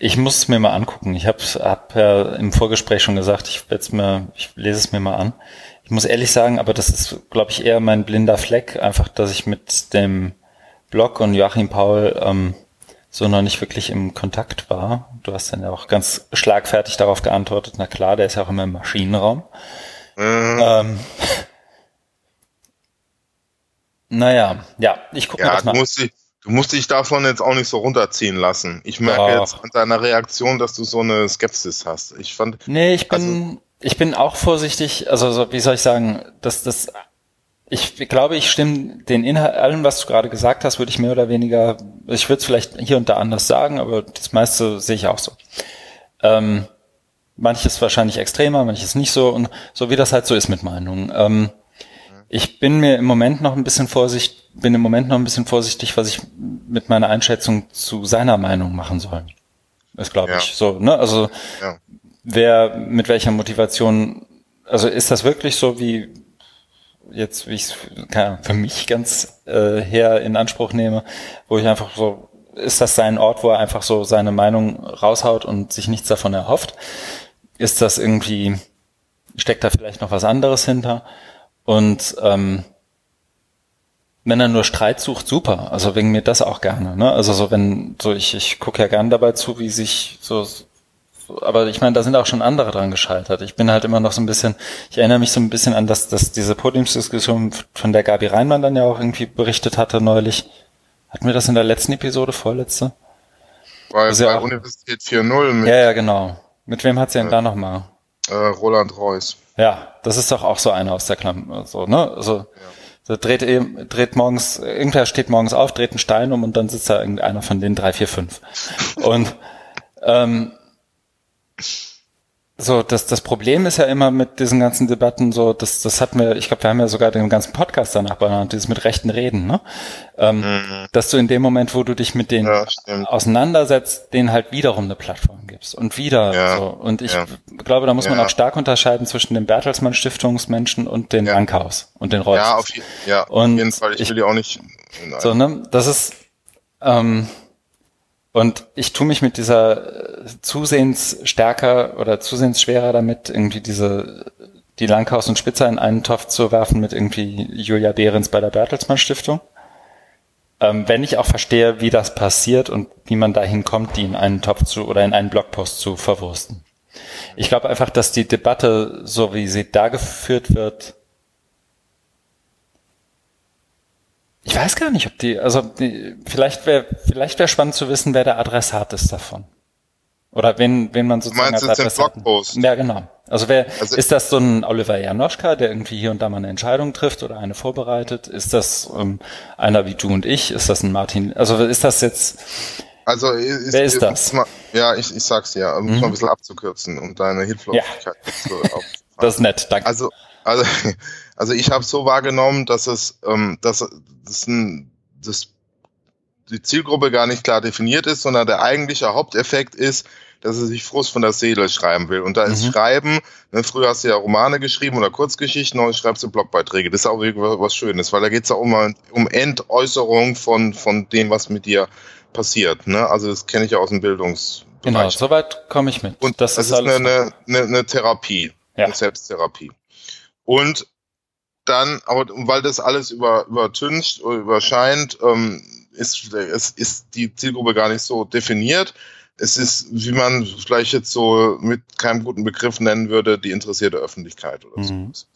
Ich muss es mir mal angucken. Ich habe hab ja im Vorgespräch schon gesagt, ich mir, ich lese es mir mal an. Ich muss ehrlich sagen, aber das ist, glaube ich, eher mein blinder Fleck, einfach, dass ich mit dem Blog und Joachim Paul ähm, so noch nicht wirklich im Kontakt war. Du hast dann ja auch ganz schlagfertig darauf geantwortet. Na klar, der ist ja auch immer im Maschinenraum. Mhm. Ähm, naja, ja, ich gucke ja, mir das mal an. Du musst dich davon jetzt auch nicht so runterziehen lassen. Ich merke oh. jetzt an deiner Reaktion, dass du so eine Skepsis hast. Ich fand. Nee, ich bin, also, ich bin auch vorsichtig, also so, wie soll ich sagen, dass das, ich glaube, ich stimme den Inhalt, allem, was du gerade gesagt hast, würde ich mehr oder weniger, ich würde es vielleicht hier und da anders sagen, aber das meiste sehe ich auch so. Ähm, manches wahrscheinlich extremer, manches nicht so und so wie das halt so ist mit Meinungen. Ähm, ich bin mir im Moment noch ein bisschen vorsichtig, bin im Moment noch ein bisschen vorsichtig, was ich mit meiner Einschätzung zu seiner Meinung machen soll. Das glaube ja. ich so, ne? Also ja. wer mit welcher Motivation, also ist das wirklich so wie jetzt, wie ich es für mich ganz äh, her in Anspruch nehme, wo ich einfach so, ist das sein Ort, wo er einfach so seine Meinung raushaut und sich nichts davon erhofft? Ist das irgendwie, steckt da vielleicht noch was anderes hinter? Und ähm, wenn er nur Streit sucht, super. Also wegen mir das auch gerne. Ne? Also so wenn so ich ich gucke ja gern dabei zu, wie sich so aber ich meine, da sind auch schon andere dran gescheitert. Ich bin halt immer noch so ein bisschen, ich erinnere mich so ein bisschen an das, dass diese Podiumsdiskussion, von der Gabi Reinmann dann ja auch irgendwie berichtet hatte neulich. Hatten wir das in der letzten Episode, vorletzte? Bei, also bei ja Universität 4.0 Ja, ja, genau. Mit wem hat sie denn äh, da nochmal? Äh, Roland Reuss. Ja, das ist doch auch so einer aus der Klamm, so, ne? Also, ja. dreht eben, dreht morgens, irgendwer steht morgens auf, dreht einen Stein um und dann sitzt da irgendeiner von den drei, vier, fünf. Und, ähm, so, das, das Problem ist ja immer mit diesen ganzen Debatten so, das, das hatten wir, ich glaube, wir haben ja sogar den ganzen Podcast danach benannt, dieses mit rechten Reden, ne? Ähm, mhm. Dass du in dem Moment, wo du dich mit denen ja, auseinandersetzt, denen halt wiederum eine Plattform gibst und wieder ja, so. Und ich ja. glaube, da muss man auch stark unterscheiden zwischen den Bertelsmann Stiftungsmenschen und den ja. Bankhaus und den Reuters. Ja, auf, ja, und auf jeden Fall. Ich, ich will die auch nicht. Nein. So, ne? Das ist, ähm, und ich tue mich mit dieser äh, zusehends stärker oder zusehends schwerer damit, irgendwie diese die Langhaus und Spitzer in einen Topf zu werfen mit irgendwie Julia Behrens bei der Bertelsmann Stiftung. Ähm, wenn ich auch verstehe, wie das passiert und wie man dahin kommt, die in einen Topf zu oder in einen Blogpost zu verwursten. Ich glaube einfach, dass die Debatte, so wie sie da geführt wird, Ich weiß gar nicht, ob die, also die, vielleicht wäre vielleicht wäre spannend zu wissen, wer der Adressat ist davon. Oder wen, wen man sozusagen als Adressat. Ja, genau. Also wer also ist das so ein Oliver Janoschka, der irgendwie hier und da mal eine Entscheidung trifft oder eine vorbereitet? Ist das ähm, einer wie du und ich? Ist das ein Martin? Also ist das jetzt? Also ist, wer ist das? Mal, ja, ich, ich sag's ja, um mhm. mal ein bisschen abzukürzen, um deine Hilflosigkeit ja. zu Das ist nett, danke. Also also, also ich habe so wahrgenommen, dass es, ähm, dass, dass ein, das, die Zielgruppe gar nicht klar definiert ist, sondern der eigentliche Haupteffekt ist, dass er sich Frust von der Seele schreiben will. Und da ist mhm. Schreiben, ne, früher hast du ja Romane geschrieben oder Kurzgeschichten, heute schreibst du Blogbeiträge. Das ist auch wirklich was Schönes, weil da geht es ja um, um Entäußerung von, von dem, was mit dir passiert. Ne? Also das kenne ich ja aus dem Bildungsbereich. Genau, soweit komme ich mit. Und das, das ist, ist eine, eine, eine Therapie, ja. eine Selbsttherapie. Und dann, aber weil das alles über, übertüncht oder überscheint, ähm, ist, es ist die Zielgruppe gar nicht so definiert. Es ist, wie man vielleicht jetzt so mit keinem guten Begriff nennen würde, die interessierte Öffentlichkeit oder mhm. so.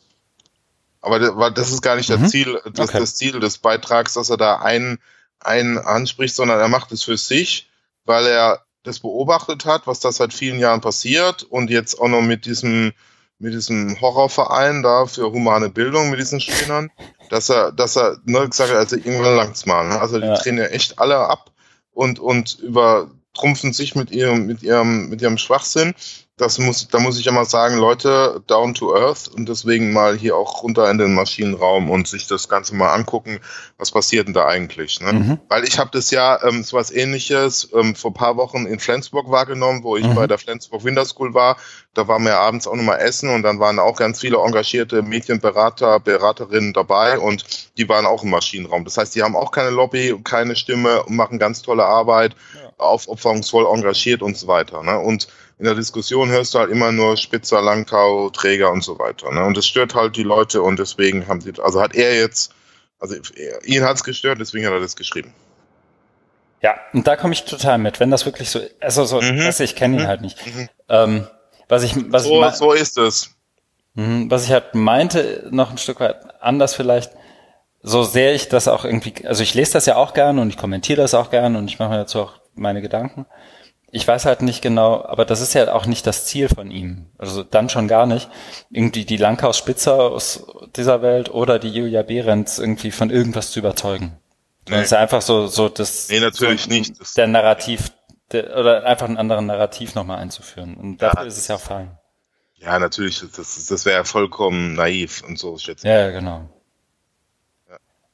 Aber weil das ist gar nicht mhm. das Ziel, das, okay. das Ziel des Beitrags, dass er da einen, einen anspricht, sondern er macht es für sich, weil er das beobachtet hat, was da seit vielen Jahren passiert und jetzt auch noch mit diesem mit diesem Horrorverein da für humane Bildung mit diesen Spinnern, dass er, dass er, ne, gesagt hat, also irgendwann langt's mal. Ne? Also die ja. drehen ja echt alle ab und, und übertrumpfen sich mit ihrem, mit ihrem, mit ihrem Schwachsinn das muss, da muss ich ja mal sagen, Leute, down to earth und deswegen mal hier auch runter in den Maschinenraum und sich das Ganze mal angucken, was passiert denn da eigentlich. Ne? Mhm. Weil ich habe das ja ähm, so was ähnliches ähm, vor paar Wochen in Flensburg wahrgenommen, wo ich mhm. bei der Flensburg Winter School war. Da waren wir abends auch nochmal essen und dann waren auch ganz viele engagierte Medienberater, Beraterinnen dabei und die waren auch im Maschinenraum. Das heißt, die haben auch keine Lobby und keine Stimme und machen ganz tolle Arbeit. Ja. aufopferungsvoll engagiert und so weiter. Ne? Und in der Diskussion hörst du halt immer nur Spitzer, Langkau, Träger und so weiter. Ne? Und das stört halt die Leute und deswegen haben sie, also hat er jetzt, also ihn hat es gestört, deswegen hat er das geschrieben. Ja, und da komme ich total mit, wenn das wirklich so, also so, mhm. also ich kenne ihn mhm. halt nicht. Mhm. Ähm, was ich, was so, ich so ist es. Mhm, was ich halt meinte, noch ein Stück weit anders vielleicht, so sehr ich das auch irgendwie, also ich lese das ja auch gern und ich kommentiere das auch gern und ich mache mir dazu auch meine Gedanken. Ich weiß halt nicht genau, aber das ist ja auch nicht das Ziel von ihm. Also dann schon gar nicht. Irgendwie die Langhaus Spitzer aus dieser Welt oder die Julia Behrens irgendwie von irgendwas zu überzeugen. Nee. Das ist einfach so, so das. Nee, natürlich so, nicht. Das der Narrativ, der, oder einfach einen anderen Narrativ nochmal einzuführen. Und dafür ja, ist es ja fein. Ja, natürlich, das, das wäre vollkommen naiv und so, schätze ich. Ja, genau.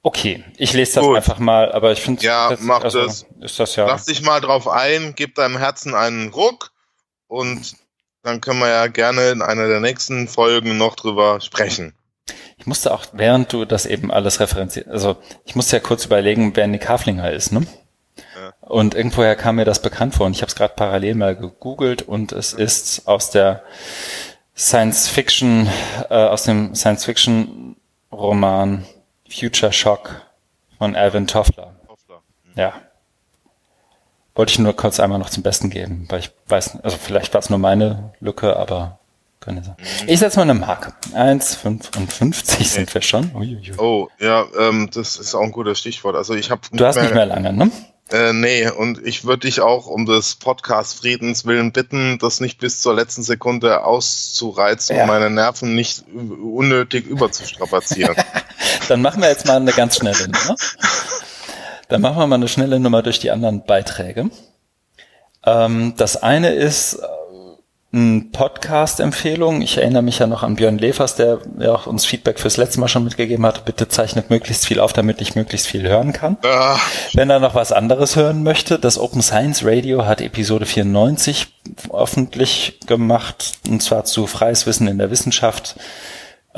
Okay, ich lese das Gut. einfach mal, aber ich finde, ja, das, mach also, das. Ist das ja. Lass dich mal drauf ein, gib deinem Herzen einen Ruck und dann können wir ja gerne in einer der nächsten Folgen noch drüber sprechen. Ich musste auch, während du das eben alles referenzierst, also ich musste ja kurz überlegen, wer Nick Haflinger ist, ne? Ja. Und irgendwoher kam mir das bekannt vor und ich habe es gerade parallel mal gegoogelt und es ist aus der Science Fiction, äh, aus dem Science Fiction Roman Future Shock von Alvin Toffler. Toffler. Mhm. Ja. Wollte ich nur kurz einmal noch zum Besten geben, weil ich weiß, also vielleicht war es nur meine Lücke, aber könnte sein. Mhm. Ich setze mal eine Marke. 1,55 sind wir schon. Uiuiui. Oh, ja, ähm, das ist auch ein gutes Stichwort. Also ich habe. Du hast nicht mehr lange, ne? Äh, nee, und ich würde dich auch um des Podcast Friedens willen bitten, das nicht bis zur letzten Sekunde auszureizen, ja. um meine Nerven nicht unnötig überzustrapazieren. Dann machen wir jetzt mal eine ganz schnelle Nummer. Dann machen wir mal eine schnelle Nummer durch die anderen Beiträge. Ähm, das eine ist Podcast-Empfehlung. Ich erinnere mich ja noch an Björn Levers, der ja auch uns Feedback fürs letzte Mal schon mitgegeben hat. Bitte zeichnet möglichst viel auf, damit ich möglichst viel hören kann. Ach. Wenn er noch was anderes hören möchte, das Open Science Radio hat Episode 94 öffentlich gemacht, und zwar zu Freies Wissen in der Wissenschaft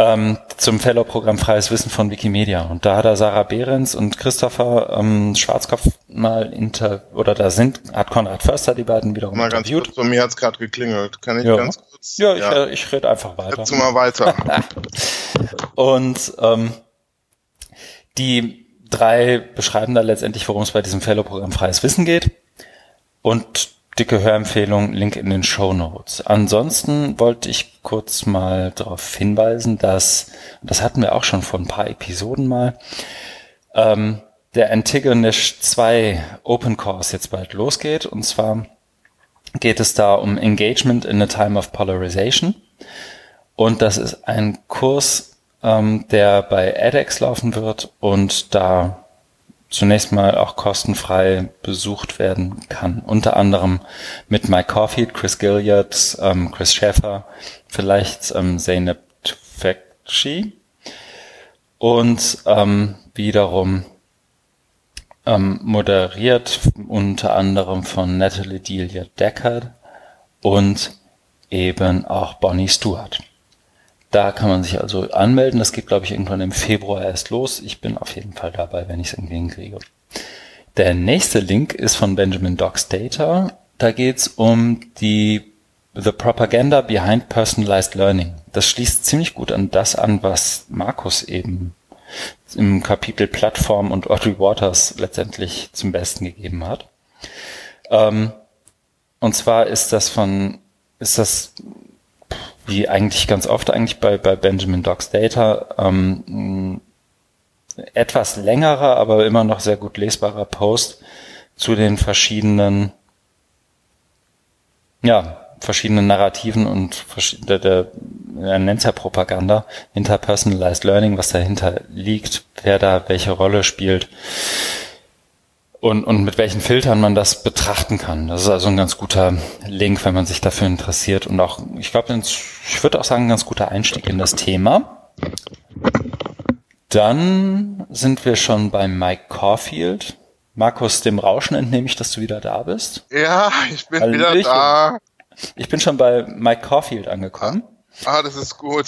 ähm, zum Fellow-Programm Freies Wissen von Wikimedia. Und da hat er Sarah Behrens und Christopher ähm, Schwarzkopf mal inter oder da sind, hat Konrad Förster die beiden wiederum mal ganz interviewt. Kurz, bei mir hat's gerade geklingelt. Kann ich ja. ganz kurz? Ja, ich, ja. Äh, ich rede einfach weiter. Jetzt mal weiter. und ähm, die drei beschreiben da letztendlich, worum es bei diesem Fellow-Programm Freies Wissen geht. Und dicke Hörempfehlung, Link in den Show Notes. Ansonsten wollte ich kurz mal darauf hinweisen, dass, das hatten wir auch schon vor ein paar Episoden mal, ähm, der Antigonish 2 Open Course jetzt bald losgeht. Und zwar geht es da um Engagement in a Time of Polarization. Und das ist ein Kurs, ähm, der bei edX laufen wird und da zunächst mal auch kostenfrei besucht werden kann. Unter anderem mit Mike Caulfield, Chris Gilliard, ähm, Chris Schäfer, vielleicht ähm, Zeynep Tufekci und ähm, wiederum ähm, moderiert unter anderem von Natalie Delia Deckard und eben auch Bonnie Stewart. Da kann man sich also anmelden. Das geht, glaube ich, irgendwann im Februar erst los. Ich bin auf jeden Fall dabei, wenn ich es irgendwie hinkriege. Der nächste Link ist von Benjamin Docks Data. Da geht's um die The Propaganda Behind Personalized Learning. Das schließt ziemlich gut an das an, was Markus eben im Kapitel Plattform und Audrey Waters letztendlich zum Besten gegeben hat. Ähm, und zwar ist das von, ist das wie eigentlich ganz oft eigentlich bei, bei Benjamin Docks Data, ähm, etwas längerer, aber immer noch sehr gut lesbarer Post zu den verschiedenen, ja, verschiedenen Narrativen und der, der, er nennt ja Propaganda, hinter Personalized Learning, was dahinter liegt, wer da welche Rolle spielt und, und mit welchen Filtern man das betrachten kann. Das ist also ein ganz guter Link, wenn man sich dafür interessiert und auch, ich glaube, ich würde auch sagen, ein ganz guter Einstieg in das Thema. Dann sind wir schon bei Mike Caulfield. Markus, dem Rauschen entnehme ich, dass du wieder da bist. Ja, ich bin Hallöchen. wieder da. Ich bin schon bei Mike Caulfield angekommen. Ah, das ist gut.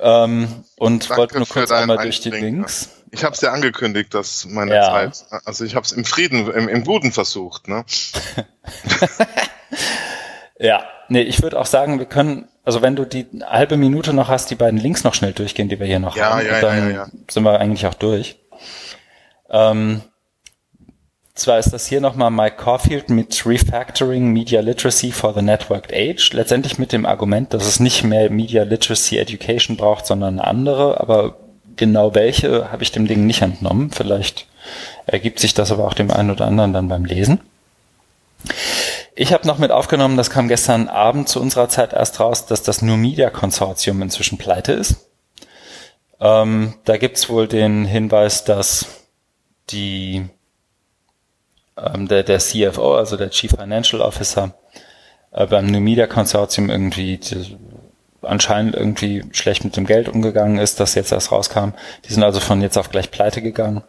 Ähm, und wollte nur kurz einmal durch die Links. Ich habe es ja angekündigt, dass meine ja. Zeit, also ich habe es im Frieden, im, im Guten versucht. Ne? ja, nee, ich würde auch sagen, wir können, also wenn du die halbe Minute noch hast, die beiden Links noch schnell durchgehen, die wir hier noch ja, haben, ja, dann ja, ja, ja. sind wir eigentlich auch durch. Ähm, zwar ist das hier nochmal Mike Caulfield mit Refactoring Media Literacy for the Networked Age. Letztendlich mit dem Argument, dass es nicht mehr Media Literacy Education braucht, sondern eine andere. Aber genau welche habe ich dem Ding nicht entnommen. Vielleicht ergibt sich das aber auch dem einen oder anderen dann beim Lesen. Ich habe noch mit aufgenommen, das kam gestern Abend zu unserer Zeit erst raus, dass das New Media Konsortium inzwischen pleite ist. Ähm, da gibt's wohl den Hinweis, dass die ähm, der, der CFO, also der Chief Financial Officer, äh, beim New Media Konsortium irgendwie anscheinend irgendwie schlecht mit dem Geld umgegangen ist, das jetzt erst rauskam. Die sind also von jetzt auf gleich pleite gegangen.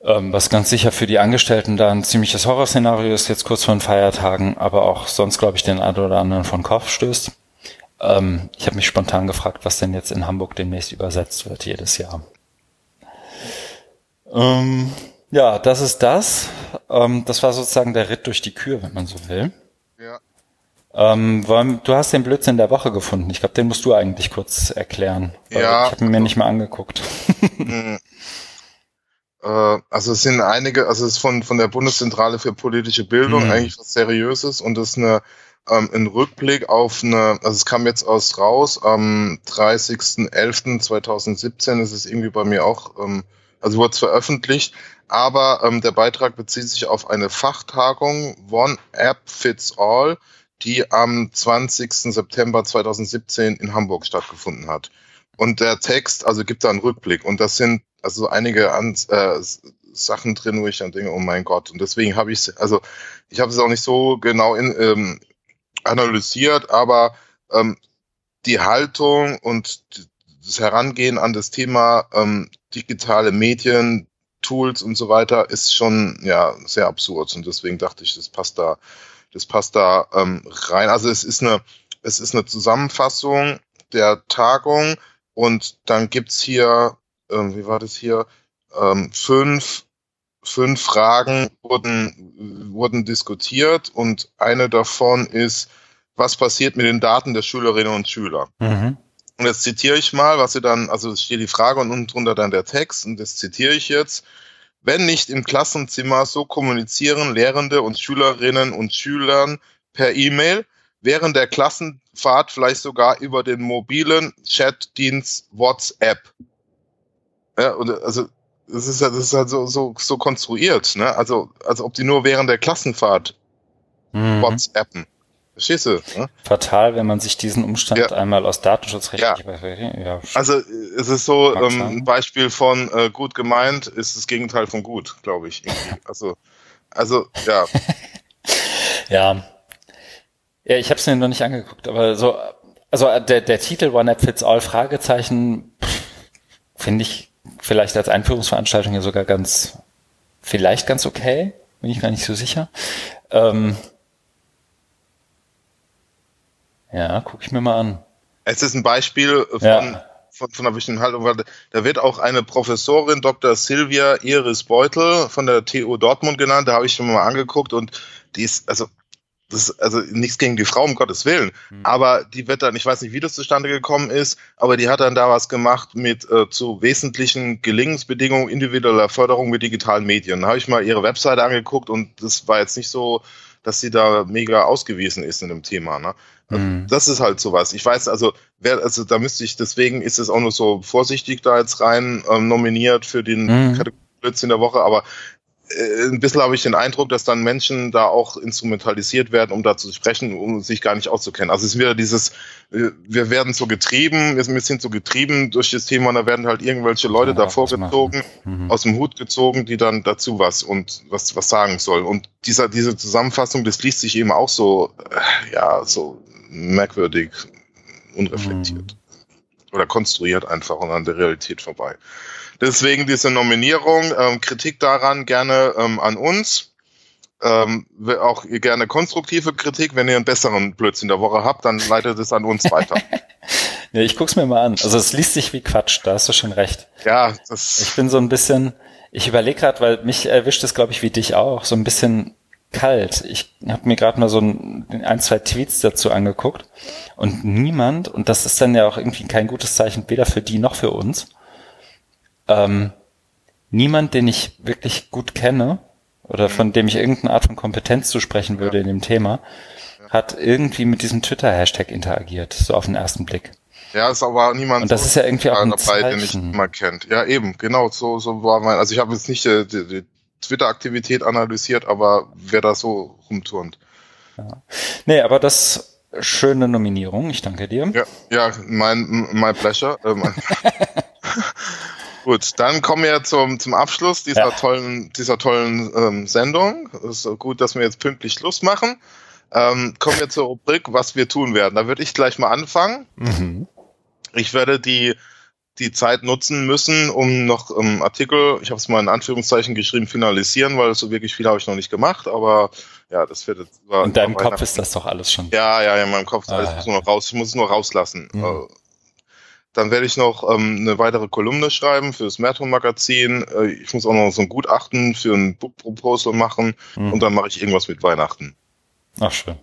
Ähm, was ganz sicher für die Angestellten da ein ziemliches Horrorszenario ist, jetzt kurz vor den Feiertagen, aber auch sonst, glaube ich, den einen oder anderen von Kopf stößt. Ähm, ich habe mich spontan gefragt, was denn jetzt in Hamburg demnächst übersetzt wird jedes Jahr. Ähm, ja, das ist das. Ähm, das war sozusagen der Ritt durch die Kür, wenn man so will. Ähm, du hast den Blödsinn der Woche gefunden. Ich glaube, den musst du eigentlich kurz erklären. Ja. Ich habe ihn mir nicht mal angeguckt. Äh, also es sind einige, also es ist von, von der Bundeszentrale für politische Bildung mhm. eigentlich was Seriöses und das ist eine, ähm, ein Rückblick auf eine, also es kam jetzt aus raus, am 30.11.2017 ist es irgendwie bei mir auch, ähm, also wurde es veröffentlicht, aber ähm, der Beitrag bezieht sich auf eine Fachtagung One App Fits All, die am 20. September 2017 in Hamburg stattgefunden hat. Und der Text, also gibt da einen Rückblick und das sind also einige An äh, Sachen drin, wo ich dann denke, oh mein Gott. Und deswegen habe ich also ich habe es auch nicht so genau in, ähm, analysiert, aber ähm, die Haltung und das Herangehen an das Thema ähm, digitale Medien, Tools und so weiter ist schon ja sehr absurd und deswegen dachte ich, das passt da, das passt da ähm, rein. Also es ist eine, es ist eine Zusammenfassung der Tagung und dann gibt's hier, ähm, wie war das hier, ähm, fünf fünf Fragen wurden wurden diskutiert und eine davon ist, was passiert mit den Daten der Schülerinnen und Schüler? Mhm. Und jetzt zitiere ich mal, was sie dann, also es steht die Frage und unten drunter dann der Text und das zitiere ich jetzt. Wenn nicht im Klassenzimmer, so kommunizieren Lehrende und Schülerinnen und Schülern per E-Mail, während der Klassenfahrt vielleicht sogar über den mobilen Chatdienst WhatsApp. Ja, also das ist, das ist halt so, so, so konstruiert, ne? Also, als ob die nur während der Klassenfahrt mhm. WhatsAppen. Verstehst du? Ne? Fatal, wenn man sich diesen Umstand ja. einmal aus datenschutzrechtlicher ja. ja. Also es ist so ähm, ein Beispiel von äh, gut gemeint ist das Gegenteil von gut, glaube ich. Irgendwie. Also, also ja. ja. Ja, ich habe es mir noch nicht angeguckt, aber so, also der, der Titel One App Fits All Fragezeichen finde ich vielleicht als Einführungsveranstaltung ja sogar ganz, vielleicht ganz okay, bin ich gar nicht so sicher. Ähm, ja, gucke ich mir mal an. Es ist ein Beispiel von, ja. von, von einer bestimmten Haltung, weil da wird auch eine Professorin, Dr. Silvia Iris Beutel von der TU Dortmund genannt, da habe ich mir mal angeguckt und die ist, also das ist also nichts gegen die Frau, um Gottes Willen. Mhm. Aber die wird dann, ich weiß nicht, wie das zustande gekommen ist, aber die hat dann da was gemacht mit äh, zu wesentlichen Gelingensbedingungen individueller Förderung mit digitalen Medien. Da habe ich mal ihre Webseite angeguckt und das war jetzt nicht so, dass sie da mega ausgewiesen ist in dem Thema. Ne? Mhm. Das ist halt sowas. Ich weiß, also, wer, also da müsste ich, deswegen ist es auch nur so vorsichtig da jetzt rein ähm, nominiert für den mhm. Kategorie in der Woche, aber äh, ein bisschen habe ich den Eindruck, dass dann Menschen da auch instrumentalisiert werden, um da zu sprechen, um sich gar nicht auszukennen. Also es ist wieder dieses, äh, wir werden so getrieben, wir sind so getrieben durch das Thema, und da werden halt irgendwelche Leute ja, da vorgezogen, mhm. aus dem Hut gezogen, die dann dazu was und was, was sagen sollen. Und dieser, diese Zusammenfassung, das liest sich eben auch so, äh, ja, so merkwürdig, unreflektiert. Mhm. Oder konstruiert einfach und an der Realität vorbei. Deswegen diese Nominierung, ähm, Kritik daran gerne ähm, an uns. Ähm, auch gerne konstruktive Kritik. Wenn ihr einen besseren Blödsinn der Woche habt, dann leitet es an uns weiter. Nee, ich guck's mir mal an. Also es liest sich wie Quatsch, da hast du schon recht. Ja, das. Ich bin so ein bisschen, ich überlege gerade, weil mich erwischt es, glaube ich, wie dich auch, so ein bisschen kalt. Ich habe mir gerade mal so ein, ein, zwei Tweets dazu angeguckt und niemand, und das ist dann ja auch irgendwie kein gutes Zeichen, weder für die noch für uns, ähm, niemand, den ich wirklich gut kenne oder von dem ich irgendeine Art von Kompetenz zu sprechen würde ja. in dem Thema, hat irgendwie mit diesem Twitter-Hashtag interagiert, so auf den ersten Blick. Ja, ist aber niemand und das ist ja irgendwie auch ein dabei, Zeichen. den ich mal kennt. Ja, eben, genau, so, so war mein, also ich habe jetzt nicht die, die, die Twitter-Aktivität analysiert, aber wer da so rumturnt. Ja. Nee, aber das schöne Nominierung, ich danke dir. Ja, ja mein, mein Pleasure. Äh, Gut, dann kommen wir zum, zum Abschluss dieser ja. tollen, dieser tollen ähm, Sendung. Es ist gut, dass wir jetzt pünktlich Schluss machen. Ähm, kommen wir zur Rubrik, was wir tun werden. Da würde ich gleich mal anfangen. Mhm. Ich werde die, die Zeit nutzen müssen, um noch ähm, Artikel, ich habe es mal in Anführungszeichen geschrieben, finalisieren, weil so wirklich viel habe ich noch nicht gemacht, aber ja, das wird jetzt. In deinem Kopf ist das doch alles schon. Ja, ja, in meinem Kopf ist alles ah, nur noch raus. Ich muss es nur rauslassen. Mhm. Äh, dann werde ich noch ähm, eine weitere Kolumne schreiben für das Merton-Magazin. Äh, ich muss auch noch so ein Gutachten für ein Book-Proposal machen mhm. und dann mache ich irgendwas mit Weihnachten. Ach, schön.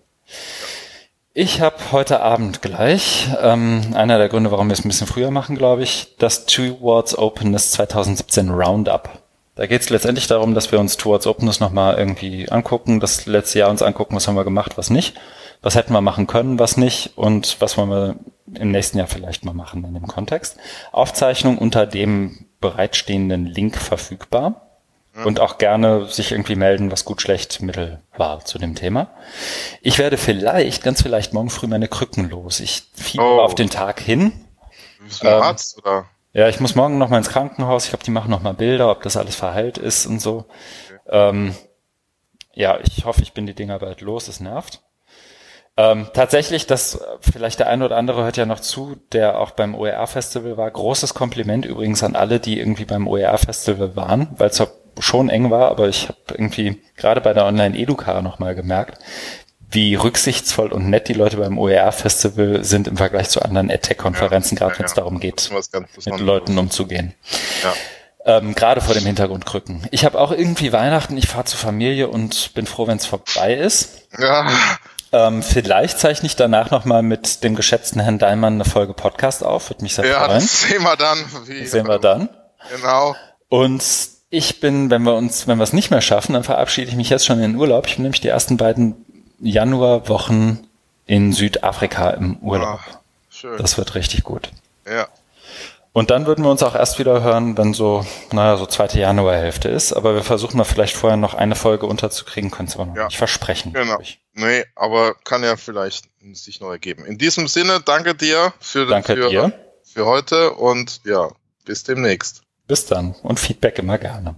Ich habe heute Abend gleich, ähm, einer der Gründe, warum wir es ein bisschen früher machen, glaube ich, das Towards Openness 2017 Roundup. Da geht es letztendlich darum, dass wir uns Towards Openness nochmal irgendwie angucken, das letzte Jahr uns angucken, was haben wir gemacht, was nicht, was hätten wir machen können, was nicht und was wollen wir im nächsten Jahr vielleicht mal machen in dem Kontext. Aufzeichnung unter dem bereitstehenden Link verfügbar und auch gerne sich irgendwie melden, was gut, schlecht, mittel war zu dem Thema. Ich werde vielleicht, ganz vielleicht morgen früh meine Krücken los. Ich fiebe oh. auf den Tag hin. Bist du ähm, Arzt oder? Ja, ich muss morgen noch mal ins Krankenhaus. Ich glaube, die machen noch mal Bilder, ob das alles verheilt ist und so. Okay. Ähm, ja, ich hoffe, ich bin die Dinger bald los. Es nervt. Ähm, tatsächlich, das vielleicht der eine oder andere hört ja noch zu, der auch beim OER-Festival war. Großes Kompliment übrigens an alle, die irgendwie beim OER-Festival waren, weil es schon eng war, aber ich habe irgendwie gerade bei der Online-Educa nochmal gemerkt, wie rücksichtsvoll und nett die Leute beim OER-Festival sind im Vergleich zu anderen EdTech-Konferenzen, ja, gerade ja, wenn es darum geht, mit Leuten umzugehen. Ja. Ähm, gerade vor dem Hintergrund Krücken. Ich habe auch irgendwie Weihnachten, ich fahre zur Familie und bin froh, wenn es vorbei ist. Ja. Ähm, vielleicht zeichne ich danach nochmal mit dem geschätzten Herrn Daimann eine Folge Podcast auf. Würde mich sehr ja, freuen. Ja, sehen wir dann. Wie, das sehen wir dann. Genau. Und ich bin, wenn wir uns, wenn wir es nicht mehr schaffen, dann verabschiede ich mich jetzt schon in den Urlaub. Ich bin nämlich die ersten beiden Januarwochen in Südafrika im Urlaub. Ach, schön. Das wird richtig gut. Ja. Und dann würden wir uns auch erst wieder hören, wenn so, naja, so zweite Januarhälfte ist. Aber wir versuchen mal vielleicht vorher noch eine Folge unterzukriegen, können es aber noch ja. nicht versprechen. Genau. Nee, aber kann ja vielleicht sich noch ergeben. In diesem Sinne, danke dir für, danke für, dir. für heute und ja, bis demnächst. Bis dann und Feedback immer gerne.